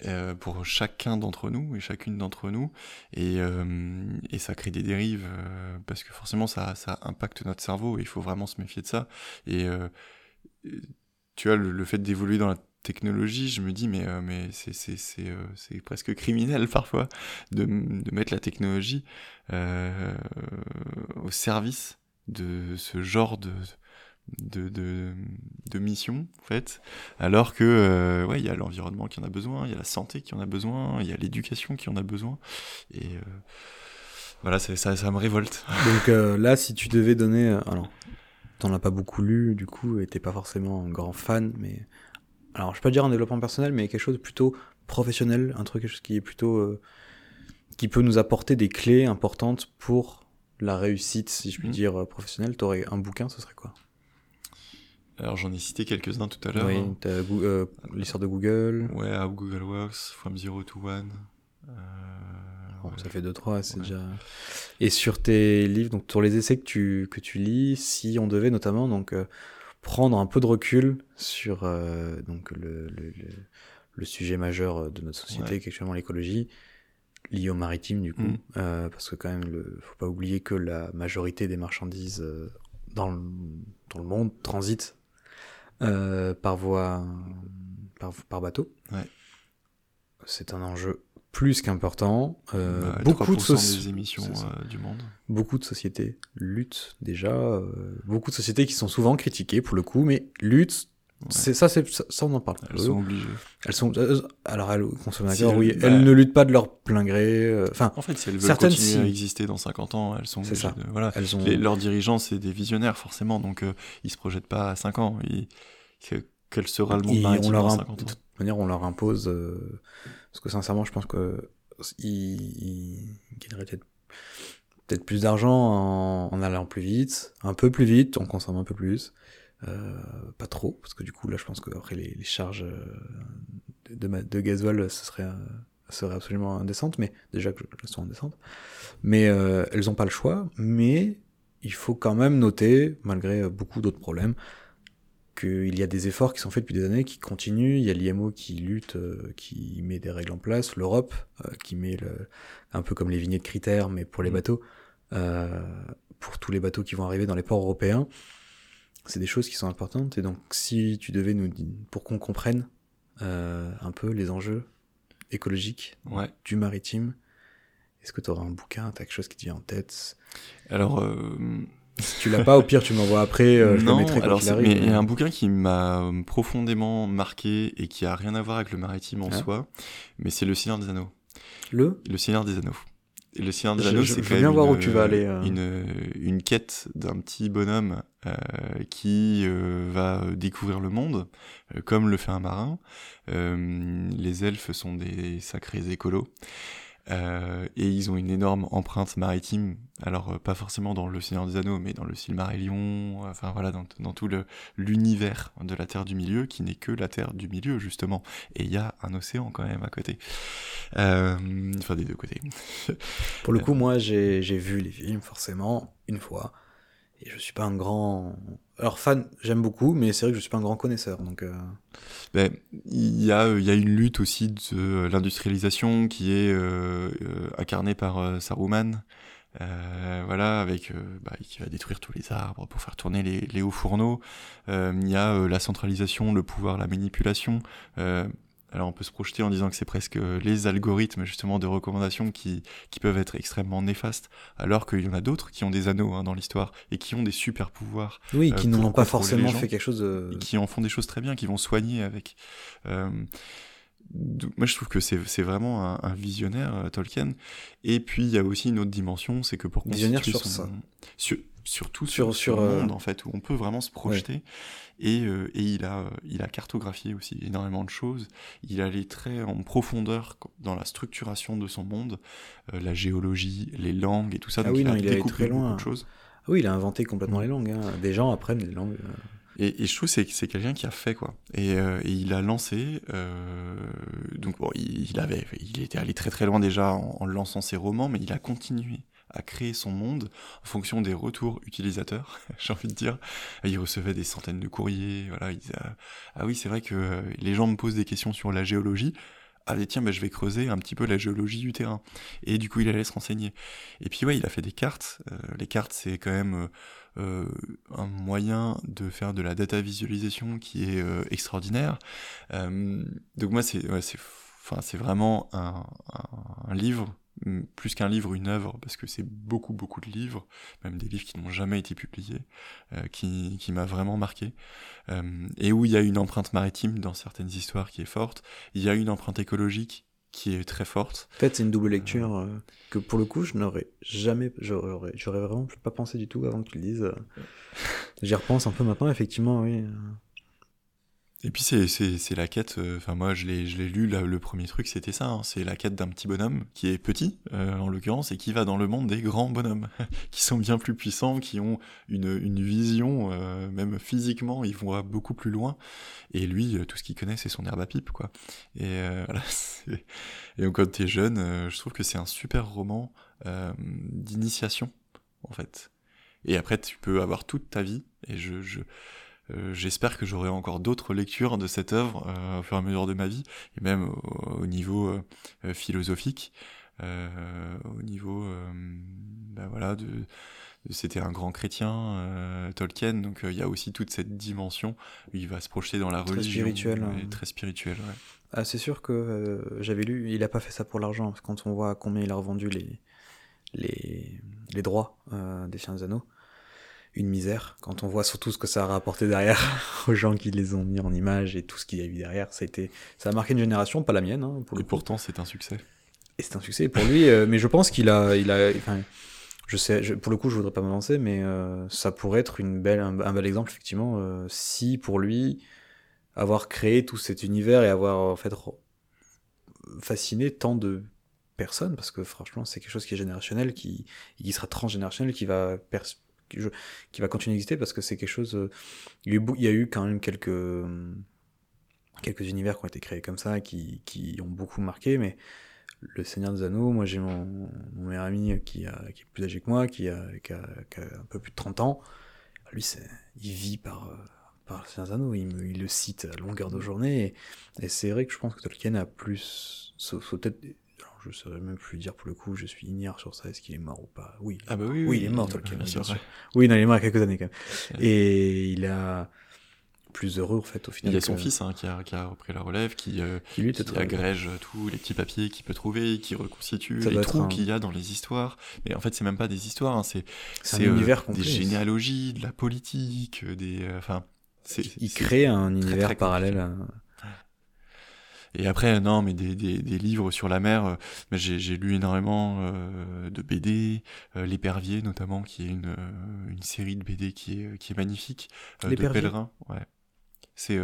euh, pour chacun d'entre nous et chacune d'entre nous, et, euh, et ça crée des dérives, euh, parce que forcément, ça, ça impacte notre cerveau, et il faut vraiment se méfier de ça. Et euh, tu vois, le, le fait d'évoluer dans la technologie, je me dis, mais, euh, mais euh, c'est presque criminel parfois de, de mettre la technologie euh, au service de ce genre de, de, de, mission, en fait. Alors que, ouais, il y a l'environnement qui en a besoin, il y a la santé qui en a besoin, il y a l'éducation qui en a besoin. Et voilà, ça, ça me révolte. Donc là, si tu devais donner. alors, t'en as pas beaucoup lu, du coup, et t'es pas forcément un grand fan, mais. Alors, je peux pas dire un développement personnel, mais quelque chose de plutôt professionnel, un truc quelque chose qui est plutôt. euh, qui peut nous apporter des clés importantes pour la réussite, si je puis Mhm. dire, euh, professionnelle. T'aurais un bouquin, ce serait quoi? Alors j'en ai cité quelques-uns tout à l'heure. Oui, hein. euh, l'histoire de Google. Ouais, How Google Works, From Zero to One. Euh, bon, ça fait 2-3, c'est déjà. Et sur tes livres, donc sur les essais que tu, que tu lis, si on devait notamment donc, prendre un peu de recul sur euh, donc le, le, le, le, sujet majeur de notre société, ouais. qui est actuellement l'écologie, lié au maritime du coup, mm. euh, parce que quand même, le, faut pas oublier que la majorité des marchandises euh, dans, le, dans le monde transitent euh, par voie, par, par bateau. Ouais. C'est un enjeu plus qu'important. Euh, bah, beaucoup de des émissions euh, du monde. Beaucoup de sociétés luttent déjà. Euh, beaucoup de sociétés qui sont souvent critiquées pour le coup, mais luttent. Ouais. C'est ça, c'est ça, on en parle. Elles sont obligées. Elles sont euh, alors elles consommateurs, si oui, bah, elles ne luttent pas de leur plein gré. Enfin, en fait, si elles veulent certaines continuer si... à exister dans 50 ans, elles sont obligées. Ça. De, voilà. Elles ont... Les, leurs dirigeants, c'est des visionnaires forcément, donc ils se projettent pas à 5 ans. Ils, quel sera le monde maritime dans 50 ans? De toute manière, on leur impose. Euh, parce que sincèrement, je pense que ils, ils gagneraient peut-être peut-être plus d'argent en, en, allant plus vite, un peu plus vite, on consomme un peu plus, euh, pas trop, parce que du coup là, je pense que après les, les charges de, de, de gasoil, ce serait serait absolument indécente, mais déjà que elles sont indécentes. Mais euh, elles n'ont pas le choix, mais il faut quand même noter, malgré beaucoup d'autres problèmes, qu'il y a des efforts qui sont faits depuis des années, qui continuent. Il y a l'IMO qui lutte, euh, qui met des règles en place, l'Europe euh, qui met le, un peu comme les vignettes critères, mais pour les mmh. bateaux, euh, pour tous les bateaux qui vont arriver dans les ports européens. C'est des choses qui sont importantes. Et donc, si tu devais nous dire, pour qu'on comprenne un peu les enjeux écologiques ouais. du maritime, est-ce que tu auras un bouquin, as quelque chose qui te vient en tête? Alors, si tu l'as pas, au pire, tu m'envoies après. Euh, je non, le mettrai alors il arrive, mais il y a un bouquin qui m'a profondément marqué et qui a rien à voir avec le maritime en Ah. soi, mais c'est Le Seigneur des Anneaux. Le Le Seigneur des Anneaux. Et le Seigneur des Anneaux, c'est quand même voir une, où tu vas aller, euh. une, une quête d'un petit bonhomme euh, qui euh, va découvrir le monde, comme le fait un marin. Les elfes sont des sacrés écolos. Euh, et ils ont une énorme empreinte maritime, alors euh, pas forcément dans le Seigneur des Anneaux, mais dans le Silmarillion, enfin voilà, dans, dans tout l'univers de la Terre du Milieu, qui n'est que la Terre du Milieu, justement. Et il y a un océan quand même à côté. Euh, enfin, des deux côtés. Pour le coup, moi, j'ai j'ai vu les films, forcément, une fois. Et je suis pas un grand. Alors, fan, j'aime beaucoup, mais c'est vrai que je suis pas un grand connaisseur. Donc, euh, Ben, il y a, il y a une lutte aussi de l'industrialisation qui est euh, euh, incarnée par euh, Saruman. Euh, voilà, avec euh, bah, qui va détruire tous les arbres pour faire tourner les, hauts fourneaux. Euh, il y a euh, la centralisation, le pouvoir, la manipulation. Euh, alors on peut se projeter en disant que c'est presque euh, les algorithmes justement de recommandation qui, qui peuvent être extrêmement néfastes, alors qu'il y en a d'autres qui ont des anneaux hein, dans l'histoire et qui ont des super pouvoirs oui, Euh, qui pour n'ont pas forcément gens. fait quelque chose de. et qui en font des choses très bien, qui vont soigner avec. Euh, moi, je trouve que c'est vraiment un, un visionnaire, euh, Tolkien. Et puis, il y a aussi une autre dimension, c'est que pour Visionnaire sur son- ça. sur, surtout Sur- sur, sur, ce euh, monde, en fait, où on peut vraiment se projeter. Et, euh, et il, a, il a cartographié aussi énormément de choses. Il allait très en profondeur dans la structuration de son monde, euh, la géologie, les langues et tout ça. Ah Donc, oui, il non, a il découpé très loin. beaucoup de choses. Ah oui, il a inventé complètement Mm. les langues. Hein. Des gens apprennent les langues. euh. Et, et je trouve que c'est quelqu'un qui a fait quoi. Et, euh, et il a lancé. Euh, donc bon, il, il avait, il était allé très très loin déjà en, en lançant ses romans, mais il a continué à créer son monde en fonction des retours utilisateurs. J'ai envie de dire, il recevait des centaines de courriers. Voilà, ah oui, c'est vrai que les gens me posent des questions sur la géologie. Ah mais tiens, bah, je vais creuser un petit peu la géologie du terrain. Et du coup, il allait se renseigner. Et puis ouais, il a fait des cartes. Euh, les cartes, c'est quand même euh, un moyen de faire de la data visualisation qui est euh, extraordinaire. Donc moi, c'est enfin c'est vraiment un, livre plus qu'un livre, une œuvre, parce que c'est beaucoup, beaucoup de livres, même des livres qui n'ont jamais été publiés, euh, qui, qui m'a vraiment marqué, euh, et où il y a une empreinte maritime dans certaines histoires qui est forte, il y a une empreinte écologique qui est très forte. En fait, c'est une double lecture euh, que pour le coup, je n'aurais jamais. J'aurais j'aurais vraiment pas pensé du tout avant que tu le dises. J'y repense un peu maintenant, effectivement, oui. Et puis c'est, la quête, euh, enfin moi je l'ai, lu, là, le premier truc c'était ça, hein, c'est la quête d'un petit bonhomme qui est petit euh, en l'occurrence et qui va dans le monde des grands bonhommes, qui sont bien plus puissants, qui ont une, une vision, euh, même physiquement, ils vont beaucoup plus loin. Et lui, tout ce qu'il connaît c'est son herbe à pipe quoi. Et voilà, c'est... et donc quand t'es jeune, je trouve que c'est un super roman d'initiation en fait. Et après tu peux avoir toute ta vie, et je, je euh, j'espère que j'aurai encore d'autres lectures de cette œuvre euh, au fur et à mesure de ma vie, et même au, niveau euh, philosophique, au niveau, ben voilà, de, c'était un grand chrétien, Tolkien, donc il y a aussi toute cette dimension où il va se projeter dans la très religion. Et Très spirituel, ouais. Ah, c'est sûr que j'avais lu, il a pas fait ça pour l'argent, parce que quand on voit combien il a revendu les, les, les droits des Chiens des Anneaux, une misère. Quand on voit surtout ce que ça a rapporté derrière aux gens qui les ont mis en image et tout ce qu'il y a eu derrière, ça a, été, ça a marqué une génération, pas la mienne. Hein, pour et pourtant, c'est un succès. Et c'est un succès pour lui, euh, mais je pense qu'il a, il a, enfin, je sais, je, pour le coup, je voudrais pas m'avancer, mais euh, ça pourrait être une belle, un, bel exemple effectivement, euh, si pour lui avoir créé tout cet univers et avoir en fait fasciné tant de personnes, parce que franchement, c'est quelque chose qui est générationnel, qui, qui sera transgénérationnel, qui va qui, va continuer d'exister parce que c'est quelque chose. Euh, il, y a eu, quand même quelques quelques univers qui ont été créés comme ça, qui, qui ont beaucoup marqué, mais le Seigneur des Anneaux, moi j'ai mon, meilleur ami qui, est plus âgé que moi, qui a, un peu plus de 30 ans, lui il vit par, euh, par le Seigneur des Anneaux, il, il le cite à longueur de journée, et, c'est vrai que je pense que Tolkien a plus, peut-être je ne saurais même plus dire pour le coup, je suis ignare sur ça, est-ce qu'il est mort ou pas Oui. Ah bah oui, oui, il est mort, Tolkien, bien sûr. Oui, non, il est mort il y a quelques années quand même. Et il a plus heureux en fait au final. Il y a son fils hein, qui, a, qui, a, repris la relève, qui, euh, qui, lui, qui agrège tous les petits papiers qu'il peut trouver, qui reconstitue les trous qu'il y a dans les histoires. Mais en fait, c'est même pas des histoires, hein, c'est un univers euh, des généalogies, de la politique, euh, des. Euh, enfin, il crée un univers parallèle. À... Et après, non, mais des, des, des livres sur la mer, euh, j'ai lu énormément euh, de BD, euh, L'épervier notamment, qui est une, euh, une série de BD qui est, qui est magnifique, de Pèlerin. Ouais. C'est,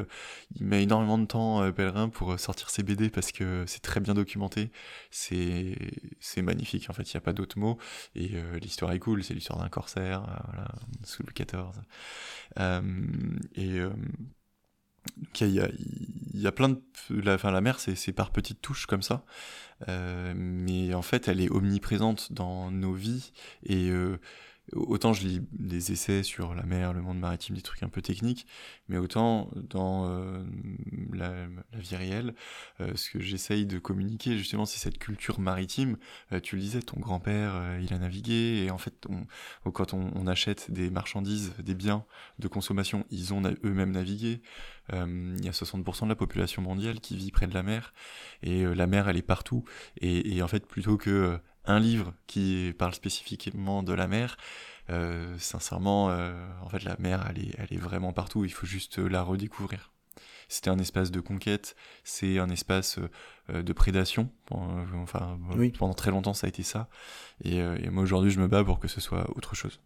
il met énormément de temps, Pèlerin, pour sortir ses BD parce que c'est très bien documenté. C'est, c'est magnifique, en fait, il n'y a pas d'autre mot. Et l'histoire est cool, c'est l'histoire d'un corsaire, voilà, sous le 14. et il y, a, il y a plein de la, enfin, la mer c'est par petites touches comme ça. Euh, mais en fait elle est omniprésente dans nos vies. Et euh, autant je lis des essais sur la mer, le monde maritime, des trucs un peu techniques, mais autant dans euh, la, vie réelle, euh, ce que j'essaye de communiquer justement, c'est cette culture maritime. Euh, tu le disais, ton grand-père, il a navigué, et en fait, on, quand on, achète des marchandises, des biens de consommation, ils ont eux-mêmes navigué. Il y a 60% de la population mondiale qui vit près de la mer, et la mer, elle est partout. Et en fait, plutôt que un livre qui parle spécifiquement de la mer, euh, sincèrement, euh, en fait, la mer, elle est, elle est vraiment partout. Il faut juste la redécouvrir. C'était un espace de conquête, c'est un espace euh, de prédation. Enfin, pendant très longtemps, ça a été ça. Et, moi, aujourd'hui, je me bats pour que ce soit autre chose.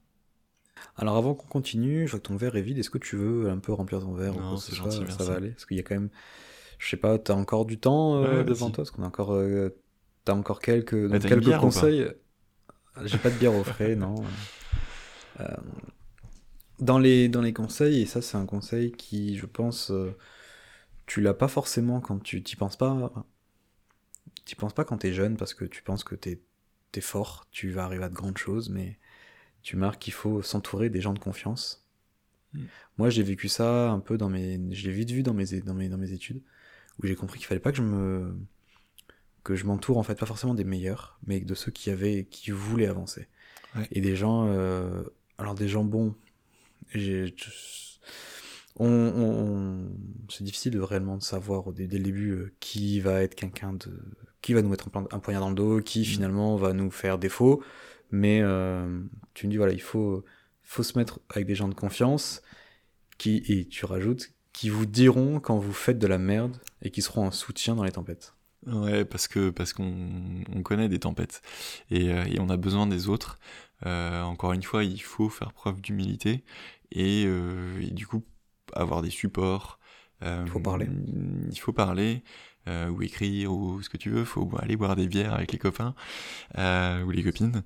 Alors, avant qu'on continue, je vois que ton verre est vide. Est-ce que tu veux un peu remplir ton verre Non, c'est gentil, Ça va aller? Parce qu'il y a quand même, je sais pas, t'as encore du temps devant toi? Parce qu'on a encore T'as encore quelques, donc, quelques conseils J'ai pas de bière au frais, non. Euh, dans, les, dans les conseils, et ça c'est un conseil qui, je pense, euh, tu l'as pas forcément quand tu t'y penses pas. T'y penses pas quand t'es jeune parce que tu penses que t'es es fort, tu vas arriver à de grandes choses, mais tu marques qu'il faut s'entourer des gens de confiance. Hmm. Moi, j'ai vécu ça un peu dans mes, je l'ai vite vu dans mes, dans mes, dans mes études, où j'ai compris qu'il fallait pas que je me, que je m'entoure en fait pas forcément des meilleurs, mais de ceux qui avaient, qui voulaient avancer. Et des gens, euh, alors des gens bons. On, on, c'est difficile de réellement de savoir dès, dès le début euh, qui va être quelqu'un de, qui va nous mettre un, un, poignard dans le dos, qui mm. finalement va nous faire défaut. Mais euh, tu me dis voilà, il faut, faut se mettre avec des gens de confiance qui, et tu rajoutes, qui vous diront quand vous faites de la merde et qui seront un soutien dans les tempêtes. Ouais, parce que parce qu'on on connaît des tempêtes et, euh, et, on a besoin des autres. Euh, encore une fois, il faut faire preuve d'humilité et, euh, et, du coup avoir des supports, Euh, Il faut parler. Il faut parler. Ou écrire ou ce que tu veux, faut aller boire des bières avec les copains ou les copines.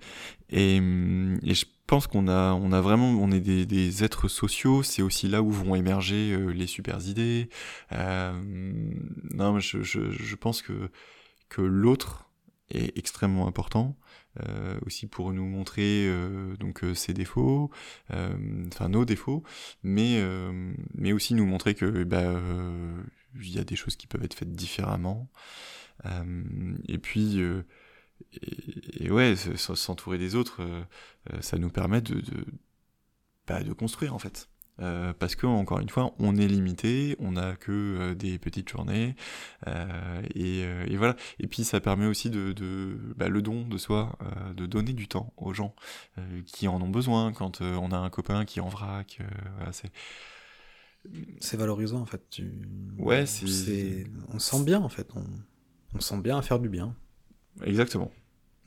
Et, et je pense qu'on a, on a vraiment, on est des, êtres sociaux. C'est aussi là où vont émerger euh, les super idées. Euh, non, je, je, je pense que que l'autre est extrêmement important. Euh, aussi pour nous montrer donc ses défauts, enfin nos défauts, mais mais aussi nous montrer que bah il y a des choses qui peuvent être faites différemment. et puis et, et, ouais, s'entourer des autres, ça nous permet de de, bah, de construire en fait. Euh, parce que encore une fois, on est limité, on n'a que euh, des petites journées, euh, et, et, voilà. Et puis ça permet aussi de, de bah, le don de soi, de donner du temps aux gens qui en ont besoin quand on a un copain qui en vrac. voilà, c'est c'est valorisant en fait. Tu... Ouais, c'est. On sent bien en fait. On... on sent bien à faire du bien. Exactement.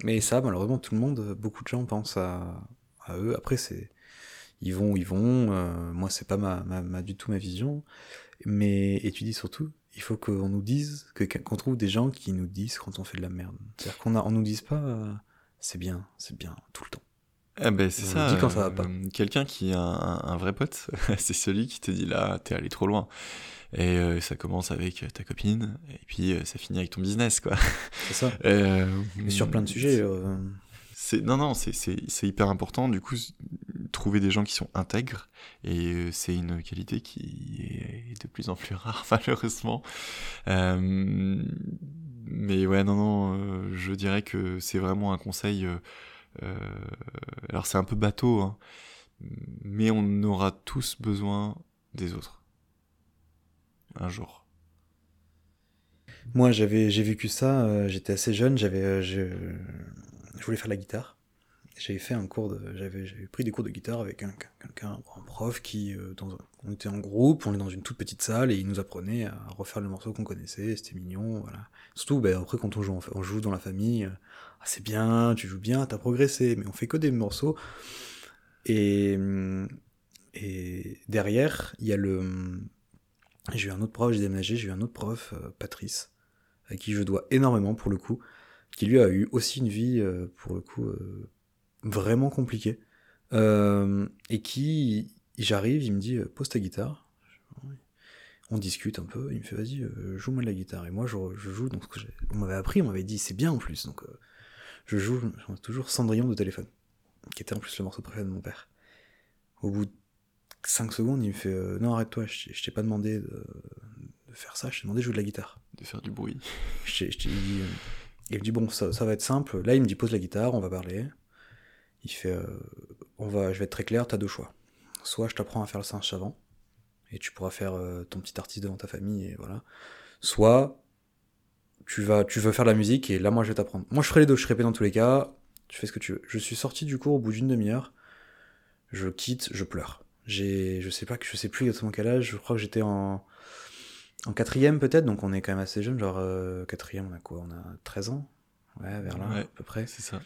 Mais ça, malheureusement, tout le monde, beaucoup de gens pensent à, à eux. Après, c'est ils vont, ils vont. Euh, moi, c'est pas ma, ma, ma, du tout ma vision. Mais et tu dis surtout, il faut qu'on nous dise, que qu'on trouve des gens qui nous disent quand on fait de la merde. C'est-à-dire qu'on a, on nous dise pas, euh, c'est bien, c'est bien tout le temps. Ah ben c'est ça. Dit quand ça va pas. Euh, Quelqu'un qui un, un vrai pote, c'est celui qui te dit là, t'es allé trop loin. Et euh, ça commence avec ta copine, et puis euh, ça finit avec ton business, quoi. C'est ça. et sur plein de sujets. C'est non non, c'est c'est hyper important. Du coup, trouver des gens qui sont intègres et c'est une qualité qui est de plus en plus rare malheureusement. Euh, mais ouais non non, euh, je dirais que c'est vraiment un conseil. Euh, alors c'est un peu bateau, hein, mais on aura tous besoin des autres un jour. Moi j'avais j'ai vécu ça. J'étais assez jeune. J'avais je, je voulais faire la guitare j'avais fait un cours de, j'avais, pris des cours de guitare avec un, quelqu'un, un prof qui, euh, dans, on était en groupe, on est dans une toute petite salle et il nous apprenait à refaire le morceau qu'on connaissait, c'était mignon, voilà. Surtout, ben, après quand on joue, on joue dans la famille, euh, ah, c'est bien, tu joues bien, t'as progressé, mais on fait que des morceaux. Et, et derrière, il y a le, j'ai eu un autre prof, j'ai déménagé, j'ai eu un autre prof, euh, Patrice, à qui je dois énormément pour le coup, qui lui a eu aussi une vie, euh, pour le coup, euh, vraiment compliqué. Euh, et qui, j'arrive, il me dit, pose ta guitare. On discute un peu, il me fait, vas-y, joue-moi de la guitare. Et moi, je, joue, donc ce que on m'avait appris, on m'avait dit, c'est bien en plus. Donc, je joue toujours Cendrillon de téléphone, qui était en plus le morceau préféré de mon père. Au bout de 5 secondes, il me fait, euh, non, arrête-toi, je, je t'ai pas demandé de, de, faire ça, je t'ai demandé de jouer de la guitare. De faire du bruit. Je dit, il me dit, bon, ça, ça va être simple. Là, il me dit, pose la guitare, on va parler. Il fait, euh, on va, je vais être très clair, t'as deux choix. Soit je t'apprends à faire le singe savant, et tu pourras faire euh, ton petit artiste devant ta famille, et voilà. Soit tu vas, tu veux faire de la musique, et là moi je vais t'apprendre. Moi je ferai les deux, je serai dans tous les cas, tu fais ce que tu veux. Je suis sorti du cours au bout d'une demi-heure, je quitte, je pleure. J'ai, je sais pas, je sais plus exactement quel âge, je crois que j'étais en, en quatrième peut-être, donc on est quand même assez jeune, genre euh, quatrième, on a quoi? On a 13 ans? Ouais, vers là, ouais, à peu près. C'est ça.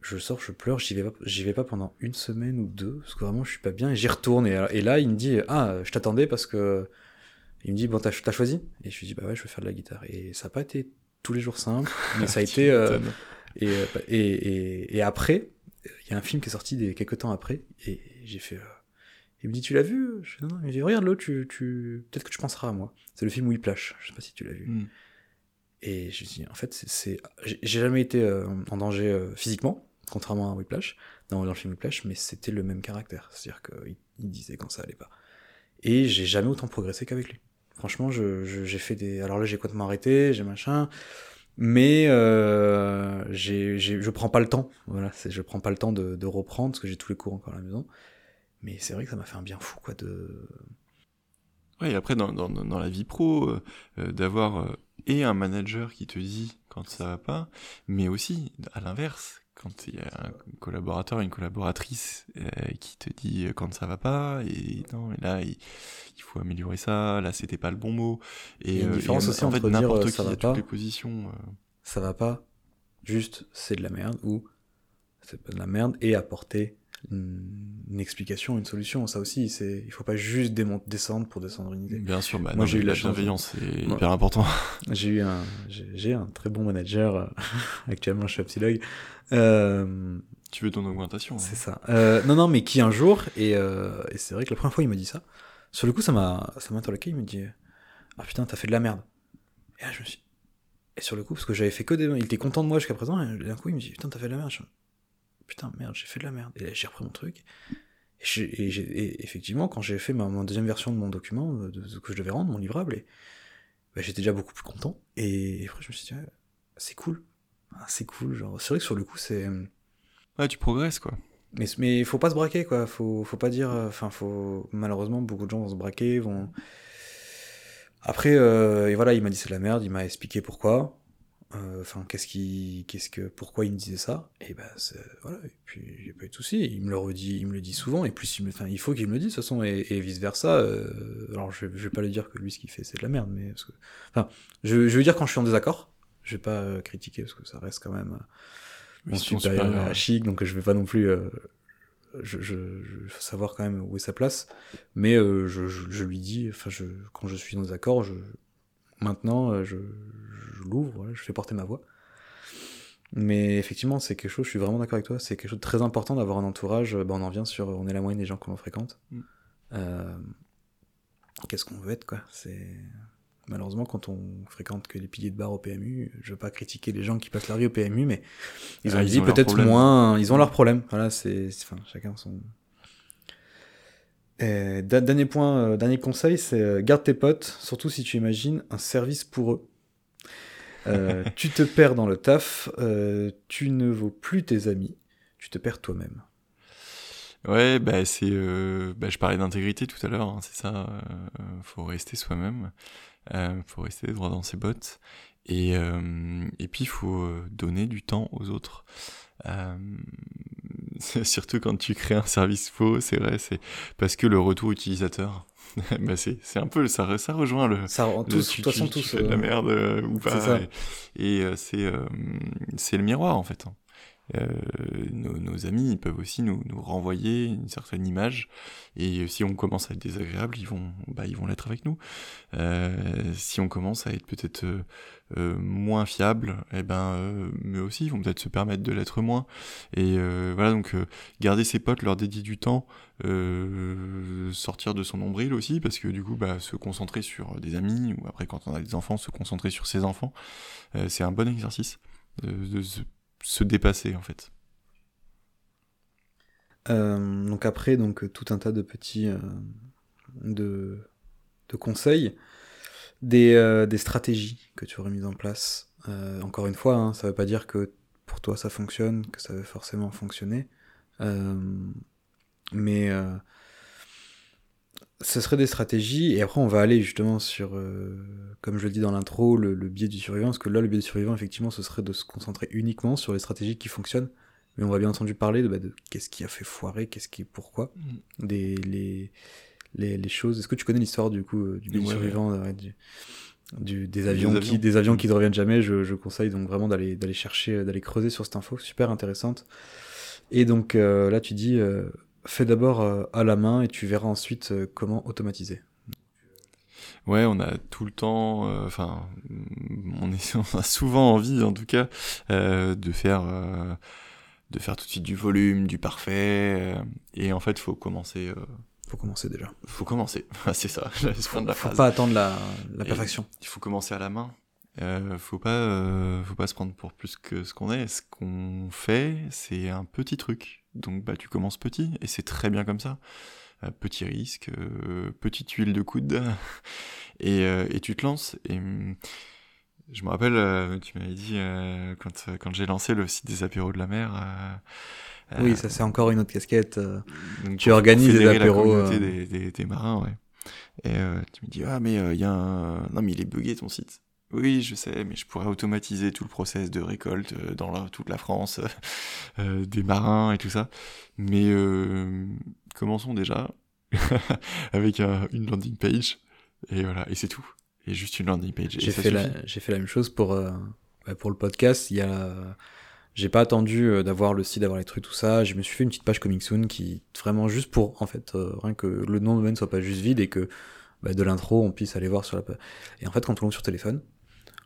Je sors, je pleure, j'y vais pas, j'y vais pas pendant une semaine ou deux, parce que vraiment je suis pas bien, et j'y retourne, et, et, là il me dit, ah, je t'attendais parce que, il me dit, bon, t'as, t'as choisi? Et je lui dis, bah ouais, je veux faire de la guitare. Et ça a pas été tous les jours simple, mais ça a été, euh, et, et, et, et, après, il y a un film qui est sorti des, quelques temps après, et j'ai fait, euh, il me dit, tu l'as vu? Je fais, non, non, il me dit, regarde-le, tu, tu, peut-être que tu penseras à moi. C'est le film Whiplash, je sais pas si tu l'as vu. Mm. Et je dis, en fait, c'est, j'ai jamais été euh, en danger euh, physiquement, contrairement à Whiplash, dans, dans le film Whiplash, mais c'était le même caractère. C'est-à-dire qu'il il disait quand ça allait pas. Et j'ai jamais autant progressé qu'avec lui. Franchement, je, je, j'ai fait des. Alors là, j'ai complètement arrêté, j'ai machin. Mais euh, j'ai, je prends pas le temps. Voilà, je prends pas le temps de, de reprendre parce que j'ai tous les cours encore à la maison. Mais c'est vrai que ça m'a fait un bien fou, quoi, de. Ouais, et après, dans, dans, dans la vie pro, euh, d'avoir euh, et un manager qui te dit quand ça va pas, mais aussi, à l'inverse, quand il y a un collaborateur, une collaboratrice euh, qui te dit quand ça va pas, et non, mais là, il, il faut améliorer ça, là, c'était pas le bon mot. Et, Il y a une euh, différence et, aussi en entre fait, n'importe euh, qui ça va a pas. toutes les positions. euh, Ça va pas, juste c'est de la merde, ou c'est pas de la merde, et apporter une, une explication, une solution. Ça aussi, c'est, il faut pas juste descendre pour descendre une idée. Bien sûr, bah, Moi, j'ai eu la bienveillance, c'est hyper important. J'ai eu un, j'ai un très bon manager. euh, actuellement, je suis à Psylog. Euh, tu veux ton augmentation. C'est hein. ça. Euh, non, non, mais qui un jour, et, euh, et c'est vrai que la première fois il m'a dit ça, sur le coup ça m'a ça m'a interloqué, il me dit Ah putain, t'as fait de la merde. Et là je me suis. Et sur le coup, parce que j'avais fait que des. Il était content de moi jusqu'à présent, et d'un coup il me dit Putain, t'as fait de la merde. Je... Putain, merde, j'ai fait de la merde. Et là j'ai repris mon truc. Et, effectivement, quand j'ai fait ma, ma deuxième version de mon document, de, de ce que je devais rendre, mon livrable, et, bah, j'étais déjà beaucoup plus content. Et, après je me suis dit C'est cool. Ah, c'est cool. Genre, c'est vrai que sur le coup, c'est. Ouais, tu progresses, quoi. Mais, mais faut pas se braquer, quoi. Faut, faut pas dire. euh, Enfin, faut. Malheureusement, beaucoup de gens vont se braquer, vont. Après, euh, et voilà, il m'a dit c'est de la merde, il m'a expliqué pourquoi. Euh, Enfin, qu'est-ce qui, qu'est-ce que, pourquoi il me disait ça? Et ben, voilà. Et puis, a pas eu de souci. Il me le redit, il me le dit souvent. Et plus, il, me, enfin, il faut qu'il me le dise de toute façon, et, et vice versa. Euh, alors, je, je vais pas lui dire que lui, ce qu'il fait, c'est de la merde, mais parce que, enfin, je, je veux dire quand je suis en désaccord. Je vais pas euh, critiquer parce que ça reste quand même. euh, mon supérieur hiérarchique, donc je vais pas non plus. euh, je, je, je savoir quand même où est sa place, mais euh, je, je, lui dis, enfin, je, quand je suis dans des accords, je, maintenant, euh, je, je l'ouvre, voilà, je fais porter ma voix. Mais effectivement, c'est quelque chose, je suis vraiment d'accord avec toi, c'est quelque chose de très important d'avoir un entourage. bah, on en vient sur, on est la moyenne des gens que l'on fréquente. Mm. Euh, Qu'est-ce qu'on veut être, quoi? C'est malheureusement quand on fréquente que les piliers de bar au PMU. Je veux pas critiquer les gens qui passent leur vie au PMU, mais ils ont Ah, ils ont leurs peut-être moins. Ils ont leurs problèmes. Voilà, c'est, enfin, chacun son. Et dernier point, euh, dernier conseil, c'est euh, garde tes potes, surtout si tu imagines un service pour eux. Euh, tu te perds dans le taf, euh, tu ne vaux plus tes amis, tu te perds toi-même. Ouais, bah c'est, euh, bah, je parlais d'intégrité tout à l'heure, hein, c'est ça. euh, faut rester soi-même, faut rester droit dans ses bottes, et et puis il faut donner du temps aux autres. Surtout quand tu crées un service faux, c'est vrai, c'est parce que le retour utilisateur, bah c'est c'est un peu ça, ça rejoint le Ça, en le- tous, de toute façon, tous. de la euh, merde euh, ou c'est pas. ça. Et, et, euh, c'est euh, c'est le miroir en fait. Euh, nos, nos amis ils peuvent aussi nous, nous renvoyer une certaine image. Et si on commence à être désagréable ils vont bah, ils vont l'être avec nous. Euh, si on commence à être peut-être euh, euh, moins fiable et ben euh, eux aussi ils vont peut-être se permettre de l'être moins. Et euh, voilà donc euh, garder ses potes leur dédier du temps euh, sortir de son nombril aussi parce que du coup bah, se concentrer sur des amis ou après quand on a des enfants se concentrer sur ses enfants euh, c'est un bon exercice de, de se, se dépasser en fait Euh, donc après, donc euh, tout un tas de petits euh, de, conseils, des, stratégies que tu aurais mises en place. Encore une fois, hein, ça veut pas dire que pour toi ça fonctionne, que ça veut forcément fonctionner, mais ce serait des stratégies. Et après, on va aller justement sur, euh, comme je le dis dans l'intro, le, le biais du survivant, parce que là, le biais du survivant, effectivement, ce serait de se concentrer uniquement sur les stratégies qui fonctionnent. Mais on va bien entendu parler de, bah, de qu'est-ce qui a fait foirer, qu'est-ce qui, pourquoi, des les, les, les choses. Est-ce que tu connais l'histoire du coup euh, du biais du survivant, du, du- des avions, avions. qui des avions qui ne reviennent jamais je, je conseille donc vraiment d'aller d'aller chercher euh, d'aller creuser sur cette info super intéressante et donc euh, là tu dis euh, fais d'abord euh, à la main et tu verras ensuite euh, comment automatiser Ouais, on a tout le temps, euh, enfin, on, a souvent envie, en tout cas, euh, de faire, euh, de faire tout de suite du volume, du parfait, et en fait, faut commencer, faut commencer déjà faut commencer. C'est ça, la fin de la faut pas attendre la, perfection Il faut commencer à la main. Euh, faut pas, euh, faut pas se prendre pour plus que ce qu'on est. Ce qu'on fait, c'est un petit truc. Donc, bah, tu commences petit, et c'est très bien comme ça. Euh, petit risque, euh, petite huile de coude, et, euh, et tu te lances. Et hum, je me rappelle, tu m'avais dit euh, quand, quand j'ai lancé le site des apéros de la mer. oui ça c'est encore une autre casquette donc, Tu organises des apéros, La des, des, des marins, ouais. Et euh, tu me dis, ah, mais il y a un. Non, mais il est buggé ton site. Oui, je sais, mais je pourrais automatiser tout le process de récolte euh, dans la- toute la France, euh, des marins et tout ça. Mais euh, commençons déjà avec un- une landing page. Et voilà, et c'est tout. Et juste une landing page. j'ai fait la j'ai fait la même chose pour euh, bah, pour le podcast il y a J'ai pas attendu d'avoir le site, d'avoir les trucs, tout ça. Je me suis fait une petite page Coming Soon qui, vraiment juste pour, en fait, euh, rien que le nom de domaine soit pas juste vide et que bah, de l'intro, on puisse aller voir sur la page. Et en fait, quand on l'ouvre sur téléphone,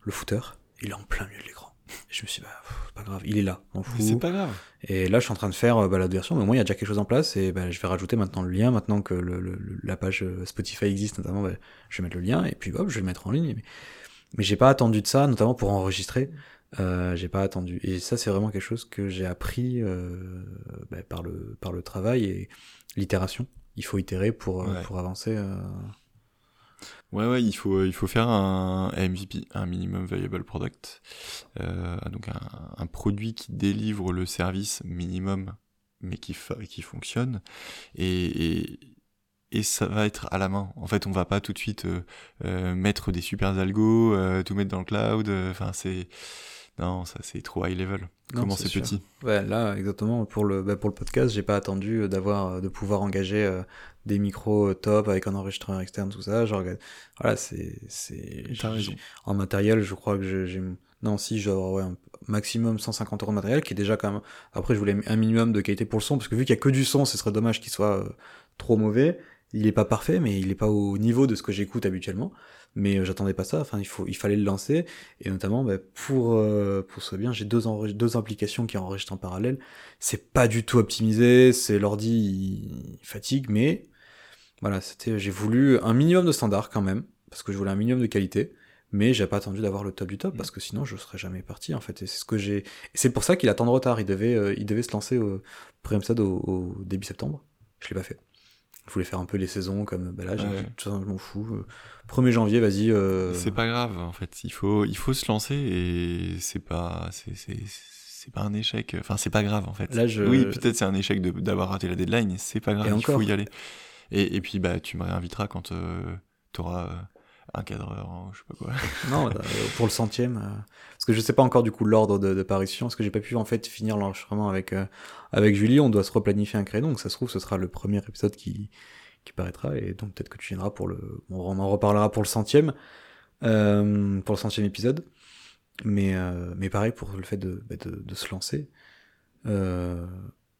le footer, il est en plein milieu de l'écran. Je me suis dit, bah, pff, pas grave, il est là, on fout. C'est pas grave. Et là, je suis en train de faire euh, bah, la version, mais au moins, il y a déjà quelque chose en place. Et bah, je vais rajouter maintenant le lien. Maintenant que le, le- la page euh, Spotify existe, notamment, bah, je vais mettre le lien. Et puis, hop, je vais le mettre en ligne. Mais, mais j'ai pas attendu de ça, notamment pour enregistrer. Euh, j'ai pas attendu. Et ça, c'est vraiment quelque chose que j'ai appris euh, bah, par, le, par le travail et l'itération. Il faut itérer pour, euh, Ouais. pour avancer. euh. Ouais, ouais, il faut, il faut faire un MVP, un minimum viable product, euh, donc un, produit qui délivre le service minimum, mais qui, qui fonctionne, et, et, ça va être à la main. En fait, on va pas tout de suite euh, euh, mettre des super algos, euh, tout mettre dans le cloud. euh, Enfin, c'est non, ça c'est trop high level. Non, Comment c'est petit Ouais, là, exactement. Pour le, bah, pour le podcast, j'ai pas attendu euh, d'avoir, euh, de pouvoir engager euh, des micros top avec un enregistreur externe, tout ça. Genre, voilà, c'est, c'est, T'as j'ai- raison. en matériel, je crois que j'ai, j'ai- non, si, j'ai ouais, un maximum 150 euros de matériel, qui est déjà quand même, après, je voulais un minimum de qualité pour le son, parce que vu qu'il y a que du son, ce serait dommage qu'il soit euh, trop mauvais. Il est pas parfait, mais il est pas au niveau de ce que j'écoute habituellement. Mais euh, j'attendais pas ça. Enfin, il faut, il fallait le lancer. Et notamment, bah, pour, euh, pour ce bien, j'ai deux, deux applications qui enregistrent en parallèle. C'est pas du tout optimisé. C'est l'ordi, fatigue, mais voilà, c'était, j'ai voulu un minimum de standard quand même, parce que je voulais un minimum de qualité. Mais j'ai pas attendu d'avoir le top du top, parce que sinon je serais jamais parti en fait. Et c'est ce que j'ai. c'est pour ça qu'il a tant de retard. Il devait, euh, il devait se lancer au premier épisode au, au début septembre. Je l'ai pas fait. Je voulais faire un peu les saisons comme bah là, j'ai Ouais. je m'en fous. euh, 1er janvier, vas-y. euh, C'est pas grave, en fait. Il faut, il faut se lancer et c'est pas, c'est, c'est, c'est pas un échec. Enfin, c'est pas grave, en fait. Là, je- Oui, peut-être c'est un échec d'avoir raté la deadline. C'est pas grave. Il faut y aller. Et, et puis, bah, tu me réinviteras quand euh, t'auras euh, un cadreur, hein, je sais pas quoi. Non, euh, pour le centième. euh, parce que je sais pas encore du coup l'ordre de, de parution, parce que j'ai pas pu en fait finir l'enregistrement avec, euh, avec Julie. On doit se replanifier un créneau, donc ça se trouve, ce sera le premier épisode qui, qui paraîtra. Et donc peut-être que tu viendras pour le. on en reparlera pour le centième. euh, pour le centième épisode. Mais, euh, mais pareil pour le fait de, bah, de, de se lancer.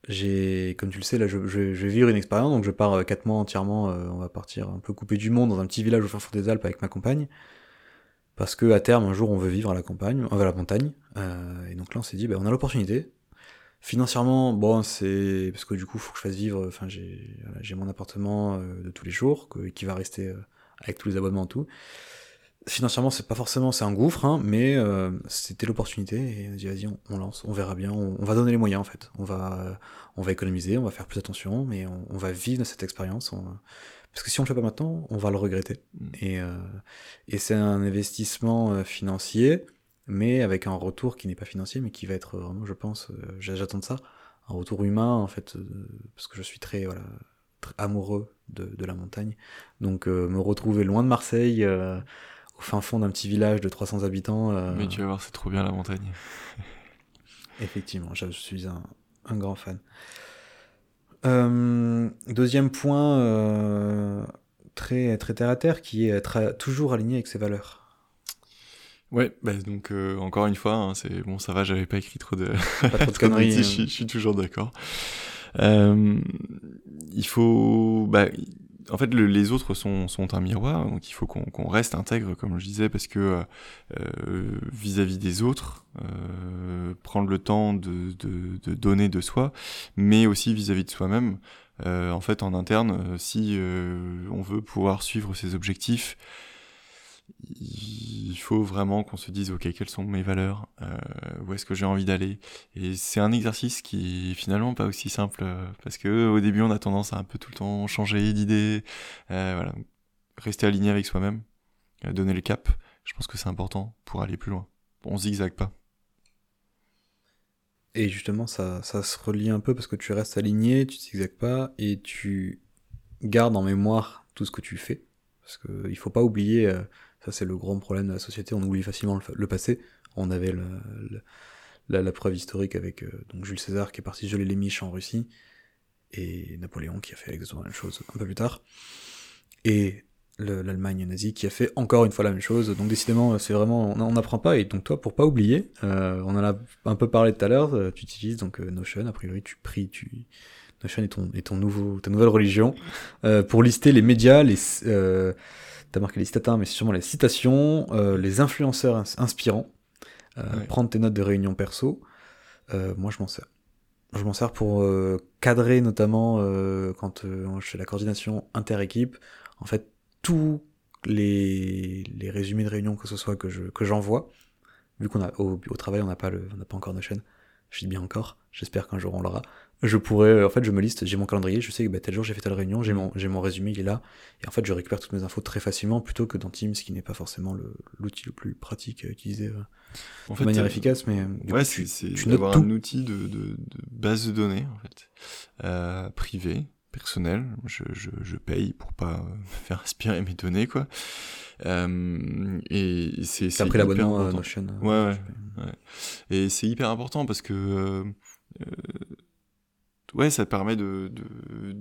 Euh, j'ai, comme tu le sais, là, je, je, je vais vivre une expérience, donc je pars euh, quatre mois entièrement. euh, on va partir un peu coupé du monde dans un petit village au fin fond des Alpes avec ma compagne. Parce que à terme, un jour, on veut vivre à la campagne, à la montagne. Euh, et donc là, on s'est dit, bah, on a l'opportunité. Financièrement, bon, c'est parce que du coup, faut que je fasse vivre. Enfin, j'ai, voilà, j'ai mon appartement euh, de tous les jours que- qui va rester euh, avec tous les abonnements et tout. Financièrement, c'est pas forcément, c'est un gouffre, hein, mais euh, c'était l'opportunité. Et on a dit, vas-y, on, on lance, on verra bien. On, on va donner les moyens en fait. On va, on va économiser, on va faire plus attention, mais on, on va vivre cette expérience. on- Parce que si on le fait pas maintenant, on va le regretter. Mm. Et, euh, et c'est un investissement euh, financier, mais avec un retour qui n'est pas financier, mais qui va être vraiment, je pense, euh, j'a- j'attends de ça, un retour humain, en fait, euh, parce que je suis très, voilà, très amoureux de, de la montagne. Donc, euh, me retrouver loin de Marseille, euh, au fin fond d'un petit village de 300 habitants, euh, Mais tu vas voir, c'est trop bien la montagne. Effectivement, je suis un, un grand fan. Euh, deuxième point, euh, très, très terre à terre, qui est être toujours aligné avec ses valeurs. Ouais, bah donc encore une fois, hein, c'est bon, ça va, j'avais pas écrit trop de, Pas trop de conneries. bêtises, je, suis- toujours d'accord. Il faut, bah, en fait, le- les autres sont, un miroir, donc il faut qu'on reste intègre, comme je disais, parce que euh, vis-à-vis des autres, euh, prendre le temps de, donner de soi, mais aussi vis-à-vis de soi-même. Euh, en fait, en interne, si on veut pouvoir suivre ses objectifs, il faut vraiment qu'on se dise ok quelles sont mes valeurs euh, où est-ce que j'ai envie d'aller. Et c'est un exercice qui est finalement pas aussi simple euh, parce que au début on a tendance à un peu tout le temps changer d'idée euh, voilà rester aligné avec soi-même donner le cap. Je pense que c'est important pour aller plus loin. On zigzague pas. Et justement, ça, ça se relie un peu parce que tu restes aligné, tu zigzagues pas, et tu gardes en mémoire tout ce que tu fais. Parce que il faut pas oublier, ça c'est le grand problème de la société, on oublie facilement le, passé. On avait la, preuve historique avec euh, donc Jules César qui est parti geler les miches en Russie, et Napoléon qui a fait exactement la même chose un peu plus tard. Et le- l'Allemagne nazie, qui a fait encore une fois la même chose. Donc décidément, c'est vraiment, on n'apprend pas. Et donc toi, pour pas oublier, euh, on en a un peu parlé tout à l'heure. euh, Tu utilises donc Notion. A priori, tu pries, tu Notion est ton, est ton nouveau, ta nouvelle religion pour lister les médias, les, t'as marqué les citatins, mais c'est sûrement les citations, euh, les influenceurs ins- inspirants, euh, Ouais. prendre tes notes de réunions perso. Euh, moi, je m'en sers. Je m'en sers pour cadrer notamment quand je fais la coordination inter-équipe. En fait, tous les, les résumés de réunion que ce soit que je que j'envoie, vu qu'on a au, au travail on n'a pas le on n'a pas encore Notion, je dis bien encore, j'espère qu'un jour on l'aura. Je pourrais, en fait, je me liste, j'ai mon calendrier, je sais que bah, tel jour j'ai fait telle réunion, j'ai mon, j'ai mon résumé, il est là, et en fait je récupère toutes mes infos très facilement plutôt que dans Teams, qui n'est pas forcément l'outil le plus pratique à utiliser euh, En de manière euh, efficace, mais euh, Ouais, c'est d'avoir un outil de, de, de base de données, en fait, euh, privé, personnel. Je, je, je paye pour pas euh, me faire aspirer mes données, quoi. Euh, et c'est c'est hyper l'abonnement à. Notion. euh, Ouais, ouais. Et c'est hyper important parce que euh, euh, ouais, ça permet de,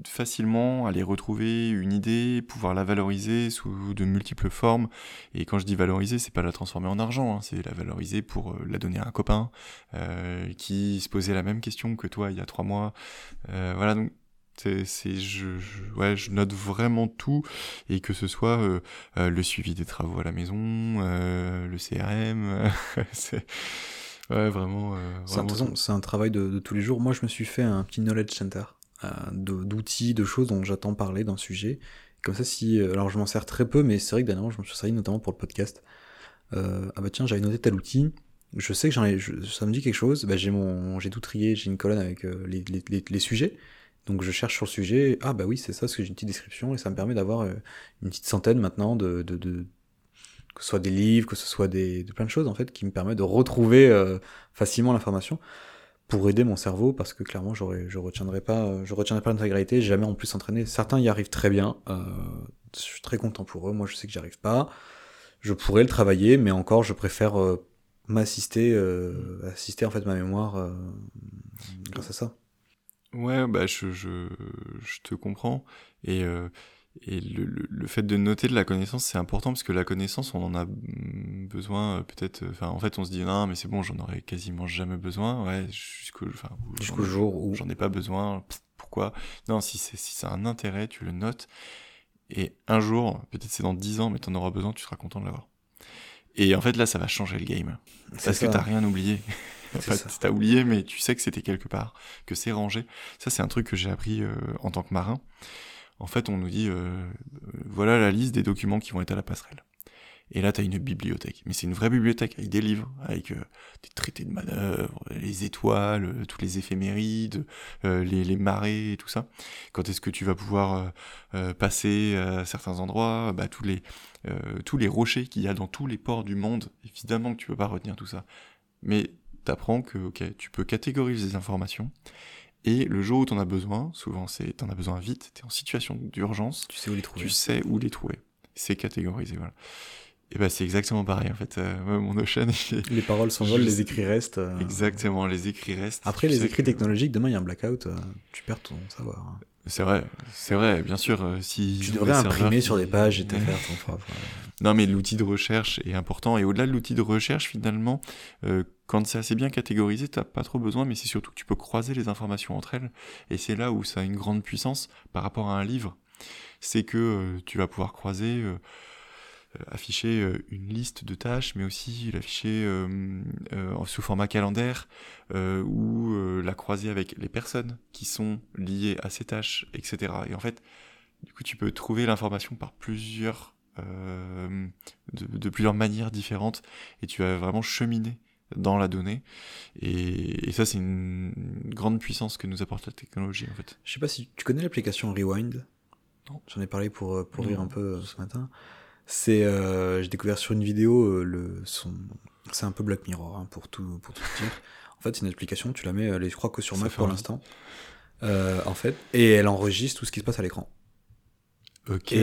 facilement aller retrouver une idée, pouvoir la valoriser sous de multiples formes. Et quand je dis valoriser, c'est pas la transformer en argent, hein, c'est la valoriser pour euh, la donner à un copain euh, qui se posait la même question que toi il y a trois mois. Euh, voilà donc. C'est, je, note vraiment tout et que ce soit le suivi des travaux à la maison, le CRM, c'est ouais vraiment. euh, C'est un, travail de, de tous les jours. Moi, je me suis fait un petit knowledge center euh, de- d'outils, de, choses dont j'attends parler d'un sujet. Comme ça, si. euh, Alors, je m'en sers très peu, mais c'est vrai que dernièrement, je me suis servi notamment pour le podcast. Euh, ah bah tiens, j'avais noté tel outil. Je sais que j'en ai, je- ça me dit quelque chose. Bah, j'ai mon, j'ai tout trié. J'ai une colonne avec euh, les, les, les, les sujets. Donc, je cherche sur le sujet. Ah bah oui, c'est ça, parce que j'ai une petite description et ça me permet d'avoir euh, une petite centaine maintenant de, de, de que ce soit des livres, que ce soit des, de plein de choses en fait, qui me permettent de retrouver euh, facilement l'information pour aider mon cerveau parce que clairement j'aurais je retiendrai pas je retiendrai pas l'intégralité. Jamais en plus entraîné. Certains y arrivent très bien euh, je suis très content pour eux. Moi je sais que j'y arrive pas. Je pourrais le travailler mais encore je préfère euh, m'assister assister en fait ma mémoire grâce à ça. Ouais, bah je, je, je te comprends. Et, et le, le, le fait de noter de la connaissance, c'est important parce que la connaissance, on en a mm, besoin euh, peut-être. euh, Enfin, en fait, on se dit non, mais c'est bon, j'en aurais quasiment jamais besoin. Ouais, jusqu'au enfin, jusqu'au jour où J'en ai pas besoin. pff, Pourquoi? Non, si c'est si ça a un intérêt, tu le notes. Et un jour, peut-être c'est dans 10 ans, mais t'en auras besoin, tu seras content de l'avoir. Et en fait, là, ça va changer le game. Parce que ça. t'as rien oublié. En fait, t'as oublié, mais tu sais que c'était quelque part, que c'est rangé. Ça, c'est un truc que j'ai appris euh, en tant que marin. En fait, on nous dit, euh, euh, voilà la liste des documents qui vont être à la passerelle. Et là, t'as une bibliothèque. Mais c'est une vraie bibliothèque, avec des livres, avec euh, des traités de manœuvre, les étoiles, tous les éphémérides, les, marées et tout ça. Quand est-ce que tu vas pouvoir passer à certains endroits? Bah, tous, les, rochers qu'il y a dans tous les ports du monde. Évidemment que tu peux pas retenir tout ça. Mais t'apprends que tu peux catégoriser les informations. Et le jour où t'en as besoin, souvent c'est t'en as besoin vite, t'es en situation d'urgence, tu sais où les trouver tu sais où les trouver. C'est catégorisé, voilà. Et ben c'est exactement pareil en fait. Euh, moi, mon Notion, il est- les paroles s'envolent les écrits restent euh, exactement, les écrits restent. après les écrits que- technologiques demain il y a un blackout euh, tu perds ton savoir hein. C'est vrai, c'est vrai, bien sûr. euh, si tu devrais imprimer sur des pages et te faire ton propre Non, mais l'outil de recherche est important. Et au-delà de l'outil de recherche, finalement, euh, quand c'est assez bien catégorisé, t'as pas trop besoin, mais c'est surtout que tu peux croiser les informations entre elles. Et c'est là où ça a une grande puissance par rapport à un livre. C'est que euh, tu vas pouvoir croiser, euh, euh, afficher euh, une liste de tâches, mais aussi l'afficher euh, euh, sous format calendaire, euh, ou euh, la croiser avec les personnes qui sont liées à ces tâches, etc. Et en fait, du coup, tu peux trouver l'information par plusieurs euh, de, de plusieurs manières différentes et tu vas vraiment cheminer dans la donnée et, et ça c'est une, grande puissance que nous apporte la technologie en fait Je sais pas si tu connais l'application Rewind? Non. J'en ai parlé pour, euh, pour Non. rire un peu euh, ce matin. C'est, euh, j'ai découvert sur une vidéo euh, le son. C'est un peu Black Mirror hein, pour tout pour tout dire. En fait, c'est une application. Tu la mets, elle est, je crois que sur Mac pour l'instant. Euh, en fait, et elle enregistre tout ce qui se passe à l'écran. ok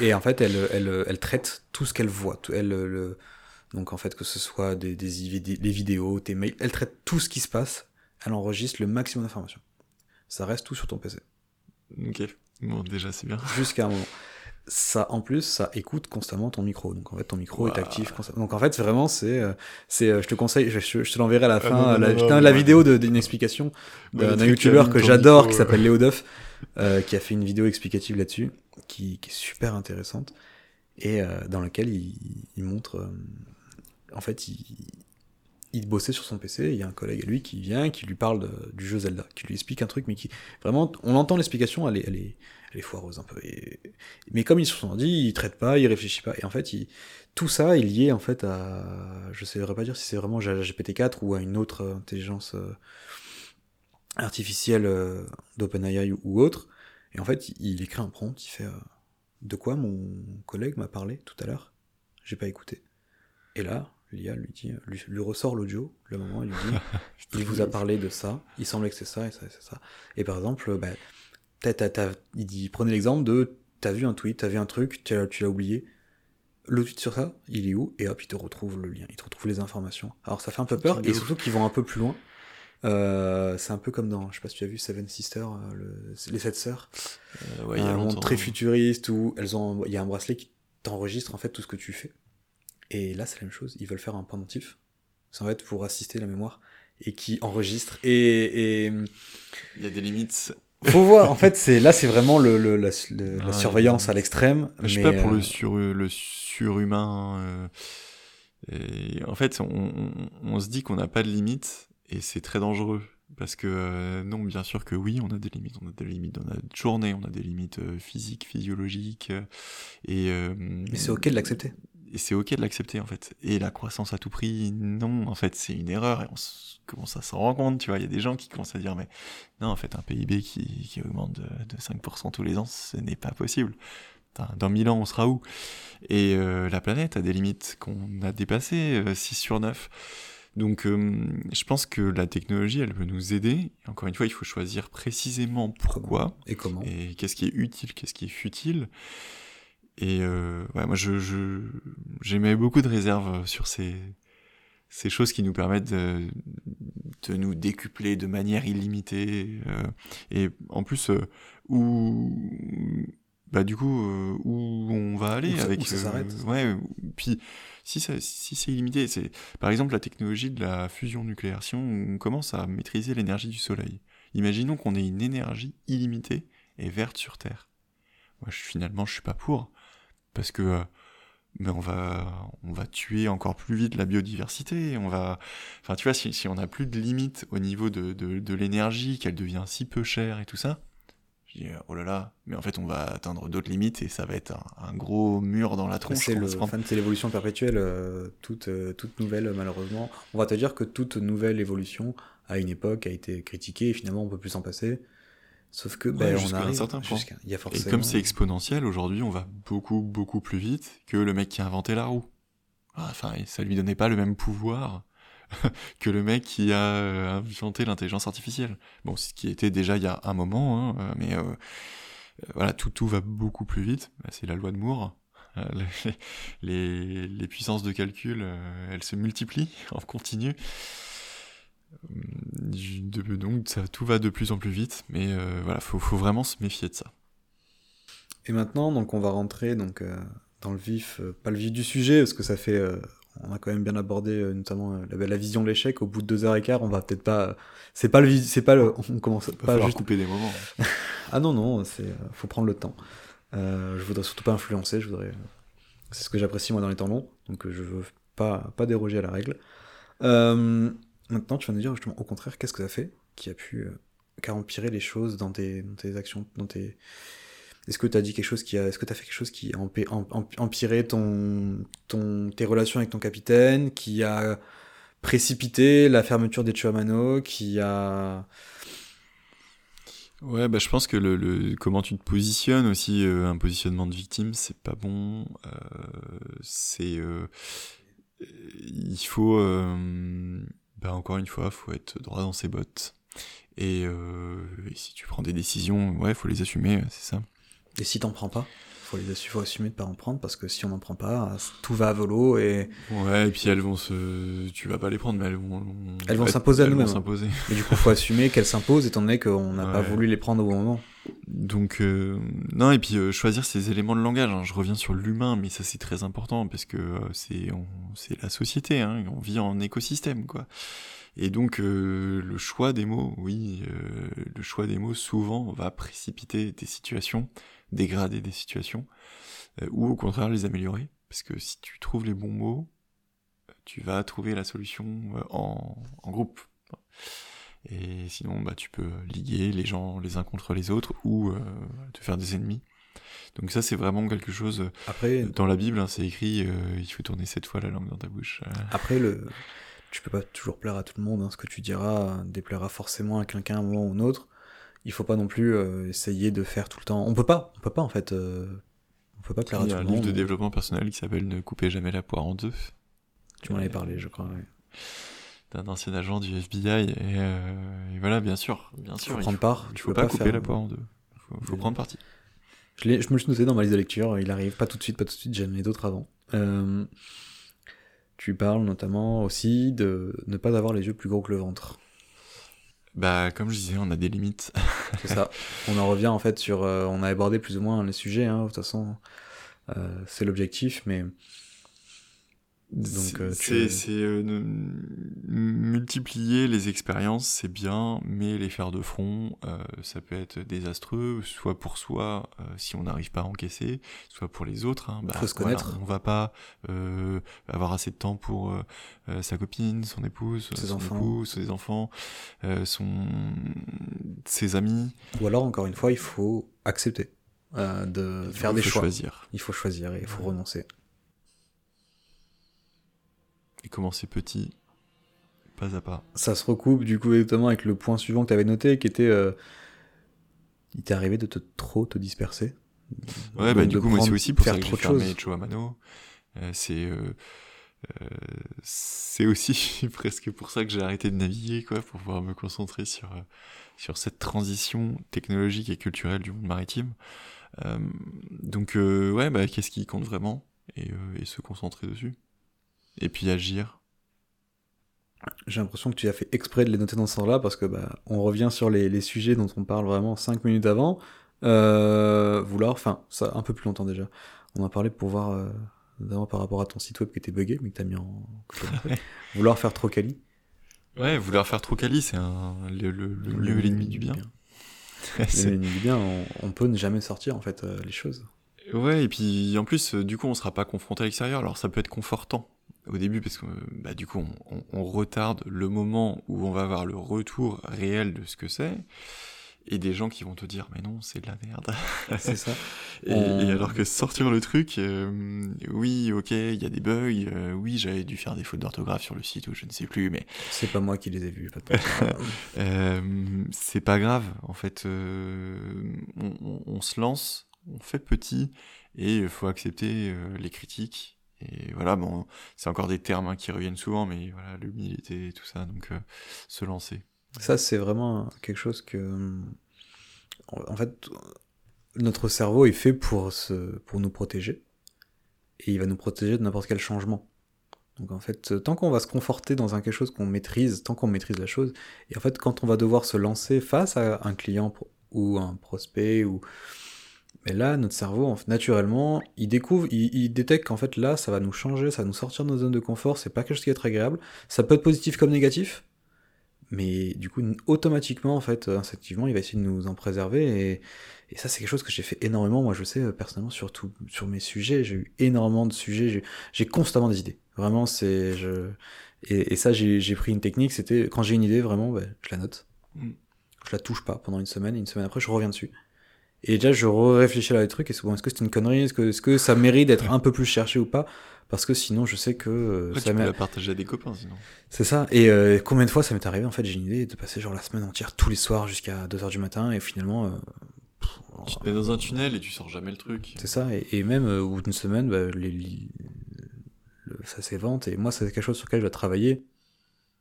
Et, en fait, elle, elle, elle traite tout ce qu'elle voit. Tout- Elle, le, donc en fait, que ce soit des, des, les vidéos, tes mails, elle traite tout ce qui se passe. Elle enregistre le maximum d'informations. Ça reste tout sur ton PC. ok bon déjà c'est bien jusqu'à un moment. Ça en plus ça écoute constamment ton micro. Donc en fait ton micro est actif constamment. Donc en fait vraiment c'est euh, c'est euh, je te conseille je, je, te l'enverrai à la fin la, la vidéo d'une explication d'un youtubeur que j'adore qui s'appelle Léo Duff euh, qui a fait une vidéo explicative là-dessus qui, qui, est super intéressante et dans laquelle il, il montre en fait il, il bossait sur son PC, il y a un collègue à lui qui vient, qui lui parle du jeu Zelda, qui lui explique un truc, mais qui vraiment, on entend l'explication, elle est, elle, est, est foireuse un peu. mais comme ils se sont dit, il traite pas, il réfléchit pas, et en fait, il, tout ça est lié en fait à, je saurais pas dire si c'est vraiment GPT-4 ou à une autre intelligence euh, artificielle euh, d'OpenAI ou autre. Et en fait, il, écrit un prompt, il fait euh, de quoi mon collègue m'a parlé tout à l'heure, j'ai pas écouté. Et là, l'IA lui dit, lui, ressort l'audio, le moment, il lui dit, il vous a parlé de ça, il semblait que c'est ça, et ça, c'est ça. Et par exemple, bah, il dit, prenez l'exemple de, t'as vu un tweet, t'as vu un truc, tu l'as oublié, le tweet sur ça, il est où? Et hop, il te retrouve le lien, il te retrouve les informations. Alors ça fait un peu peur, et surtout qu'ils vont un peu plus loin. Euh, c'est un peu comme dans, je sais pas si tu as vu Seven Sisters, euh, les sept sœurs. Euh, ouais, un monde très futuriste où elles ont, il y a un bracelet qui t'enregistre en fait tout ce que tu fais. Et là, c'est la même chose. Ils veulent faire un pendentif. C'est en fait pour assister la mémoire et qui enregistre. Et, il y a des limites. Faut voir. En fait, c'est là, c'est vraiment le, le la, la surveillance à l'extrême. Je sais pas pour le euh, sur le surhumain. Euh, et en fait, on, on, se dit qu'on n'a pas de limites et c'est très dangereux. Parce que euh, non, bien sûr que oui, on a des limites, on a des limites dans notre journée, on a des limites physiques, physiologiques, et mais c'est ok de l'accepter et c'est ok de l'accepter en fait. Et la croissance à tout prix, non, en fait, c'est une erreur et on commence à s'en rendre compte, tu vois. Il y a des gens qui commencent à dire, mais non, en fait, un PIB qui, qui augmente de, de 5% tous les ans, ce n'est pas possible. dans 1000 ans, on sera où? Et euh, la planète a des limites qu'on a dépassées, 6 euh, sur 9. Donc, euh, je pense que la technologie, elle peut nous aider. Encore une fois, il faut choisir précisément pourquoi et comment? et qu'est-ce qui est utile, qu'est-ce qui est futile. Et euh, ouais, moi, je, j'émets beaucoup de réserves sur ces, ces choses qui nous permettent de, de nous décupler de manière illimitée. Euh, et en plus, euh, où, bah du coup, euh, où on va aller avec. ça s'arrête. ouais. Puis si, ça, si c'est illimité, c'est par exemple la technologie de la fusion nucléaire. Si on commence à maîtriser l'énergie du Soleil, imaginons qu'on ait une énergie illimitée et verte sur Terre. Moi, je, finalement, je suis pas pour parce que euh, mais on va on va tuer encore plus vite la biodiversité on va enfin tu vois si, si on n'a plus de limite au niveau de, de, de l'énergie qu'elle devient si peu chère et tout ça je dis oh là là mais en fait on va atteindre d'autres limites et ça va être un, gros mur dans la tronche c'est l'évolution perpétuelle euh, toute euh, toute nouvelle malheureusement. On va te dire que toute nouvelle évolution à une époque a été critiquée et finalement on peut plus s'en passer Sauf que ben, on a un certain point. Y a forcément... Et comme c'est exponentiel, aujourd'hui, on va beaucoup, beaucoup plus vite que le mec qui a inventé la roue. Ah, enfin, ça lui donnait pas le même pouvoir que le mec qui a euh, inventé l'intelligence artificielle. Bon, ce qui était déjà il y a un moment, hein, euh, mais euh, voilà, tout, tout va beaucoup plus vite. Bah, c'est la loi de Moore. les, les, puissances de calcul, elles se multiplient en continu. Euh, donc ça, tout va de plus en plus vite, mais euh, voilà, faut, faut vraiment se méfier de ça. Et maintenant, donc on va rentrer donc euh, dans le vif, pas le vif du sujet, parce que ça fait, on a quand même bien abordé notamment la, vision de l'échec. Au bout de deux heures et quart, on va peut-être pas, c'est pas le, c'est pas le, on commence pas juste couper des moments. ah non non, c'est, faut prendre le temps. je voudrais surtout pas influencer, je voudrais, c'est ce que j'apprécie moi dans les temps longs, donc je veux pas pas déroger à la règle. Euh, Maintenant, tu vas nous dire justement au contraire, qu'est-ce que ça fait qui a pu euh, empirer les choses dans tes, dans tes actions, dans tes... Est-ce que tu as dit quelque chose qui a, est-ce que tu fait quelque chose qui a empiré ton, ton, tes relations avec ton capitaine, qui a précipité la fermeture des Chuamano, qui a Ouais, bah, je pense que le, le, comment tu te positionnes aussi, euh, un positionnement de victime, c'est pas bon. Euh, c'est, il faut, bah encore une fois, faut être droit dans ses bottes. Et, euh, et si tu prends des décisions, ouais, faut les assumer, c'est ça. Et si t'en prends pas? Faut les assumer, faut assumer de pas en prendre parce que si on n'en prend pas, tout va à volo et. Ouais, et puis elles vont se, tu vas pas les prendre, mais elles vont. Elles vont s'imposer à nous-mêmes. Et du coup, faut assumer qu'elles s'imposent étant donné qu'on n'a pas voulu les prendre au bon moment. donc euh, non et puis euh, choisir ces éléments de langage. hein. Je reviens sur l'humain, mais ça c'est très important parce que euh, c'est on- la société. Hein. On vit en écosystème quoi. Et donc euh, le choix des mots, oui, euh, le choix des mots souvent va précipiter des situations, dégrader des situations, euh, ou au contraire les améliorer. Parce que si tu trouves les bons mots, tu vas trouver la solution euh, en, en groupe. Et sinon, bah, tu peux liguer les gens les uns contre les autres ou euh, te faire des ennemis. Donc ça, c'est vraiment quelque chose. Après, Dans la Bible, hein, c'est écrit, euh, il faut tourner sept fois la langue dans ta bouche. Euh, Après, le... tu peux pas toujours plaire à tout le monde. hein. Ce que tu diras déplaira forcément à quelqu'un à un moment ou un autre. Il faut pas non plus euh, essayer de faire tout le temps. On peut pas, on peut pas en fait. euh, On peut pas plaire à il y a un livre monde. de développement personnel qui s'appelle Ne coupez jamais la poire en deux, Tu m'en avais parlé, je crois. ouais. d'un ancien agent du FBI. Et, euh, et voilà, bien sûr, bien sûr. Faut il prendre part. Il tu faut peux pas, couper faire- la poire en deux. Il faut, faut prendre parti. Je, je me le suis noté dans ma liste de lecture. Il arrive pas tout de suite, pas tout de suite. J'en ai d'autres avant. Euh, Tu parles notamment aussi de ne pas avoir les yeux plus gros que le ventre. Bah, comme je disais, on a des limites. C'est ça. on en revient en fait sur. euh, on a abordé plus ou moins les sujets, hein, de toute façon. Euh, c'est l'objectif, mais. Donc, euh, c'est euh, ne- multiplier les expériences, c'est bien, mais les faire de front, euh, ça peut être désastreux, soit pour soi, euh, si on n'arrive pas à encaisser, soit pour les autres. Hein, bah, Faut se voilà, connaître. on va pas euh, avoir assez de temps pour euh, euh, sa copine, son épouse, Ses son enfants. époux, ses enfants, euh, son ses amis. Ou alors, encore une fois, il faut accepter euh, de Il faire faut des choix. choisir. Il faut choisir et il faut renoncer. Et commencer petit, pas à pas. Ça se recoupe du coup notamment avec le point suivant que tu avais noté, qui était. euh, il t'est arrivé de te trop te disperser. Ouais, bah du coup, moi, c'est prendre- aussi pour faire ça que j'ai fermé choses. Choamano. Euh, c'est euh, euh, c'est aussi presque pour ça que j'ai arrêté de naviguer, quoi, pour pouvoir me concentrer sur, sur cette transition technologique et culturelle du monde maritime. Euh, donc, euh, ouais, bah, qu'est-ce qui compte vraiment et, et se concentrer dessus? Et puis agir. J'ai l'impression que tu as fait exprès de les noter dans ce sens-là parce que bah, on revient sur les, les sujets dont on parle vraiment 5 minutes avant. Euh, vouloir, enfin, ça un peu plus longtemps déjà. On en parlait pour voir, euh, notamment par rapport à ton site web qui était buggé, mais que t'as mis en. vouloir faire trop quali. Ouais, vouloir faire trop quali, c'est un, le, le, le l'ennemi du bien. C'est- L'ennemi du bien, on, on peut ne jamais sortir en fait euh, les choses. Ouais, et puis en plus, euh, du coup, on sera pas confronté à l'extérieur. Alors ça peut être confortant au début parce que bah, du coup, on, on- on retarde le moment où on va avoir le retour réel de ce que c'est. Et des gens qui vont te dire, mais non, c'est de la merde. C'est ça. Et, alors que sortir le truc, euh, oui, ok, il y a des bugs, euh, oui, j'avais dû faire des fautes d'orthographe sur le site ou je ne sais plus, mais C'est pas moi qui les ai vus. euh, c'est pas grave, en fait. euh, on, on- on se lance, on fait petit, et il faut accepter euh, les critiques. Et voilà, bon, c'est encore des termes hein, qui reviennent souvent, mais voilà, l'humilité et tout ça, donc euh, se lancer. Ça, c'est vraiment quelque chose que. En fait, notre cerveau est fait pour, se... pour nous protéger. Et il va nous protéger de n'importe quel changement. Donc en fait, tant qu'on va se conforter dans un quelque chose qu'on maîtrise, tant qu'on maîtrise la chose, et en fait, quand on va devoir se lancer face à un client ou un prospect, ou. Mais là, notre cerveau, en fait, naturellement, il découvre, il, il détecte qu'en fait, là, ça va nous changer, ça va nous sortir de nos zones de confort, c'est pas quelque chose qui est très agréable. Ça peut être positif comme négatif, mais du coup, automatiquement, en fait, instinctivement, il va essayer de nous en préserver. Et, et ça, c'est quelque chose que j'ai fait énormément. Moi, je sais, euh, personnellement, surtout sur mes sujets, j'ai eu énormément de sujets. j'ai- constamment des idées. Vraiment, c'est. Je... Et, et ça, j'ai pris une technique. C'était quand j'ai une idée, vraiment, ben, je la note. Mm. Je la touche pas pendant une semaine. Et une semaine après, je reviens dessus. Et déjà, je réfléchis à la truc. Et c'est bon, est-ce que c'est une connerie? Est-ce que, est que ça mérite d'être un peu plus cherché ou pas? Parce que sinon, je sais que. euh, Après, ça tu peux la partager à des copains, sinon. c'est ça. Et euh, combien de fois ça m'est arrivé en fait J'ai une idée de passer genre la semaine entière tous les soirs jusqu'à 2h du matin et finalement. euh, pff, Tu te mets dans un tunnel et tu sors jamais le truc. c'est ça. Et, et même euh, au bout d'une semaine, bah, les, li- le- ça s'évente. Et moi, c'est quelque chose sur lequel je dois travailler.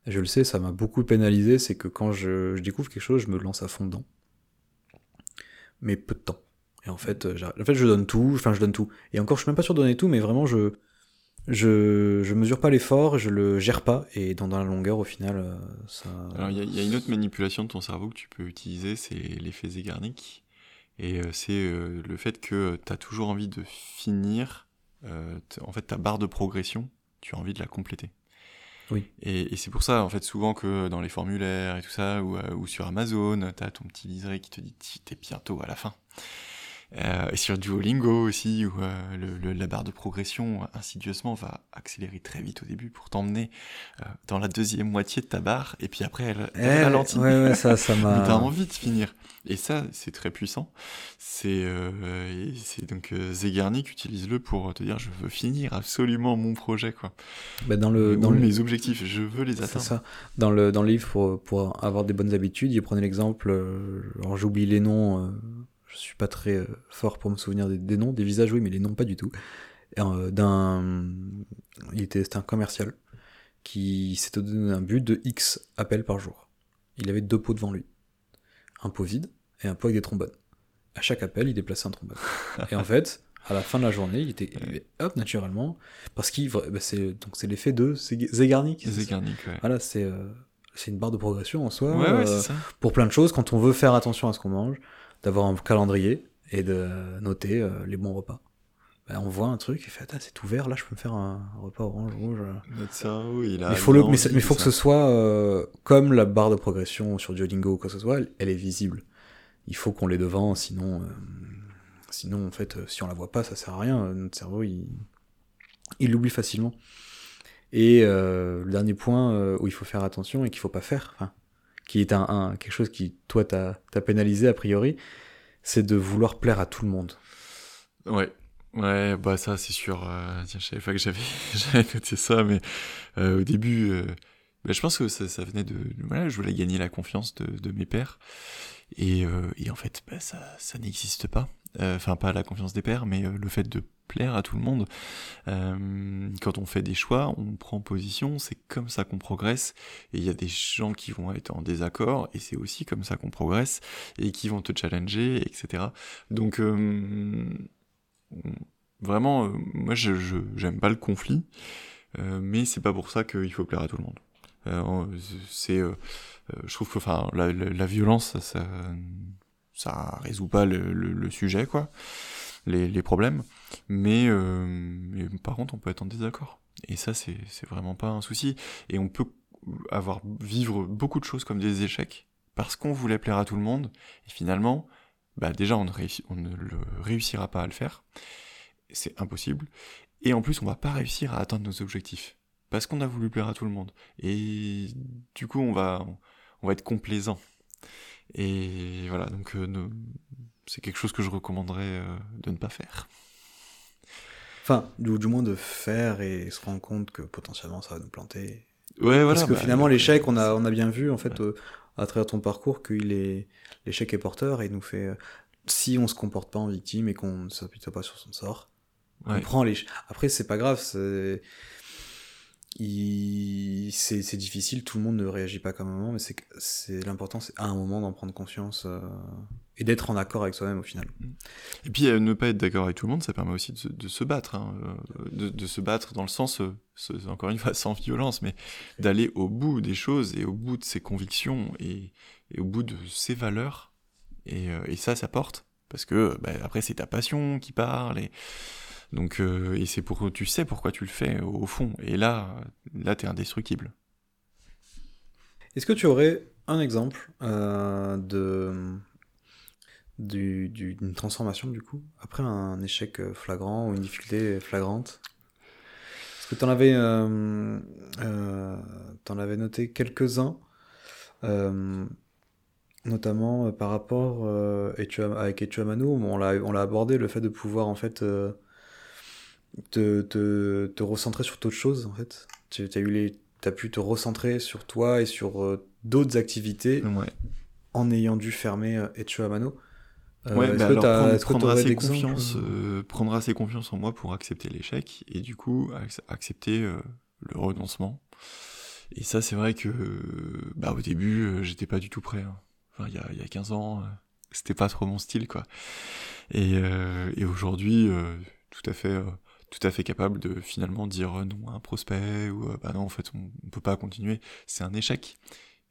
Je le sais, ça m'a beaucoup pénalisé. C'est que quand je, je découvre quelque chose, je me lance à fond dedans. Mais peu de temps. Et en fait, euh, en fait, je donne tout. Enfin, je donne tout. Et encore, je suis même pas sûr de donner tout, mais vraiment, je. Je, je mesure pas l'effort, je le gère pas, et dans, la longueur, au final, euh, ça. Alors, il y, a- une autre manipulation de ton cerveau que tu peux utiliser, c'est l'effet Zeigarnik. Et c'est le fait que tu as toujours envie de finir, en fait ta barre de progression, tu as envie de la compléter. Et, c'est pour ça, en fait, souvent que dans les formulaires et tout ça, ou, ou sur Amazon, tu as ton petit liseré qui te dit t'es bientôt à la fin. Euh, et sur Duolingo aussi, où euh, le, la barre de progression insidieusement va accélérer très vite au début pour t'emmener euh, dans la deuxième moitié de ta barre, et puis après elle, elle ralentit. Ouais, ouais, ça, ça m'a. T'as envie de finir. Et ça, c'est très puissant. C'est donc Zegarnik utilise-le pour te dire je veux finir absolument mon projet quoi. Bah dans le dans mes objectifs, je veux les atteindre. ça. Dans le dans le livre pour, pour avoir des bonnes habitudes, il prenait l'exemple. alors j'oublie les noms suis pas très euh, fort pour me souvenir des, noms, des visages oui, mais les noms pas du tout. Euh, d'un, il était, c'était un commercial qui s'était donné un but de X appels par jour. Il avait deux pots devant lui, un pot vide et un pot avec des trombones. À chaque appel, il déplaçait un trombone. et en fait, à la fin de la journée, il était hop naturellement parce qu'il bah, c'est donc c'est l'effet de Zegarnik. Zegarnik, ouais. Voilà, c'est euh, c'est une barre de progression en soi. Ouais, ouais, ça. Pour plein de choses, quand on veut faire attention à ce qu'on mange, d'avoir un calendrier et de noter euh, les bons repas. Ben, on voit un truc et fait attends c'est ouvert là je peux me faire un repas orange rouge. Notre il a. Mais faut le, mais, il faut que ce soit euh, comme la barre de progression sur Duolingo ou quoi que ce soit, elle, est visible. Il faut qu'on l'ait devant, sinon, euh, sinon en fait, si on la voit pas, ça sert à rien. Notre cerveau, il, il l'oublie facilement. Et le dernier point où il faut faire attention et qu'il faut pas faire, enfin, qui est un, quelque chose qui, toi, t'as pénalisé a priori, c'est de vouloir plaire à tout le monde. Ouais, ouais, bah ça c'est sûr. Euh, tiens, je savais que j'avais noté ça, mais euh, au début, euh, bah, je pense que ça, ça, venait de, voilà, je voulais gagner la confiance de, de mes pères, et, et en fait, bah, ça, ça n'existe pas. Enfin, pas la confiance des pères, mais le fait de plaire à tout le monde. Euh, quand on fait des choix, on prend position, c'est comme ça qu'on progresse. Et il y a des gens qui vont être en désaccord, et c'est aussi comme ça qu'on progresse, et qui vont te challenger, etc. Donc, euh, vraiment, euh, moi, je j'aime pas le conflit, mais c'est pas pour ça qu'il faut plaire à tout le monde. c'est, je trouve que, enfin, la, violence, ça, ça, résout pas le, sujet, quoi les problèmes. Mais, euh, par contre, on peut être en désaccord. Et ça, c'est vraiment pas un souci. Et on peut avoir vivre beaucoup de choses comme des échecs parce qu'on voulait plaire à tout le monde. Et finalement, bah déjà, on ne, on ne réussira pas à le faire. C'est impossible. Et en plus, on va pas réussir à atteindre nos objectifs parce qu'on a voulu plaire à tout le monde. Et du coup, on va, on va être complaisant. Et voilà, donc euh, c'est quelque chose que je recommanderais euh, de ne pas faire. Enfin, du, du, moins de faire et se rendre compte que potentiellement ça va nous planter. Ouais, Parce que bah, finalement, l'échec, on a, on a bien vu, en fait, euh, à travers ton parcours, que l'échec est porteur et nous fait. Euh, si on se comporte pas en victime et qu'on ne s'appuie pas sur son sort, on prend les. Après, c'est pas grave, c'est c'est difficile, tout le monde ne réagit pas comme un moment, mais c'est l'important, c'est à un moment d'en prendre conscience euh, et d'être en accord avec soi-même au final. Et puis euh, ne pas être d'accord avec tout le monde, ça permet aussi de, se battre, hein, euh, de, se battre dans le sens, encore une fois, sans violence, mais d'aller au bout des choses et au bout de ses convictions et, au bout de ses valeurs. Et, et ça, ça porte, parce que bah, après c'est ta passion qui parle et donc, euh, et c'est pour tu sais pourquoi tu le fais au fond. Et là, là, t'es indestructible. Est-ce que tu aurais un exemple euh, de d'une transformation du coup après un échec flagrant ou une difficulté flagrante? Est-ce que tu en avais euh, en avais noté quelques-uns notamment par rapport avec Etu Amano, on l'a on l'a abordé le fait de pouvoir en fait te, te, te recentrer sur d'autres choses en fait. Tu as, eu les, as pu te recentrer sur toi et sur euh, d'autres activités en ayant dû fermer euh, Echo Euh, ouais, bah alors, prendre, assez confiance, euh, prendre assez confiance en moi pour accepter l'échec et du coup accepter le renoncement. Et ça, c'est vrai que bah, au début, j'étais pas du tout prêt. Hein. Enfin, il y a, y a 15 ans, c'était pas trop mon style, quoi. Et, et aujourd'hui, tout à fait tout à fait capable de finalement dire euh, non à un prospect ou euh, bah non en fait on, on peut pas continuer c'est un échec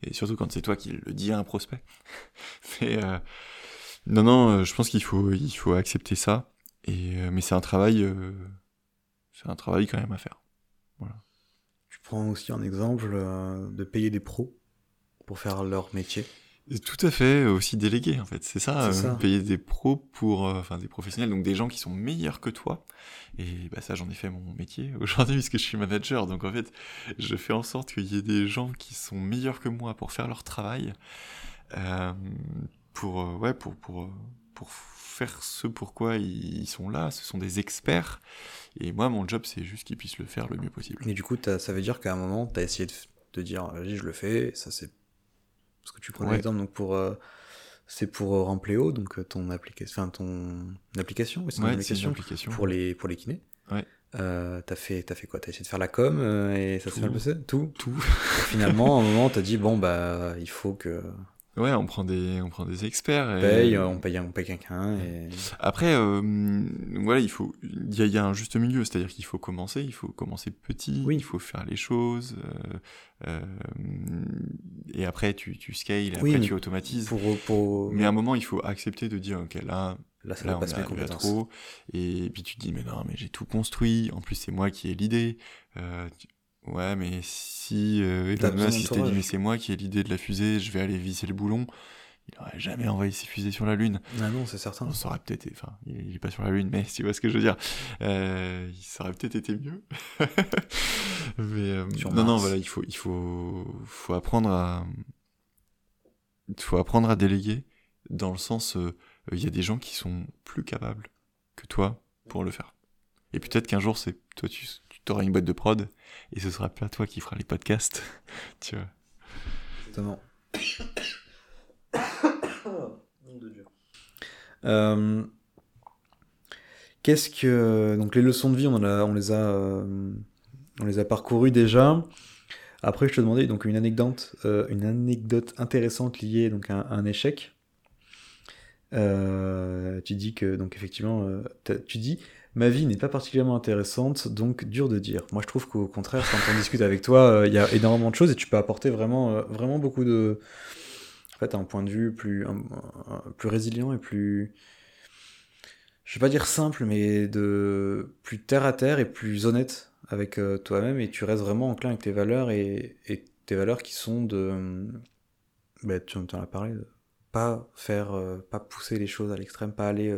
et surtout quand c'est toi qui le dis à un prospect mais euh, Non, non, je pense qu'il faut, il faut accepter ça. Et, mais c'est un travail, c'est un travail quand même à faire. Voilà. Tu prends aussi un exemple de payer des pros pour faire leur métier. Tout à fait, aussi déléguer en fait, c'est ça, payer des pros pour, enfin des professionnels, donc des gens qui sont meilleurs que toi. Et bah ça, j'en ai fait mon métier aujourd'hui puisque je suis manager, donc en fait, je fais en sorte qu'il y ait des gens qui sont meilleurs que moi pour faire leur travail, euh, pour ouais, pour pour pour faire ce pourquoi ils sont là. Ce sont des experts. Et moi, mon job, c'est juste qu'ils puissent le faire le mieux possible. Et du coup, ça veut dire qu'à un moment, tu as essayé de, de dire, vas-y, je le fais, ça c'est parce que tu prends un exemple donc pour euh, c'est pour euh, Rempléo donc euh, ton application enfin ton application, c'est une, application pour les pour les kinés. Ouais. Euh, t'as fait t'as fait quoi? T'as essayé de faire la com et ça s'est bien passé? Tout? Tout. Finalement, à un moment, t'as dit bon bah il faut que Ouais, on prend des, on prend des experts. On paye, on paye, on paye quelqu'un. Et... Après, euh, voilà, il faut, il y, y, a un juste milieu, c'est-à-dire qu'il faut commencer, il faut commencer petit, oui. il faut faire les choses, euh, euh, et après tu, tu scales, après oui, tu automatises. Pour, pour... Mais à un moment, il faut accepter de dire, ok, là, là, ça là on est trop, et puis tu te dis, mais non, mais j'ai tout construit, en plus c'est moi qui ai l'idée. Euh, Ouais, mais si euh, Elon Musk s'était dit, mais c'est moi qui ai l'idée de la fusée, je vais aller visser le boulon, il aurait jamais envoyé ses fusées sur la Lune. Ah non, c'est certain. On aurait peut-être, enfin, il est pas sur la Lune, mais tu vois ce que je veux dire. Euh, ça aurait peut-être été mieux. mais euh, non, non, voilà, il faut, il faut, faut apprendre à, il faut apprendre à déléguer dans le sens, euh, il y a des gens qui sont plus capables que toi pour le faire. Et peut-être qu'un jour, c'est toi, tu, tu auras une boîte de prod et ce sera pas toi qui fera les podcasts, tu vois. Exactement. euh, Qu'est-ce que donc les leçons de vie, on, en a, on les a, euh, on les a parcourues déjà. Après, je te demandais donc une anecdote, euh, une anecdote intéressante liée donc à, à un échec. Euh, tu dis que donc effectivement, tu dis ma vie n'est pas particulièrement intéressante, donc dur de dire. Moi, je trouve qu'au contraire, quand on discute avec toi, il y a énormément de choses et tu peux apporter vraiment, euh, beaucoup de. En fait, un point de vue plus, plus résilient et plus. Je vais pas dire simple, mais de plus terre à terre et plus honnête avec euh, toi-même et tu restes vraiment enclin avec tes valeurs et, tes valeurs qui sont de. Bah, tu en as parlé, de pas faire, euh, pas pousser les choses à l'extrême, pas aller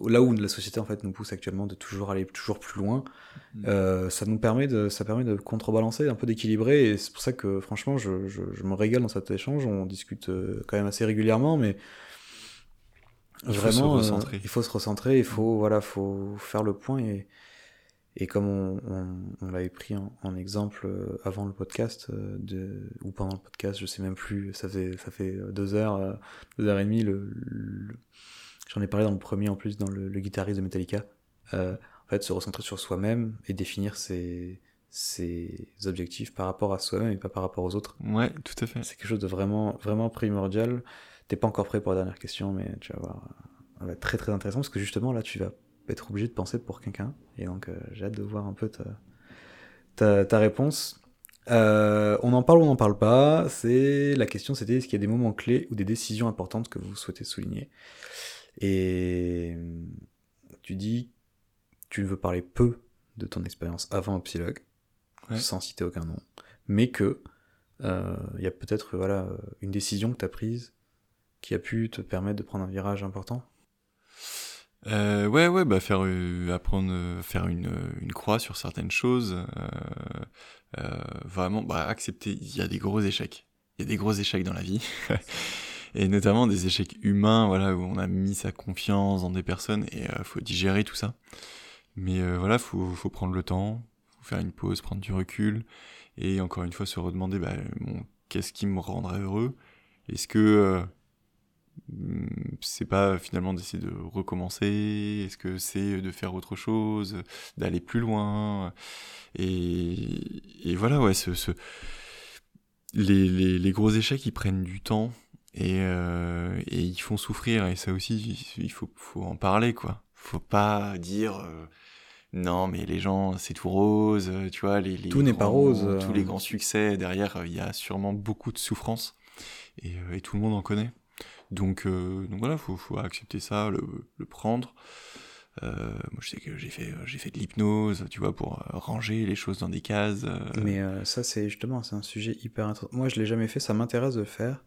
là où la société en fait nous pousse actuellement de toujours aller toujours plus loin, mmh. euh, ça nous permet de ça permet de contrebalancer, un peu d'équilibrer. Et c'est pour ça que franchement je, je, je, me régale dans cet échange, on discute euh, quand même assez régulièrement mais il vraiment faut euh, il faut se recentrer, il faut voilà faut faire le point. Et et comme on, on, on l'avait pris en, en, exemple avant le podcast de, ou pendant le podcast, je sais même plus, ça fait ça fait deux heures, deux heures et demie le, le J'en ai parlé dans le premier en plus, dans le, le guitariste de Metallica. Euh, en fait, se recentrer sur soi-même et définir ses, ses objectifs par rapport à soi-même et pas par rapport aux autres. Ouais, tout à fait. C'est quelque chose de vraiment, vraiment primordial. T'es pas encore prêt pour la dernière question, mais tu vas voir, ça va être très très intéressant parce que justement là, tu vas être obligé de penser pour quelqu'un. Et donc, euh, j'ai hâte de voir un peu ta, ta, ta réponse. Euh, on en parle ou on n'en parle pas. C'est la question, c'était est-ce qu'il y a des moments clés ou des décisions importantes que vous souhaitez souligner? Et tu dis, tu veux parler peu de ton expérience avant Upsilog, ouais. sans citer aucun nom, mais que il euh, y a peut-être voilà une décision que tu as prise qui a pu te permettre de prendre un virage important? Euh, ouais, ouais, bah faire euh, apprendre, faire une, une croix sur certaines choses, vraiment, bah accepter. Il y a des gros échecs. Il y a des gros échecs dans la vie. Et notamment des échecs humains, voilà, où on a mis sa confiance dans des personnes et euh, faut digérer tout ça. Mais euh, voilà, faut, faut prendre le temps, faut faire une pause, prendre du recul et encore une fois se redemander, bah, bon, qu'est-ce qui me rendrait heureux? Est-ce que euh, c'est pas finalement d'essayer de recommencer? Est-ce que c'est de faire autre chose, d'aller plus loin? Et, et voilà, ouais, ce, ce les, les, les, gros échecs, ils prennent du temps et, euh, et ils font souffrir et ça aussi il faut, faut en parler quoi faut pas dire euh, non mais les gens c'est tout rose tu vois les, les tout n'est pas rose tous les grands succès derrière il y a sûrement beaucoup de souffrance et, et tout le monde en connaît Donc, euh, donc voilà, faut, faut accepter ça, le, le prendre. Euh, moi, je sais que j'ai fait, j'ai fait de l'hypnose, tu vois, pour euh, ranger les choses dans des cases. euh. Mais euh, ça, c'est justement, c'est un sujet hyper intéressant. Moi, je l'ai jamais fait, ça m'intéresse de le faire,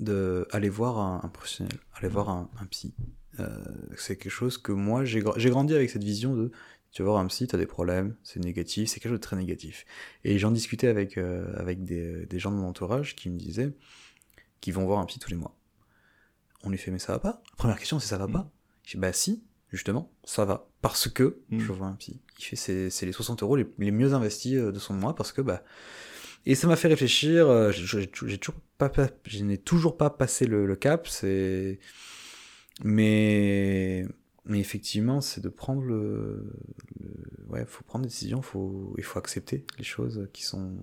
de aller voir un, un professionnel, aller voir un, un psy. Euh, c'est quelque chose que moi, j'ai gra- j'ai grandi avec cette vision de, tu vas voir un psy, t'as des problèmes, c'est négatif, c'est quelque chose de très négatif. Et j'en discutais avec, euh, avec des, des gens de mon entourage qui me disaient qu'ils vont voir un psy tous les mois. On lui fait, mais ça va pas? La première question, c'est ça va pas? Je dis, bah si, justement, ça va. Parce que Mm. je vois un psy. Il fait, c'est c'est les 60 euros les, les mieux investis euh, de son mois parce que, bah. Et ça m'a fait réfléchir. euh, j'ai- toujours pas, je n'ai toujours pas passé le, le cap. C'est. Mais. Mais effectivement, c'est de prendre le, le- Ouais, faut prendre des décisions, faut, il faut accepter les choses qui sont.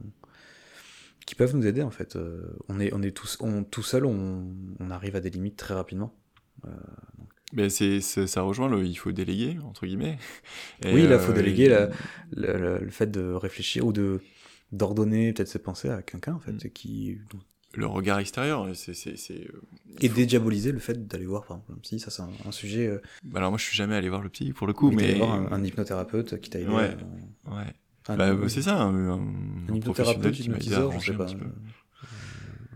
qui peuvent nous aider en fait. Euh, On est, on est tous, on, tout seul, on, on arrive à des limites très rapidement. Mais c'est, ça rejoint le il faut déléguer, entre guillemets. Et, oui, là, faut euh, déléguer la- le- le fait de réfléchir ou de d'ordonner peut-être ses pensées à quelqu'un en fait, Mm. qui Le regard extérieur, c'est. et dédiaboliser le fait d'aller voir par exemple un psy. Ça, c'est un, un sujet. euh, Bah Alors moi, je suis jamais allé voir le psy pour le coup, mais. d'aller voir un, un hypnothérapeute qui t'a aidé. Ouais. euh, Ouais. Bah, c'est ça, un, un, Un hypnothérapeute, qui m'a aidé à hypnotiseur, je sais pas. euh,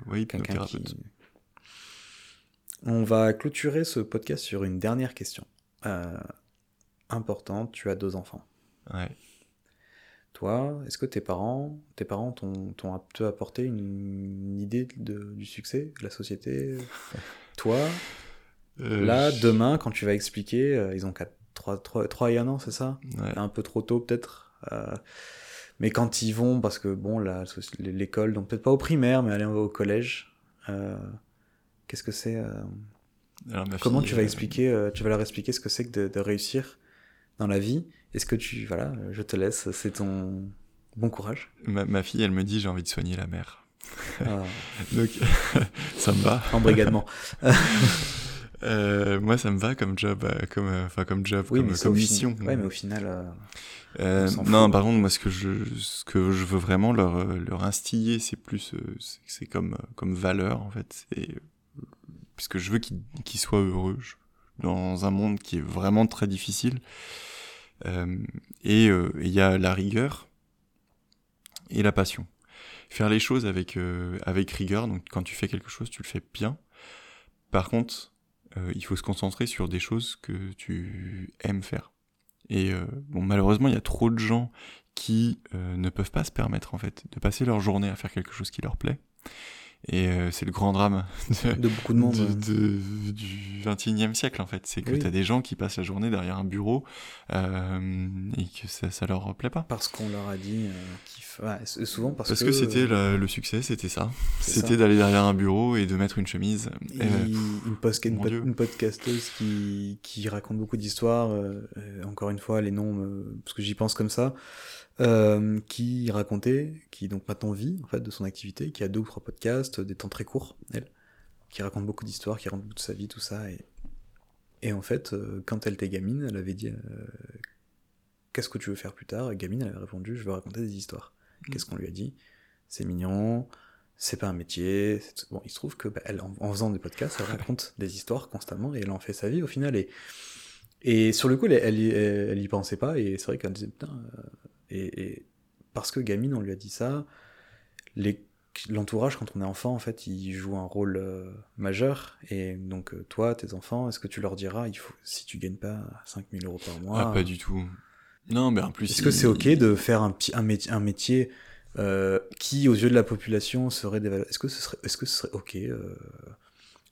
Oui, Quelqu'un hypnothérapeute. qui. On va clôturer ce podcast sur une dernière question. Euh, importante, tu as deux enfants. Ouais. Toi, est-ce que tes parents, tes parents t'ont, apporté une, une idée de, du succès de la société? Toi, Euh, là, je- demain, quand tu vas expliquer, euh, ils ont 3, 3, et 1 an, c'est ça? Ouais. Un peu trop tôt peut-être? Euh, Mais quand ils vont, parce que bon, la, l'école, donc peut-être pas au primaire, mais aller au collège, qu'est-ce que c'est Alors, Comment fille, tu vas expliquer, tu vas leur expliquer ce que c'est que de, de réussir dans la vie? Est-ce que tu, voilà, je te laisse, c'est ton bon courage. ma, ma fille, elle me dit j'ai envie de soigner la mère. Ah, Donc, ça me va. embrigadement. Euh, moi, ça me va comme job, euh, comme, euh, enfin comme job, Oui, comme, mais comme mission. Ouais, mais au final, euh, on non, fout. par contre, moi, ce que je, ce que je veux vraiment leur, leur instiller, c'est plus, c'est- comme, comme valeur, en fait. C'est, puisque je veux qu'ils qu'ils soient heureux je- dans un monde qui est vraiment très difficile. Euh, et euh, il y a la rigueur et la passion. Faire les choses avec, euh, avec rigueur, donc quand tu fais quelque chose, tu le fais bien. Par contre, il faut se concentrer sur des choses que tu aimes faire. Et bon, malheureusement, il y a trop de gens qui ne peuvent pas se permettre en fait de passer leur journée à faire quelque chose qui leur plaît. Et euh, c'est le grand drame de, de beaucoup de monde. de- de- du 21e siècle en fait. C'est que Oui. tu as des gens qui passent la journée derrière un bureau euh, et que ça, ça leur plaît pas. Parce qu'on leur a dit euh, qu'il f- ouais, souvent parce, Parce que, que c'était la- le succès, c'était ça. C'était d'aller derrière un bureau et de mettre une chemise. Il- Euh, une, post- une, pod- podcasteuse qui, qui raconte beaucoup d'histoires, euh, euh, encore une fois, les noms, parce que j'y pense comme ça, euh, qui racontait, qui donc maintenant vit en fait de son activité, qui a deux ou trois podcasts, des temps très courts, elle, qui raconte beaucoup d'histoires, qui raconte beaucoup de sa vie, tout ça, et, et en fait, euh, quand elle était gamine, elle avait dit euh, Qu'est-ce que tu veux faire plus tard? Et gamine, elle avait répondu Je veux raconter des histoires. Qu'est-ce qu'on lui a dit? C'est mignon, c'est pas un métier. Bon, il se trouve que bah, elle, en, en faisant des podcasts, elle raconte des histoires constamment et elle en fait sa vie au final. Et, et sur le coup, elle, elle, elle y pensait pas et c'est vrai qu'elle disait putain. euh, et, et parce que gamine, on lui a dit ça, l'entourage quand on est enfant, en fait, il joue un rôle euh, majeur. Et donc euh, toi, tes enfants, est-ce que tu leur diras, il faut si tu gagnes pas 5000 euros par mois, ah, pas du tout. Non, mais en plus. est-ce que c'est ok de faire un, un, métier, un métier euh, qui, aux yeux de la population, serait dévalorisé Est-ce que ce serait, est-ce que ce serait ok, euh,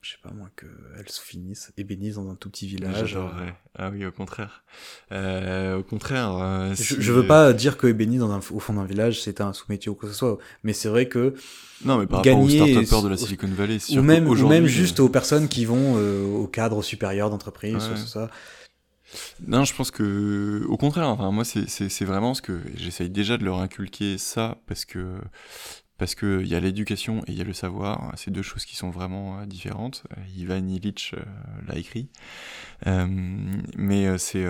je sais pas moi, qu'elles se finissent ébénissent dans un tout petit village. Ah oui, au contraire. Euh, au contraire. euh, je, je veux pas dire que ébénisse dans un, au fond d'un village, c'est un sous-métier ou quoi que ce soit, mais c'est vrai que Non, mais par gagner rapport aux start de la Silicon Valley, ou même, ou même euh, juste aux personnes qui vont euh, au cadre supérieur d'entreprise, Ouais. ça. Non, je pense que, au contraire, enfin, moi, c'est vraiment ce que j'essaye déjà de leur inculquer ça parce que, parce que il y a l'éducation et il y a le savoir. C'est deux choses qui sont vraiment euh, différentes. Euh, Ivan Illich euh, l'a écrit. Mais c'est,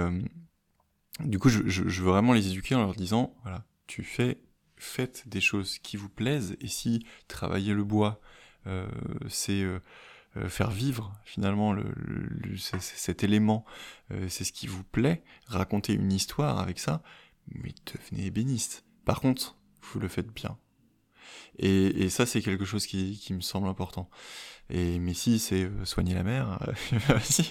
du coup, je, veux vraiment les éduquer en leur disant, voilà, tu fais, faites des choses qui vous plaisent et si travailler le bois, c'est, faire vivre finalement le, cet élément, c'est ce qui vous plaît, raconter une histoire avec ça, mais devenez ébéniste. Par contre, vous le faites bien. Et, et ça, c'est quelque chose qui, qui, me semble important. Et mais si c'est euh, soigner la mère, euh, si,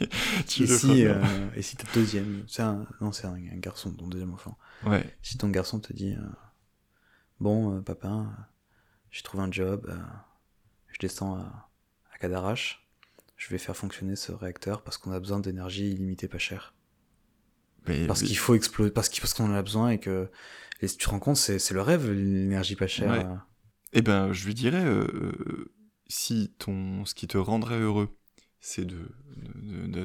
tu et, si, euh, et si ta deuxième, c'est un, non, c'est un, garçon, ton deuxième enfant. Ouais. Si ton garçon te dit, bon, papa, j'ai trouvé un job, je descends à, à Cadarache, je vais faire fonctionner ce réacteur parce qu'on a besoin d'énergie illimitée pas chère. Mais, parce qu'il faut exploser, parce qu'on en a besoin et que et tu te rends compte, c'est le rêve, l'énergie pas chère. Ouais. Eh ben, je lui dirais, euh, si ton, ce qui te rendrait heureux, c'est de,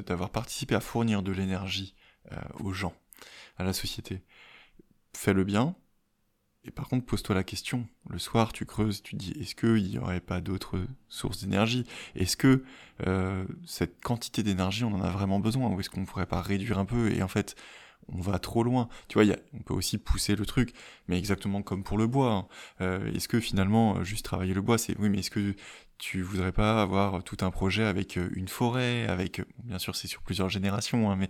d'avoir participé à fournir de l'énergie euh, aux gens, à la société, fais-le bien. Et par contre, pose-toi la question. Le soir, tu creuses, tu dis, est-ce qu'il n'y aurait pas d'autres sources d'énergie? Est-ce que euh, cette quantité d'énergie, on en a vraiment besoin? Ou est-ce qu'on ne pourrait pas réduire un peu? Et en fait, on va trop loin. Tu vois, y a, on peut aussi pousser le truc, mais exactement comme pour le bois. Hein. Euh, est-ce que finalement, juste travailler le bois, c'est oui, mais est-ce que tu voudrais pas avoir tout un projet avec euh, une forêt, avec bien sûr c'est sur plusieurs générations, hein, mais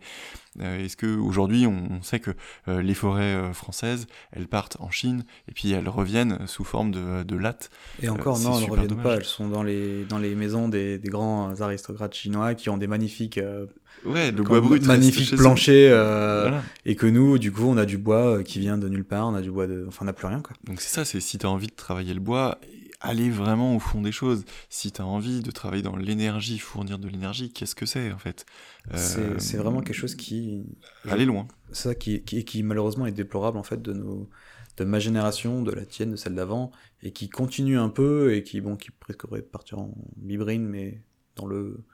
euh, est-ce que aujourd'hui on, sait que euh, les forêts françaises elles partent en Chine et puis elles reviennent sous forme de, de lattes Et encore non, elles ne reviennent pas, elles sont dans les dans les maisons des, des grands aristocrates chinois qui ont des magnifiques ouais le bois brut magnifiques planchers et que nous du coup on a du bois qui vient de nulle part, on a du bois de enfin on n'a plus rien quoi. Donc c'est ça, c'est si tu as envie de travailler le bois aller vraiment au fond des choses. Si tu as envie de travailler dans l'énergie, fournir de l'énergie, qu'est-ce que c'est en fait? Euh, C'est vraiment quelque chose qui... Aller loin. Ça qui, qui, qui, malheureusement est déplorable en fait de, nos, de ma génération, de la tienne, de celle d'avant, et qui continue un peu, et qui, bon, qui risquerait de partir en bibrine, mais dans le...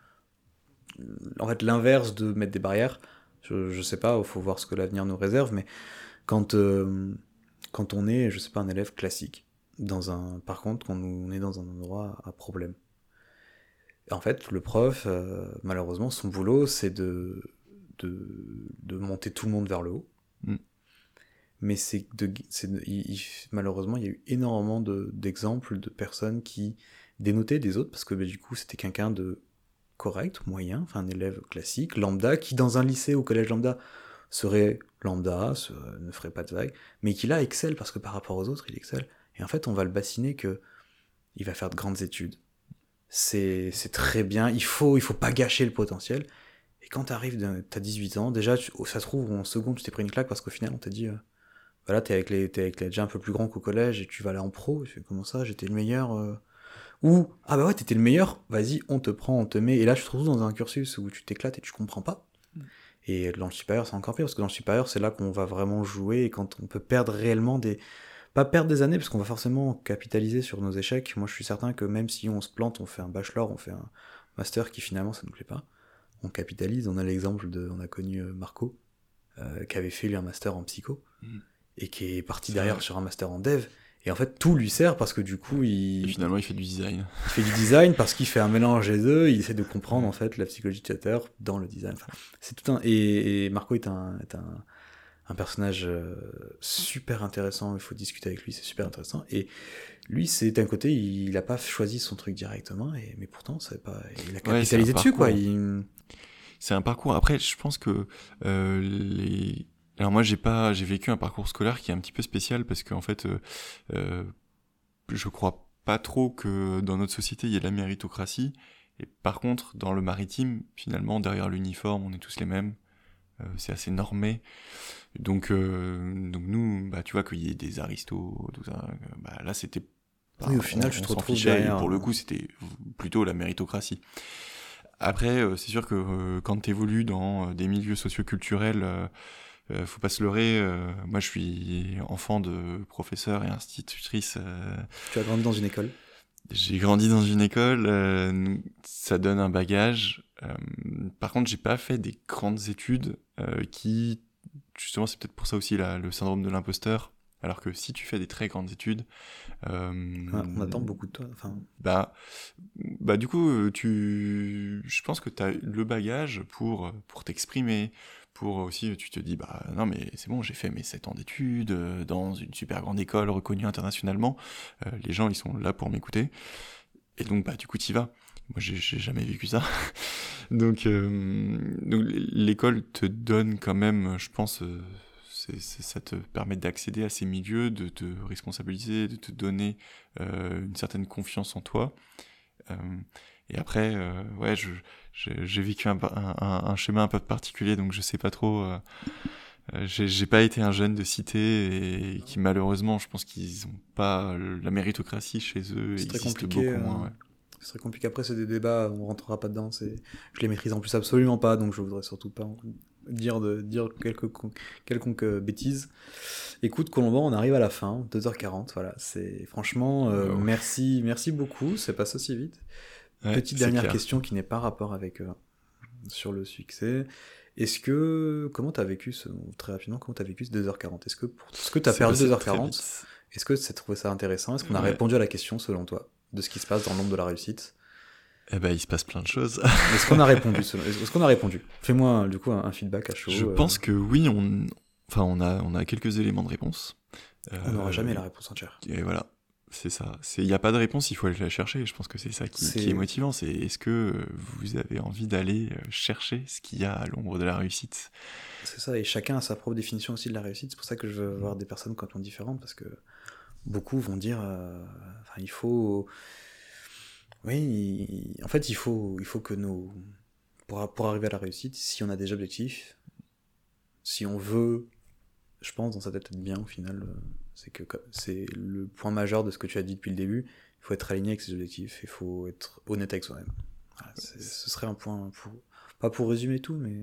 En fait, l'inverse de mettre des barrières. Je, je sais pas, il faut voir ce que l'avenir nous réserve, mais quand, euh, quand on est, je sais pas, un élève classique, dans un, par contre, quand on est dans un endroit à problème. En fait, le prof, euh, malheureusement, son boulot, c'est de, de, de, monter tout le monde vers le haut. Mm. Mais c'est de, malheureusement, il y a eu énormément d'exemples de, personnes qui dénotaient des autres parce que bah, du coup, c'était quelqu'un de correct, moyen, enfin un élève classique, lambda, qui dans un lycée ou collège lambda serait lambda, ne ferait pas de vague, mais qui là excelle parce que par rapport aux autres, il excelle. Et en fait, on va le bassiner que il va faire de grandes études. C'est, très bien. Il faut, il faut pas gâcher le potentiel. Et quand t'arrives, t'as 18 ans, déjà, ça se trouve, en seconde, tu t'es pris une claque parce qu'au final, on t'a dit, euh, voilà, t'es avec les, t'es avec les déjà un peu plus grand qu'au collège et tu vas aller en pro. Comment ça, j'étais le meilleur, euh... Ou, ah bah ouais, t'étais le meilleur, vas-y, on te prend, on te met. Et là, je te trouve dans un cursus où tu t'éclates et tu comprends pas. Mm. Et dans le supérieur, c'est encore pire, parce que dans le supérieur, c'est là qu'on va vraiment jouer et quand on peut perdre réellement des, pas perdre des années parce qu'on va forcément capitaliser sur nos échecs. Moi, je suis certain que même si on se plante, on fait un bachelor, on fait un master qui finalement ça nous plaît pas, on capitalise. On a l'exemple de, on a connu euh, Marco euh, qui avait fait lui un master en psycho mm. et qui est parti derrière sur un master en dev. Et en fait, tout lui sert parce que du coup, il. finalement, il fait du design. Il fait du design parce qu'il fait un mélange des deux. Il essaie de comprendre en fait la psychologie utilisateur dans le design. Enfin, c'est tout un. Et, Marco est un, est un, un personnage euh, super intéressant, il faut discuter avec lui, c'est super intéressant. Et lui, c'est d'un côté, il n'a pas choisi son truc directement, et, mais pourtant, c'est pas, il a capitalisé dessus, quoi. C'est un parcours. Après, je pense que euh, les. Alors moi, j'ai pas, j'ai vécu un parcours scolaire qui est un petit peu spécial parce qu'en fait, euh, euh, je crois pas trop que dans notre société il y ait de la méritocratie. Et par contre, dans le maritime, finalement, derrière l'uniforme, on est tous les mêmes. Euh, c'est assez normé. Donc, euh, donc nous, bah, tu vois qu'il y ait des aristos, tout ça, euh, bah, là c'était oui, au final, je te retrouve pour le coup, c'était plutôt la méritocratie. Après, c'est sûr que quand tu évolues dans des milieux socioculturels, euh, faut pas se leurrer. moi, je suis enfant de professeur et institutrice. Tu as grandi dans une école? J'ai grandi dans une école. ça donne un bagage. par contre, j'ai pas fait des grandes études qui justement, c'est peut-être pour ça aussi le syndrome de l'imposteur. Alors que si tu fais des très grandes études, euh, on attend beaucoup de toi. Enfin... Bah, bah du coup, euh, tu, je pense que tu as le bagage pour pour t'exprimer, pour aussi, tu te dis bah non mais c'est bon, j'ai fait mes 7 ans d'études euh, dans une super grande école reconnue internationalement. les gens ils sont là pour m'écouter. Et donc bah du coup tu y vas. moi, j'ai jamais vécu ça. donc, donc l'école te donne quand même, je pense, ça te permet d'accéder à ces milieux, de te responsabiliser, de te donner une certaine confiance en toi. et après, ouais, je j'ai vécu un, un, schéma un peu particulier, donc je sais pas trop. Euh, euh j'ai pas été un jeune de cité et qui malheureusement, je pense qu'ils ont pas la méritocratie chez eux. C'est très compliqué. Beaucoup moins, euh, ouais. C'est très compliqué. Après, c'est des débats, on rentrera pas dedans. Je les maîtrise en plus absolument pas, donc je voudrais surtout pas dire de dire quelconque, quelconque euh, bêtise. Écoute, Colomban, on arrive à la fin, 2h40. Voilà, c'est franchement, merci, merci beaucoup. C'est passé aussi vite. Petite dernière question qui n'est pas rapport avec euh, sur le succès. Est-ce que comment t'as vécu ce très rapidement comment t'as vécu ce 2h40 Est-ce que pour ce que t'as perdu 2h40 Est-ce que t'as trouvé ça intéressant? Est-ce qu'on a répondu à la question selon toi de ce qui se passe dans l'ombre de la réussite? Eh ben, il se passe plein de choses. Est-ce qu'on a répondu Est-ce qu'on a répondu? Fais-moi du coup un, feedback à chaud. Je euh. pense que oui, on, enfin, on a, on a quelques éléments de réponse. On n'aura jamais la réponse entière. Et voilà. C'est ça. Il n'y a pas de réponse, il faut aller la chercher. Je pense que c'est ça qui, est... motivant. C'est est-ce que vous avez envie d'aller euh, chercher ce qu'il y a à l'ombre de la réussite? C'est ça, et chacun a sa propre définition aussi de la réussite. C'est pour ça que je veux avoir des personnes complètement différentes, parce que beaucoup vont dire, euh, il faut... Oui, en fait, il faut, il faut que nous... Pour, pour arriver à la réussite, si on a des objectifs, si on veut, je pense, dans sa tête être bien au final euh, c'est que c'est le point majeur de ce que tu as dit depuis le début. Il faut être aligné avec ses objectifs, il faut être honnête avec soi-même. ce serait un point pour, pas pour résumer tout, mais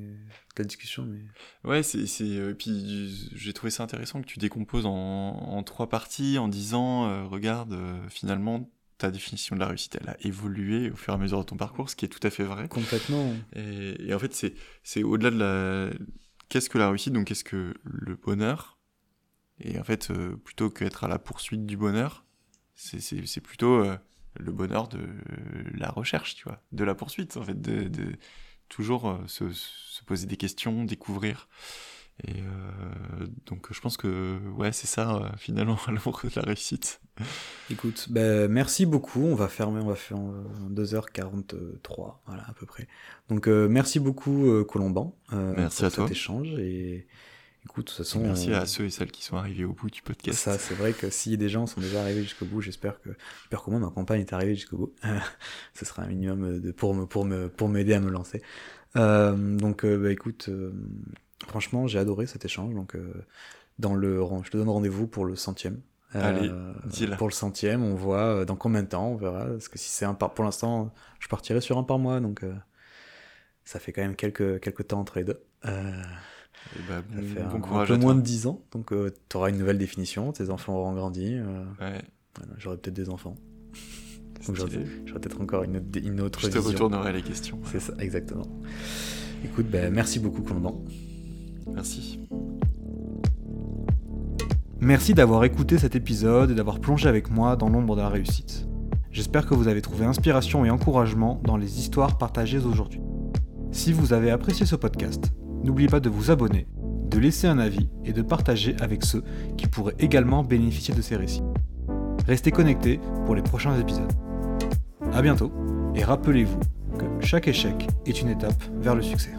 la discussion. Mais... Ouais, c'est, c'est, euh, puis j'ai trouvé ça intéressant que tu décomposes en, en trois parties en disant, euh, regarde, euh, finalement, ta définition de la réussite, elle a évolué au fur et à mesure de ton parcours, ce qui est tout à fait vrai. Complètement. Et, et en fait, c'est, c'est au-delà de la, qu'est-ce que la réussite, donc qu'est-ce que le bonheur, et en fait, euh, plutôt qu'être à la poursuite du bonheur, c'est plutôt euh, le bonheur de la recherche, tu vois, de la poursuite, en fait, de, de toujours euh, se, se, poser des questions, découvrir. Et donc, je pense que, ouais, c'est ça, finalement, l'amour de la réussite. Écoute, ben, merci beaucoup. On va fermer, on va faire 2h43, voilà, à peu près. Donc, merci beaucoup, Colomban, merci pour à cet toi. échange. Et Écoute, de toute façon. Merci à ceux et celles qui sont arrivés au bout du podcast. Ça, c'est vrai que si des gens sont déjà arrivés jusqu'au bout, j'espère que, j'espère que moi, ma compagne est arrivée jusqu'au bout. Ce sera un minimum de, pour me, pour me, pour m'aider à me lancer. Euh, donc, euh, bah, écoute, euh, franchement, j'ai adoré cet échange. Donc, euh, dans le, je te donne rendez-vous pour le centième. Allez, pour le centième, on voit dans combien de temps, on verra. Parce que si c'est un par, pour l'instant, je partirai sur un par mois, donc ça fait quand même quelques, quelques temps entre les deux. Bah, bon, ça fait bon un, courage un peu moins de 10 ans, donc euh, tu auras une nouvelle définition, tes enfants auront grandi. Euh, ouais. voilà, j'aurai peut-être des enfants. Donc j'aurai, peut-être encore une, une autre Je te vision. retournerai les questions. C'est ça, exactement. Écoute, ben, merci beaucoup Colomban. Merci. Merci d'avoir écouté cet épisode et d'avoir plongé avec moi dans l'ombre de la réussite. J'espère que vous avez trouvé inspiration et encouragement dans les histoires partagées aujourd'hui. Si vous avez apprécié ce podcast, n'oubliez pas de vous abonner, de laisser un avis et de partager avec ceux qui pourraient également bénéficier de ces récits. Restez connectés pour les prochains épisodes. A bientôt et rappelez-vous que chaque échec est une étape vers le succès.